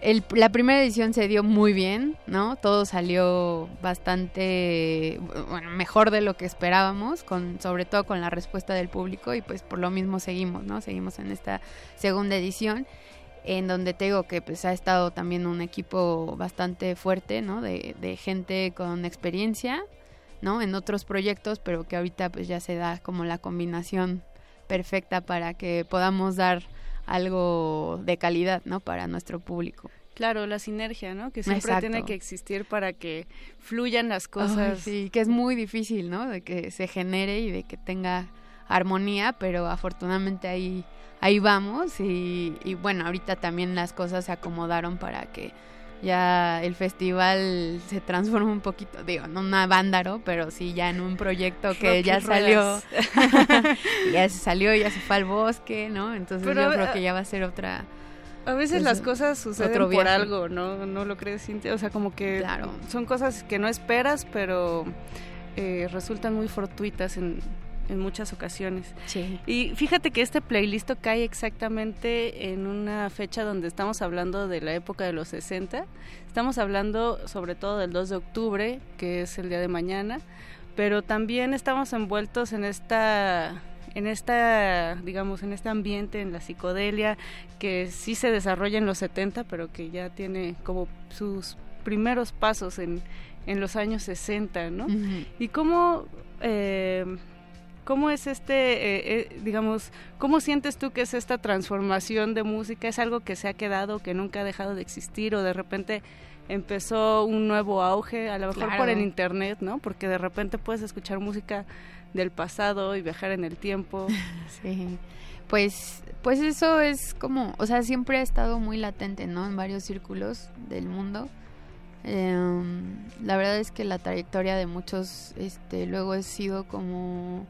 el- la primera edición se dio muy bien, ¿no? Todo salió bastante, mejor de lo que esperábamos, con, sobre todo con la respuesta del público y pues por lo mismo seguimos, ¿no? Seguimos en esta segunda edición en donde te digo que pues ha estado también un equipo bastante fuerte, ¿no? De, de gente con experiencia, ¿no? En otros proyectos, pero que ahorita pues ya se da como la combinación perfecta para que podamos dar algo de calidad, ¿no? Para nuestro público. Claro, la sinergia, ¿no? Que siempre Exacto. tiene que existir para que fluyan las cosas. sí, que es muy difícil, ¿no? De que se genere y de que tenga armonía, pero afortunadamente ahí, ahí vamos y, y bueno, ahorita también las cosas se acomodaron para que ya el festival se transforme un poquito, digo, no una vándaro, pero sí ya en un proyecto que ya salió, ya se salió, ya se fue al bosque, ¿no? Entonces Pero, yo creo que ya va a ser otra... A veces pues, las cosas suceden otro por algo, ¿no? ¿No lo crees, Cintia? O sea, como que Claro. son cosas que no esperas, pero eh, resultan muy fortuitas en, en muchas ocasiones. Sí. Y fíjate que este playlist cae exactamente en una fecha donde estamos hablando de la época de los 60. Estamos hablando sobre todo del 2 de octubre, que es el día de mañana, pero también estamos envueltos en esta en esta, digamos, en este ambiente, en la psicodelia, que sí se desarrolla en los 70, pero que ya tiene como sus primeros pasos en, en los años 60, ¿no? Y cómo, eh, ¿Cómo es este, eh, eh, digamos, cómo sientes tú que es esta transformación de música? ¿Es algo que se ha quedado, que nunca ha dejado de existir o de repente empezó un nuevo auge, a lo mejor por el internet, ¿no? Porque de repente puedes escuchar música del pasado y viajar en el tiempo. Sí. Pues, pues eso es como, o sea, siempre ha estado muy latente, ¿no? En varios círculos del mundo. Em, la verdad es que la trayectoria de muchos, este, luego ha sido como,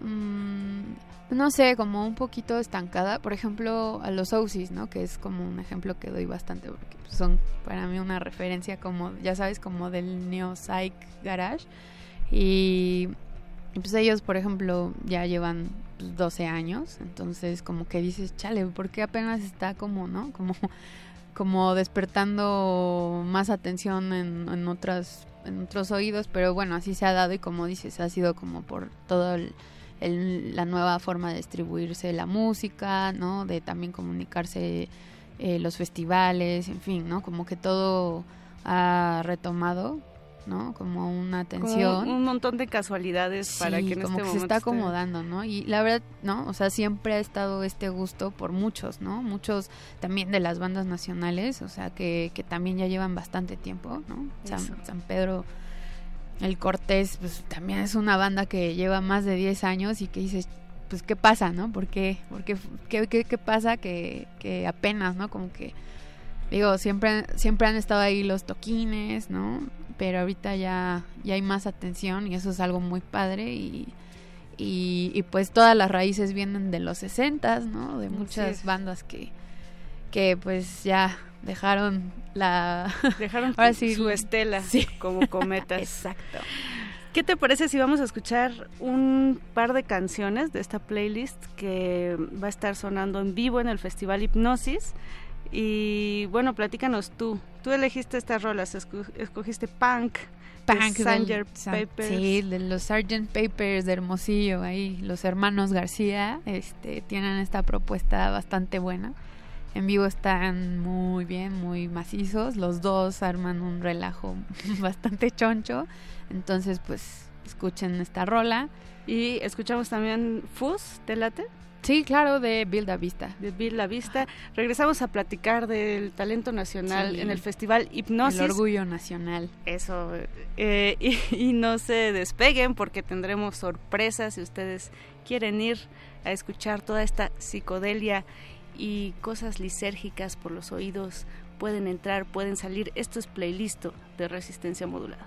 mm, no sé, como un poquito estancada. Por ejemplo, a los Ausis, ¿no? Que es como un ejemplo que doy bastante porque son para mí una referencia como, ya sabes, como del neo psych garage. Y, pues ellos, por ejemplo, ya llevan pues, 12 años, entonces como que dices, chale, ¿por qué apenas está como, no? Como, como despertando más atención en, en otras en otros oídos, pero bueno, así se ha dado y como dices, ha sido como por todo el, el- la nueva forma de distribuirse la música, ¿no? De también comunicarse eh, los festivales, en fin, ¿no? Como que todo ha retomado, ¿no? Como una Como atención. un montón de casualidades para que en como este que se está acomodando, ¿no? Y la verdad, ¿no? O sea, siempre ha estado este gusto por muchos, ¿no? Muchos también de las bandas nacionales, o sea, que, que también ya llevan bastante tiempo, ¿no? San Pedro, el Cortés, pues también es una banda que lleva más de 10 años y que dices, pues, ¿qué pasa, no? ¿Por qué? ¿Por qué, qué, qué- qué pasa que, que apenas, ¿no? Como que digo, siempre, siempre han estado ahí los toquines, ¿no? Pero ahorita ya, ya hay más atención y eso es algo muy padre y, y, y pues todas las raíces vienen de los 60, ¿no? De muchas bandas que, que pues ya dejaron la... Dejaron ahora su- sí, su estela sí. como cometas. Exacto. ¿Qué te parece si vamos a escuchar un par de canciones de esta playlist que va a estar sonando en vivo en el Festival Hipnosis? Y bueno, platícanos tú. Tú elegiste estas rolas, esco- escogiste Punk, de Punk Sanger San- Papers. Sí, de los Sgt. Papers de Hermosillo, ahí los hermanos García este, tienen esta propuesta bastante buena. En vivo están muy bien, muy macizos. Los dos arman un relajo bastante choncho. Entonces, pues, escuchen esta rola. Y escuchamos también Fuzz, ¿te late? Sí, claro, de Bill La Vista. De Bill La Vista. Regresamos a platicar del talento nacional Sí. en el Festival Hipnosis. El orgullo nacional. Eso, eh, y, y no se despeguen porque tendremos sorpresas si ustedes quieren ir a escuchar toda esta psicodelia y cosas lisérgicas por los oídos. Pueden entrar, pueden salir. Esto es playlist de resistencia modulada.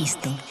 Playlist.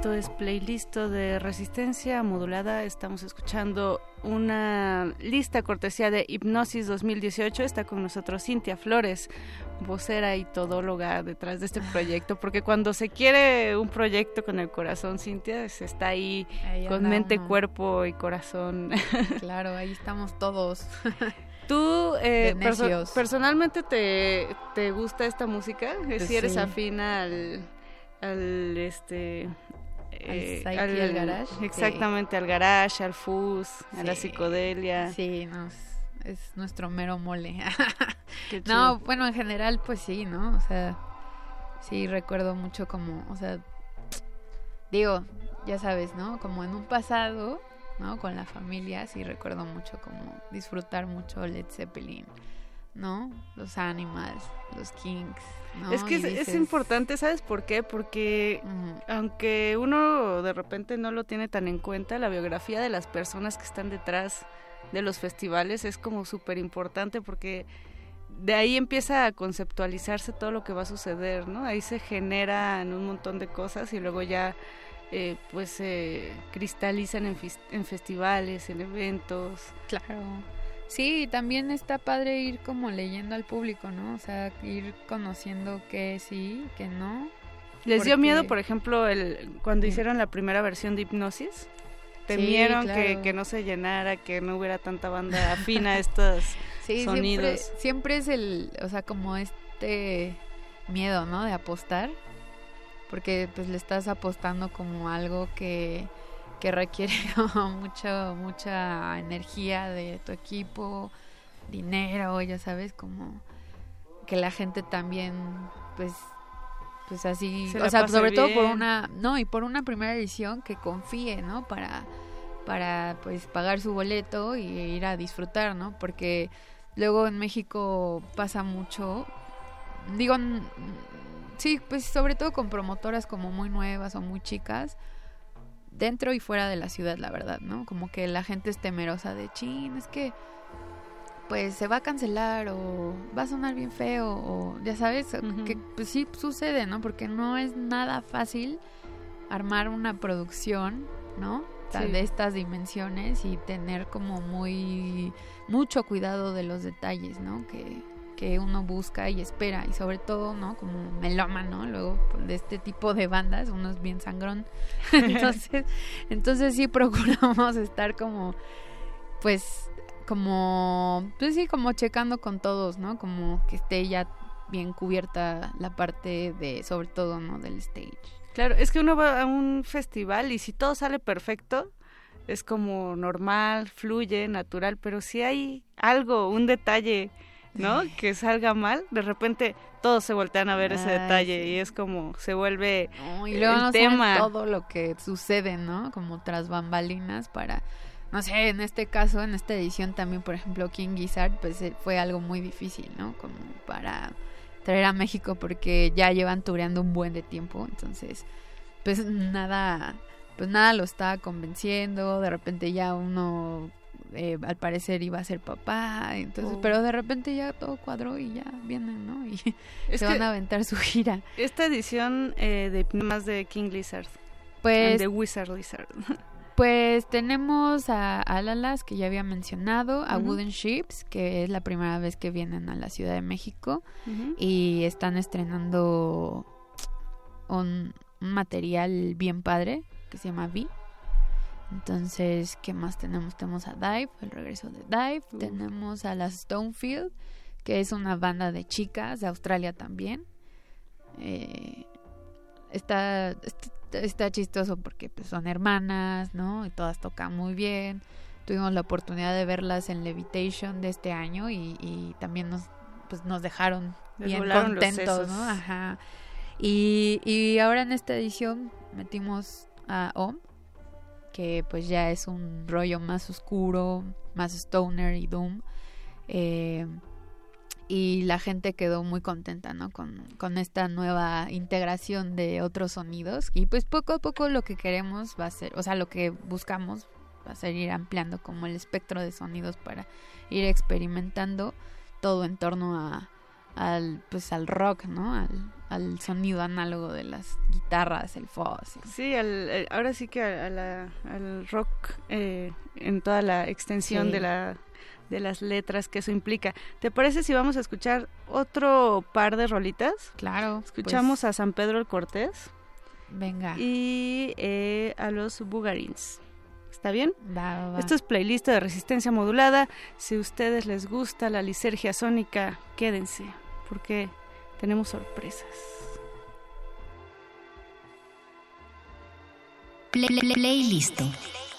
Esto es playlist de resistencia modulada. Estamos escuchando una lista cortesía de Hipnosis 2018. Está con nosotros Cintia Flores, vocera y todóloga detrás de este proyecto. Porque cuando se quiere un proyecto con el corazón, Cintia, se está ahí Ahí con mente, cuerpo y corazón. Claro, ahí estamos todos. ¿Tú eh, perso- personalmente te, te gusta esta música? Pues si eres sí. afín al, al este eh, psyche, al garage, exactamente al garage al fuzz a la psicodelia Sí, no, es, es nuestro mero mole. No, bueno, en general, pues sí, ¿no? O sea, sí recuerdo mucho como, o sea, digo, ya sabes, ¿no? Como en un pasado, ¿no? Con la familia, sí recuerdo mucho como disfrutar mucho Led Zeppelin, ¿no? Los Animals, los Kings, ¿no? Es que es, importante, ¿sabes por qué? Porque aunque uno de repente no lo tiene tan en cuenta, la biografía de las personas que están detrás de los festivales es como súper importante porque de ahí empieza a conceptualizarse todo lo que va a suceder, ¿no? Ahí se generan un montón de cosas y luego ya eh, pues se cristalizan en, en festivales, en eventos. Claro. Sí, también está padre ir como leyendo al público, ¿no? O sea, ir conociendo qué sí, qué no. ¿Les dio miedo, por ejemplo, el, cuando hicieron la primera versión de Hipnosis? temieron claro. que, que no se llenara, que no hubiera tanta banda afina a estos Sí, sonidos. Siempre, siempre es el, o sea, como este miedo, ¿no? De apostar, porque pues le estás apostando como algo que, que requiere mucho, mucha energía de tu equipo, dinero, ya sabes, como que la gente también, pues, pues así, Se o sea, sobre todo por una, no, y por una primera edición que confíe, ¿no? Para, para pues pagar su boleto y ir a disfrutar, ¿no? Porque luego en México pasa mucho, digo, sí, pues sobre todo con promotoras como muy nuevas o muy chicas, dentro y fuera de la ciudad, la verdad, ¿no? Como que la gente es temerosa de, chin, es que pues se va a cancelar o va a sonar bien feo o ya sabes, que pues sí sucede, ¿no? Porque no es nada fácil armar una producción, ¿no? Sí. De estas dimensiones y tener como muy mucho cuidado de los detalles, ¿no? Que, que uno busca y espera y sobre todo, ¿no? Como melómano, luego de este tipo de bandas, uno es bien sangrón. entonces, entonces sí procuramos estar como pues como pues sí, como checando con todos, ¿no? Como que esté ya bien cubierta la parte de sobre todo, ¿no? del stage. Claro, es que uno va a un festival y si todo sale perfecto, es como normal, fluye, natural, pero si hay algo, un detalle, ¿no? Que salga mal, de repente todos se voltean a ver ese detalle sí. y es como se vuelve y luego el no tema. todo lo que sucede, ¿no? Como tras bambalinas para no sé, en este caso, en esta edición también, por ejemplo, King Gizzard, pues eh, fue algo muy difícil, ¿no? Como para traer a México porque ya llevan tureando un buen de tiempo, entonces, pues nada, pues nada lo estaba convenciendo, de repente ya uno eh, al parecer iba a ser papá, entonces, Oh. pero de repente ya todo cuadró y ya vienen, ¿no? Y Es se van a aventar su gira. Esta edición eh, de más de King Lizard. Pues- the Wizard Lizard. Pues tenemos a Alalas, que ya había mencionado, a. Wooden Ships, que es la primera vez que vienen a la Ciudad de México, y están estrenando un, un material bien padre, que se llama V. Entonces, ¿qué más tenemos? Tenemos a Dive, el regreso de Dive, tenemos a las Stonefield, que es una banda de chicas de Australia también. Eh, está, está, está chistoso porque pues, son hermanas, ¿no? Y todas tocan muy bien. Tuvimos la oportunidad de verlas en Levitation de este año y, y también nos, pues, nos dejaron Les bien contentos. ¿no? Ajá. Y, y ahora en esta edición metimos a OM, que pues ya es un rollo más oscuro, más stoner y doom. Eh, y la gente quedó muy contenta, ¿no? Con, con esta nueva integración de otros sonidos. Y pues poco a poco lo que queremos va a ser, o sea, lo que buscamos va a ser ir ampliando como el espectro de sonidos para ir experimentando todo en torno a, al, pues al rock, ¿no? Al, al sonido análogo de las guitarras, el fuzz. Sí, al- eh, ahora sí que a- a la- al rock eh, en toda la extensión Sí. de la de las letras que eso implica. ¿Te parece si vamos a escuchar otro par de rolitas? Claro. Escuchamos pues, a San Pedro el Cortés Venga. y eh, a los Bugarins. ¿Está bien? Va, va, va. Esto es playlist de resistencia modulada. Si a ustedes les gusta la lisergia sónica, quédense, porque tenemos sorpresas. Play- play- Playlist. Thank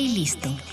Playlist. Can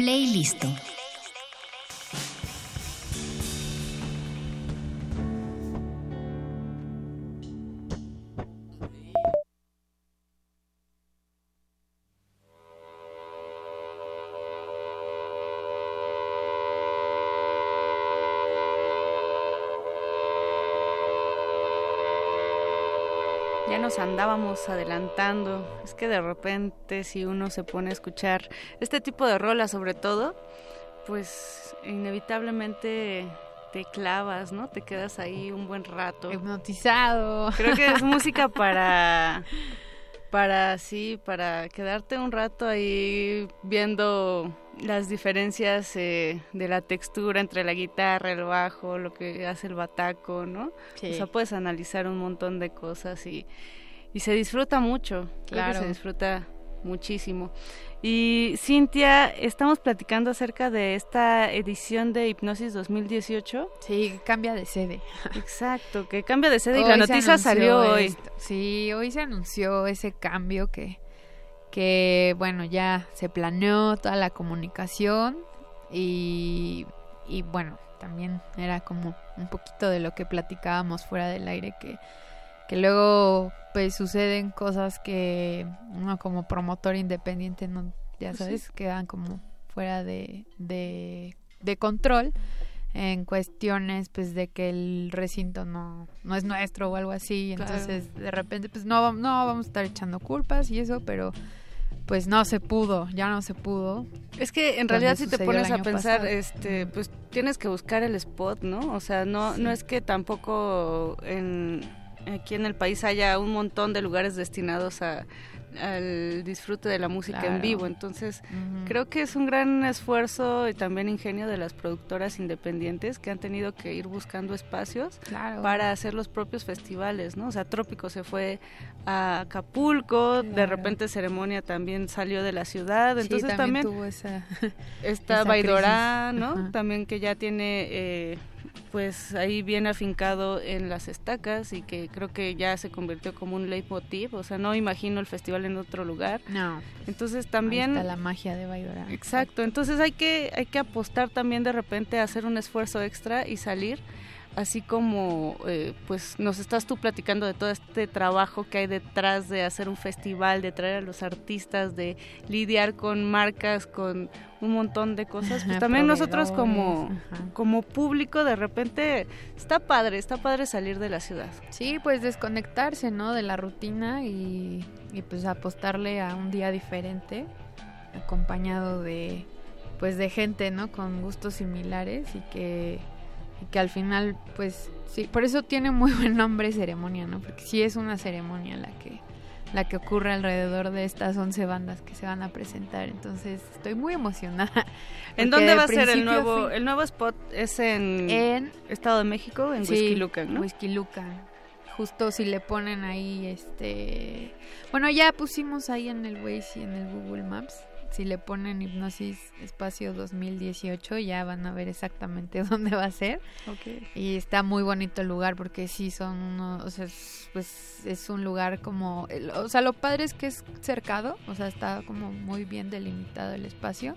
Playlist. Ya nos andábamos adelantando. Es que de repente si uno se pone a escuchar este tipo de rolas sobre todo, pues inevitablemente te clavas, ¿no? Te quedas ahí un buen rato. Hipnotizado. Creo que es música para para sí, para quedarte un rato ahí viendo las diferencias eh, de la textura entre la guitarra, el bajo, lo que hace el bataco, ¿no? Sí. O sea, puedes analizar un montón de cosas y, y se disfruta mucho. Creo que Claro. se disfruta muchísimo. Y Cintia, estamos platicando acerca de esta edición de Hipnosis 2018. Sí, cambia de sede. Exacto, que cambia de sede y la noticia salió hoy. esto. Sí, hoy se anunció ese cambio que, que, bueno, ya se planeó toda la comunicación y, y, bueno, también era como un poquito de lo que platicábamos fuera del aire que, que luego pues suceden cosas que uno como promotor independiente no, ya Pues sabes, sí. quedan como fuera de, de, de control en cuestiones pues de que el recinto no, no es nuestro o algo así Claro. entonces de repente pues no, no vamos a estar echando culpas y eso pero pues no se pudo ya no se pudo Es que en realidad si te pones a pensar, pasado. este, pues tienes que buscar el spot, ¿no? O sea, no, Sí. no es que tampoco en aquí en el país haya un montón de lugares destinados a al disfrute de la música en vivo. Entonces, creo que es un gran esfuerzo y también ingenio de las productoras independientes que han tenido que ir buscando espacios Claro. para hacer los propios festivales, ¿no? O sea, Trópico se fue a Acapulco, de repente Ceremonia también salió de la ciudad, Sí, entonces también también, tuvo esa- está esa crisis. ¿no? También que ya tiene eh, pues ahí bien afincado en las estacas y que creo que ya se convirtió como un leitmotiv, o sea, no imagino el festival en otro lugar. No. Entonces Ahí también está la magia de Baidora Exacto, entonces hay que hay que apostar también de repente a hacer un esfuerzo extra y salir, así como eh, pues nos estás tú platicando de todo este trabajo que hay detrás de hacer un festival, de traer a los artistas, de lidiar con marcas, con un montón de cosas, pues también nosotros como ajá. como público de repente está padre, está padre salir de la ciudad. Sí, pues desconectarse, ¿no? De la rutina y, y pues apostarle a un día diferente, acompañado de, pues de gente, ¿no? Con gustos similares y que, y que al final, pues sí, por eso tiene muy buen nombre ceremonia, ¿no? Porque sí es una ceremonia la que, la que ocurre alrededor de estas 11 bandas que se van a presentar. Entonces estoy muy emocionada. ¿En dónde de va a ser el nuevo fin- el nuevo spot? Es en, En- Estado de México, en Sí, Whisky Lucan, ¿no? Whisky Lucan. Justo si le ponen ahí, este... Bueno, ya pusimos ahí en el Waze y en el Google Maps. Si le ponen Hipnosis Espacio 2018, ya van a ver exactamente dónde va a ser. Y está muy bonito el lugar porque sí son unos, o sea, es- pues es un lugar como, o sea, lo padre es que es cercado, o sea, está como muy bien delimitado el espacio.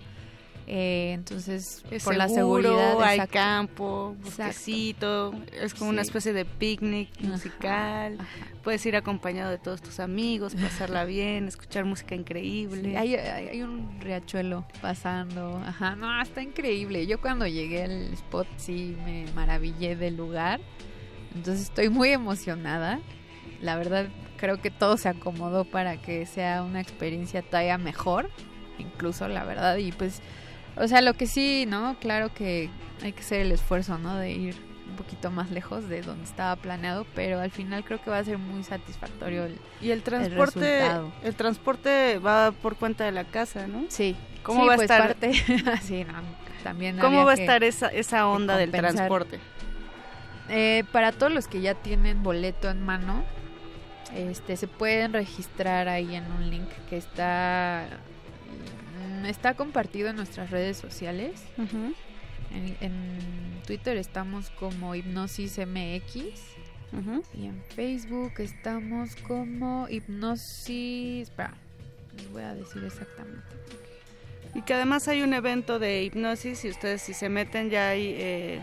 Eh, entonces, Es por la seguridad, hay exacto. campo, bosquecito, es como una especie de picnic musical. Puedes ir acompañado de todos tus amigos, pasarla bien, escuchar música increíble. Sí, hay, hay, hay un riachuelo pasando. Ajá, no, está increíble. Yo cuando llegué al spot sí me maravillé del lugar. Entonces estoy muy emocionada. La verdad, creo que todo se acomodó para que sea una experiencia todavía mejor. Incluso, la verdad. Y pues, o sea, lo que sí, ¿no? Claro que hay que hacer el esfuerzo, ¿no? De ir un poquito más lejos de donde estaba planeado. Pero al final creo que va a ser muy satisfactorio el Y el transporte, resultado. el transporte va por cuenta de la casa, ¿no? Sí. ¿Cómo Sí, va a pues, estar? parte- sí, no, también ¿Cómo va a estar esa, esa onda del transporte? Eh, para todos los que ya tienen boleto en mano, este, se pueden registrar ahí en un link que está está compartido en nuestras redes sociales. en, en Twitter estamos como Hipnosis MX y en Facebook estamos como Hipnosis. Espera, les voy a decir exactamente. Y que además hay un evento de hipnosis y ustedes si se meten ya hay, eh,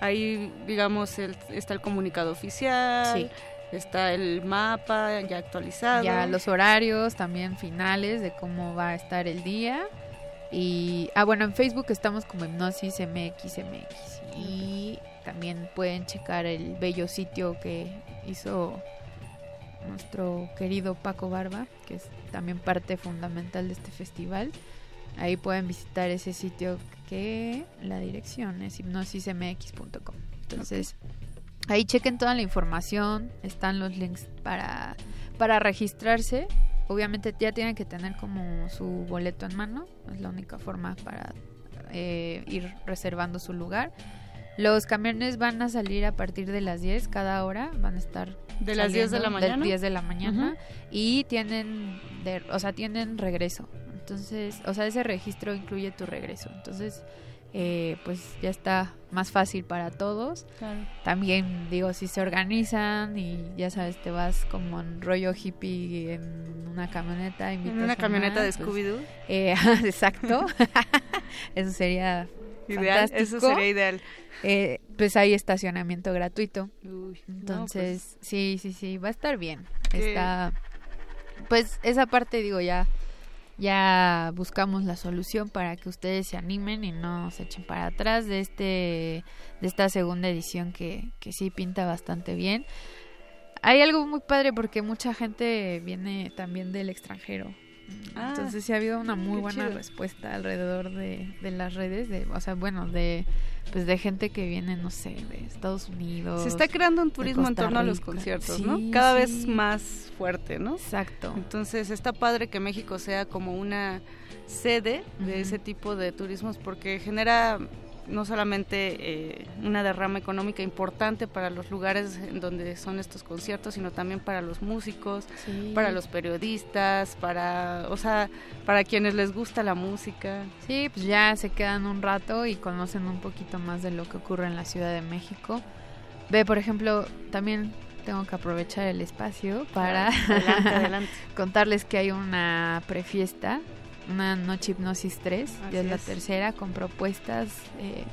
ahí digamos el- está el comunicado oficial, Sí. Está el mapa ya actualizado. Ya los horarios también finales de cómo va a estar el día. Y, ah, bueno, en Facebook estamos como Hipnosis MX MX. Y también pueden checar el bello sitio que hizo nuestro querido Paco Barba, que es también parte fundamental de este festival. Ahí pueden visitar ese sitio que la dirección es hipnosismx.com. Entonces, ahí chequen toda la información, están los links para, para registrarse. Obviamente ya tienen que tener como su boleto en mano, es la única forma para eh, ir reservando su lugar. Los camiones van a salir a partir de las 10 cada hora, van a estar ¿De las 10 de la mañana? 10 de la mañana Ujú. y tienen de, o sea, tienen regreso. Entonces, o sea, ese registro incluye tu regreso. Entonces, eh, pues ya está más fácil para todos. Claro. También digo, si se organizan y ya sabes, te vas como en rollo hippie en una camioneta, invitas una camioneta de más, Scooby-Doo. eh, exacto. eso sería Ideal, fantástico. eso sería ideal. Eh, pues hay estacionamiento gratuito. Uy, no, Entonces, sí, sí, sí, va a estar bien. Está, pues esa parte digo ya, ya buscamos la solución para que ustedes se animen y no se echen para atrás de este, de esta segunda edición que, que sí pinta bastante bien. Hay algo muy padre porque mucha gente viene también del extranjero. Ah, Entonces sí ha habido una muy buena chido. respuesta alrededor de, de las redes, de, o sea, bueno, de pues de gente que viene, no sé, de Estados Unidos. Se está creando un turismo en torno a los conciertos, Sí, ¿no? Cada vez más fuerte, ¿no? Exacto. Entonces está padre que México sea como una sede de ese tipo de turismos porque genera no solamente eh, una derrama económica importante para los lugares en donde son estos conciertos, sino también para los músicos, Sí. para los periodistas, para, o sea, para quienes les gusta la música. Sí, pues ya se quedan un rato y conocen un poquito más de lo que ocurre en la Ciudad de México. Ve, por ejemplo, también tengo que aprovechar el espacio para Adelante, adelante. contarles que hay una prefiesta, una Noche Hipnosis 3, ya es la tercera, con propuestas. eh,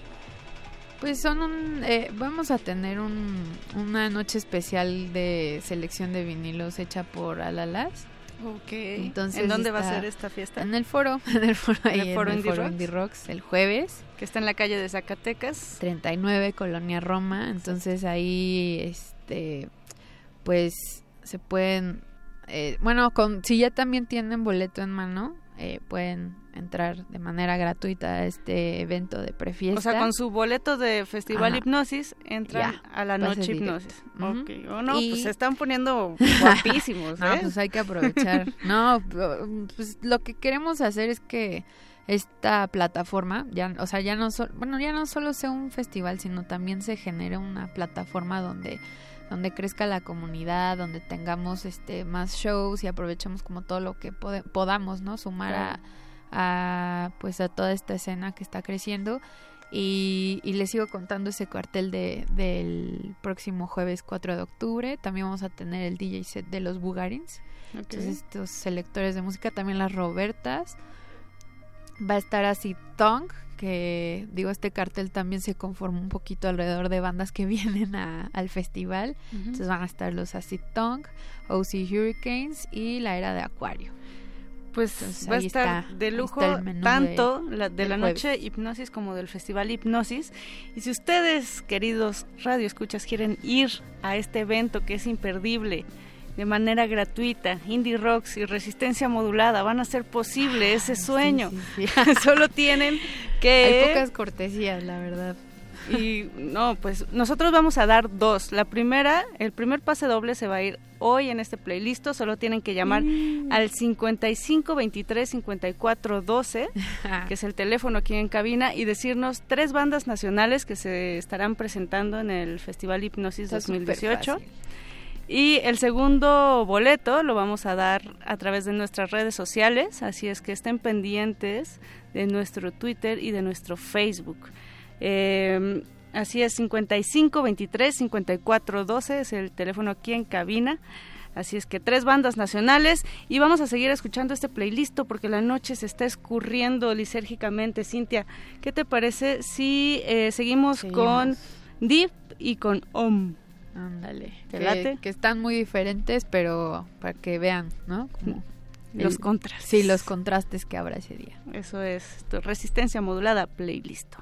pues son un. eh, vamos a tener un, una noche especial de selección de vinilos hecha por Alalas. Ok. Entonces ¿En dónde va a ser esta fiesta? En el foro, en el foro, ¿En ahí el foro en el Indie foro Rocks? Indie Rocks, el jueves. Que está en la calle de Zacatecas. 39 Colonia Roma, entonces ahí este pues se pueden eh, bueno, con si ya también tienen boleto en mano, eh, pueden entrar de manera gratuita a este evento de prefiesta. O sea, con su boleto de Festival Ajá. Hipnosis entran Ya, a la noche hipnosis. Ujú. Ok. Oh, no, Y- pues se están poniendo guapísimos, No, ¿eh? pues hay que aprovechar. no, pues lo que queremos hacer es que esta plataforma, ya, o sea, ya no bueno, ya no solo sea un festival, sino también se genere una plataforma donde donde crezca la comunidad, donde tengamos este más shows y aprovechemos como todo lo que podamos, ¿no? Sumar a, a pues a toda esta escena que está creciendo y, y les sigo contando ese cartel de, del próximo jueves 4 de octubre. También vamos a tener el DJ set de los Bugarins. Entonces, estos selectores de música, también las Robertas. Va a estar así Tongue, que digo, este cartel también se conforma un poquito alrededor de bandas que vienen a- al festival. Entonces van a estar los Acid Tongue, OC Hurricanes y la era de Acuario. Pues Entonces, va a estar está- de lujo tanto de- la, de del la jueves. noche hipnosis como del festival hipnosis. Y si ustedes, queridos radioescuchas, quieren ir a este evento que es imperdible de manera gratuita, indie rocks y resistencia modulada, van a hacer posible ese sueño. Solo tienen que Hay pocas cortesías, la verdad. y no, pues nosotros vamos a dar dos. La primera, el primer pase doble se va a ir hoy en este playlist. Solo tienen que llamar al 55 23 54 12, que es el teléfono aquí en cabina, y decirnos tres bandas nacionales que se estarán presentando en el Festival Hipnosis Está súper 2018. Y el segundo boleto lo vamos a dar a través de nuestras redes sociales, así es que estén pendientes de nuestro Twitter y de nuestro Facebook. Eh, así es, 55 23 54 12 es el teléfono aquí en cabina. Así es que tres bandas nacionales y vamos a seguir escuchando este playlist porque la noche se está escurriendo lisérgicamente. Cintia, ¿qué te parece si eh, seguimos, con Deep y con Om? Ándale. ¿Te Que, late? que están muy diferentes, pero para que vean, ¿no? Como Los contrastes. Sí, los contrastes que habrá ese día. Eso es resistencia modulada playlist.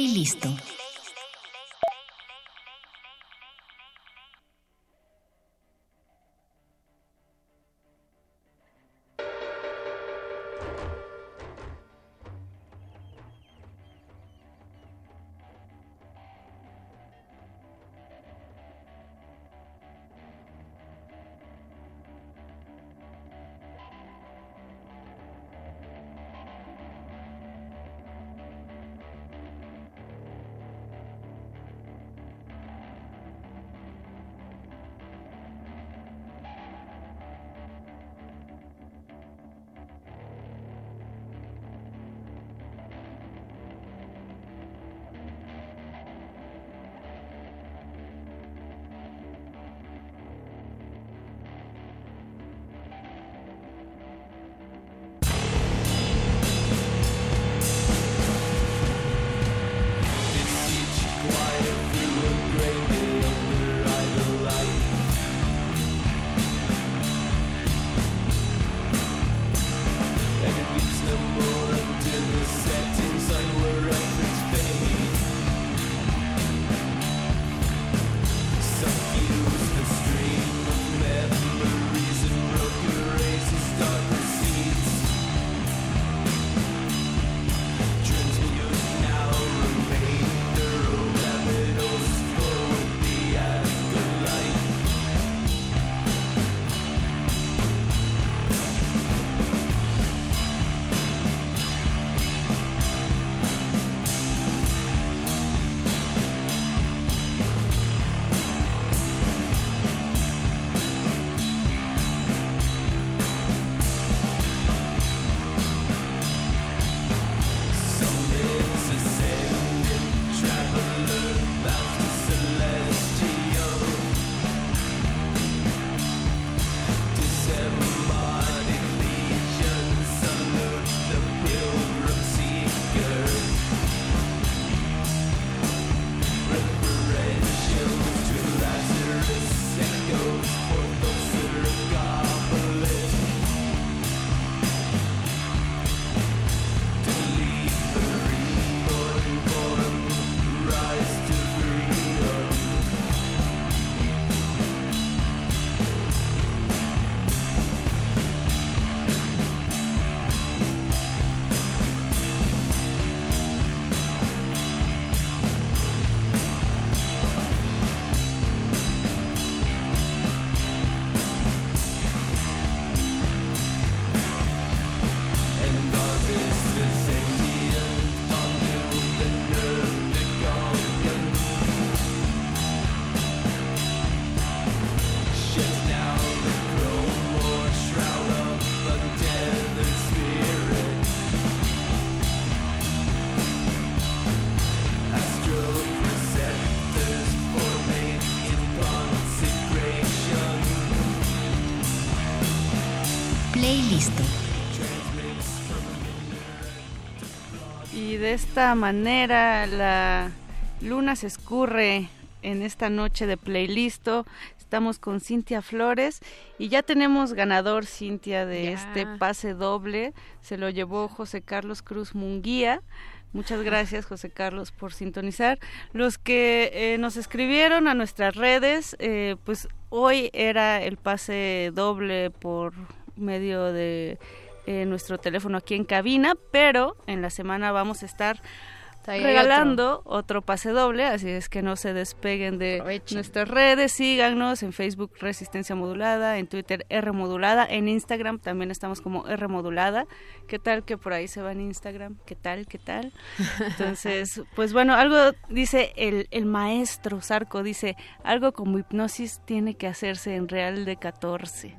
Playlist. Playlisto. De esta manera la luna se escurre en esta noche de playlisto. Estamos con Cintia Flores y ya tenemos ganador, Cintia, de este pase doble. Se lo llevó José Carlos Cruz Munguía. Muchas gracias, José Carlos, por sintonizar. Los que eh, nos escribieron a nuestras redes, eh, pues hoy era el pase doble por medio de eh, nuestro teléfono aquí en cabina, pero en la semana vamos a estar Ahí regalando otro. pase doble, así es que no se despeguen de nuestras redes, síganos en Facebook Resistencia Modulada, en Twitter R Modulada, en Instagram también estamos como R Modulada. ¿Qué tal que por ahí se va en Instagram? ¿Qué tal? ¿Qué tal? Entonces, pues bueno, algo dice el, el maestro Sarco, dice, algo como hipnosis tiene que hacerse en Real de 14.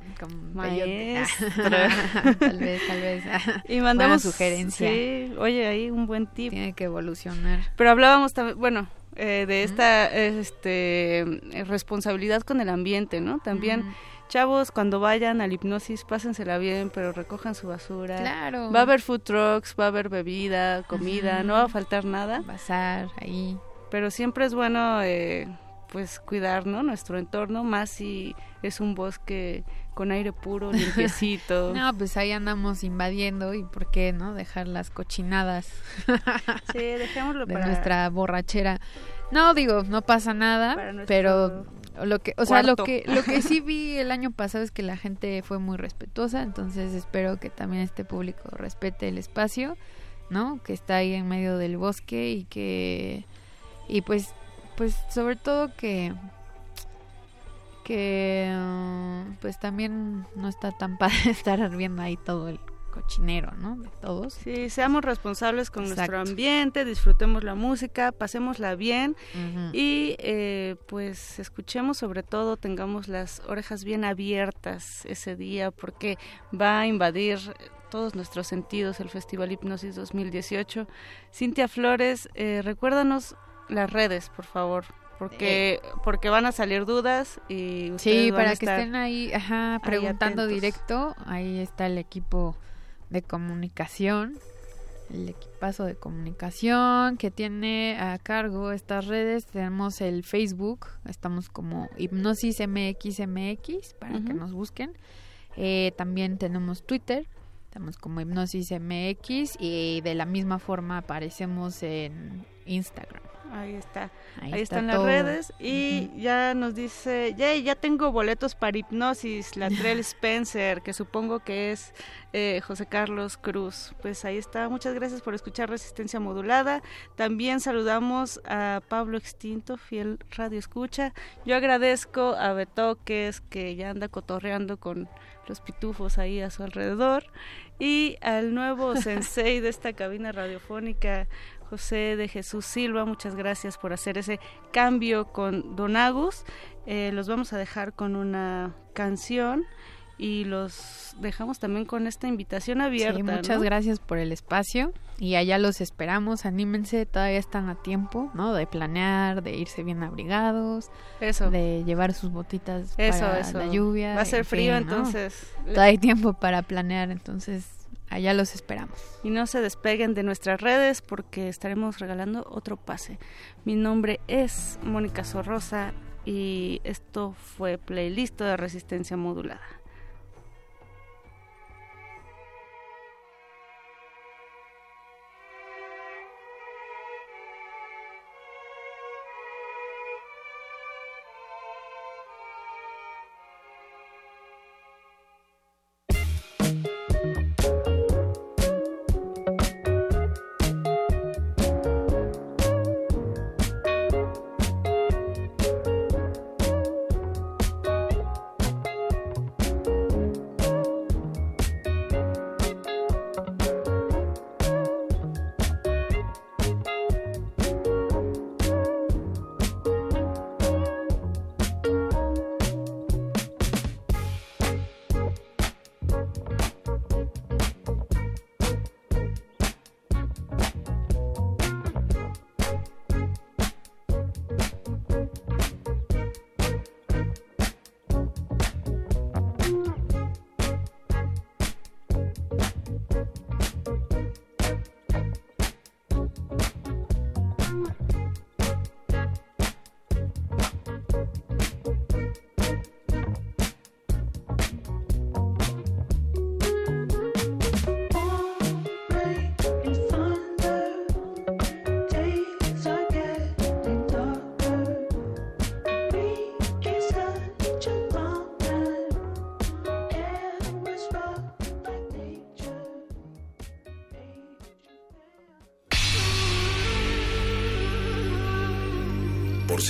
Maestro. tal vez, tal vez. Y mandamos Buena sugerencia. Sí, oye, ahí un buen tip. Tiene que evolucionar. Pero hablábamos también, bueno, eh, de esta este eh, responsabilidad con el ambiente, ¿no? También chavos cuando vayan al hipnosis pásensela bien, pero recojan su basura. Claro. Va a haber food trucks, va a haber bebida, comida, no va a faltar nada. Bazar ahí. Pero siempre es bueno eh, pues cuidar, ¿no? Nuestro entorno, más si es un bosque con aire puro, limpiecito. No, pues ahí andamos invadiendo y por qué, ¿no? Dejar las cochinadas. Sí, dejémoslo de para nuestra borrachera. No, digo, no pasa nada, pero lo que, o sea, lo que lo que sí vi el año pasado es que la gente fue muy respetuosa, entonces espero que también este público respete el espacio, ¿no? Que está ahí en medio del bosque y que y pues pues sobre todo que que uh, pues también no está tan padre estar viendo ahí todo el cochinero, ¿no? De todos. Sí, seamos responsables con nuestro ambiente, disfrutemos la música, pasémosla bien y eh, pues escuchemos sobre todo, tengamos las orejas bien abiertas ese día porque va a invadir todos nuestros sentidos el Festival Hipnosis 2018. Cintia Flores, eh, recuérdanos las redes, por favor. Porque, porque van a salir dudas y ustedes Sí, van para a que estar estén ahí, ajá, preguntando directo. Ahí está el equipo de comunicación, el equipazo de comunicación que tiene a cargo estas redes. Tenemos el Facebook, estamos como Hipnosis MXMX para que nos busquen. Eh, también tenemos Twitter, estamos como Hipnosis MX y de la misma forma aparecemos en Instagram. Ahí está. Ahí Ahí, está están las redes. Y ya nos dice, ya, ya tengo boletos para hipnosis, la Trell Spencer, que supongo que es eh, José Carlos Cruz. Pues ahí está. Muchas gracias por escuchar Resistencia Modulada. También saludamos a Pablo Extinto, fiel radio escucha. Yo agradezco a Betoques, que ya anda cotorreando con los pitufos ahí a su alrededor. Y al nuevo sensei de esta cabina radiofónica, José de Jesús Silva, muchas gracias por hacer ese cambio con Don Agus. Eh, los vamos a dejar con una canción y los dejamos también con esta invitación abierta. Sí, muchas ¿no? gracias por el espacio y allá los esperamos, anímense, todavía están a tiempo, ¿no? De planear, de irse bien abrigados, Eso. de llevar sus botitas Eso, para eso. la lluvia. Va a ser en frío, fin, ¿no? entonces. Todavía hay tiempo para planear, entonces allá los esperamos. Y no se despeguen de nuestras redes porque estaremos regalando otro pase. Mi nombre es Mónica Sorrosa y esto fue Playlist de Resistencia Modulada.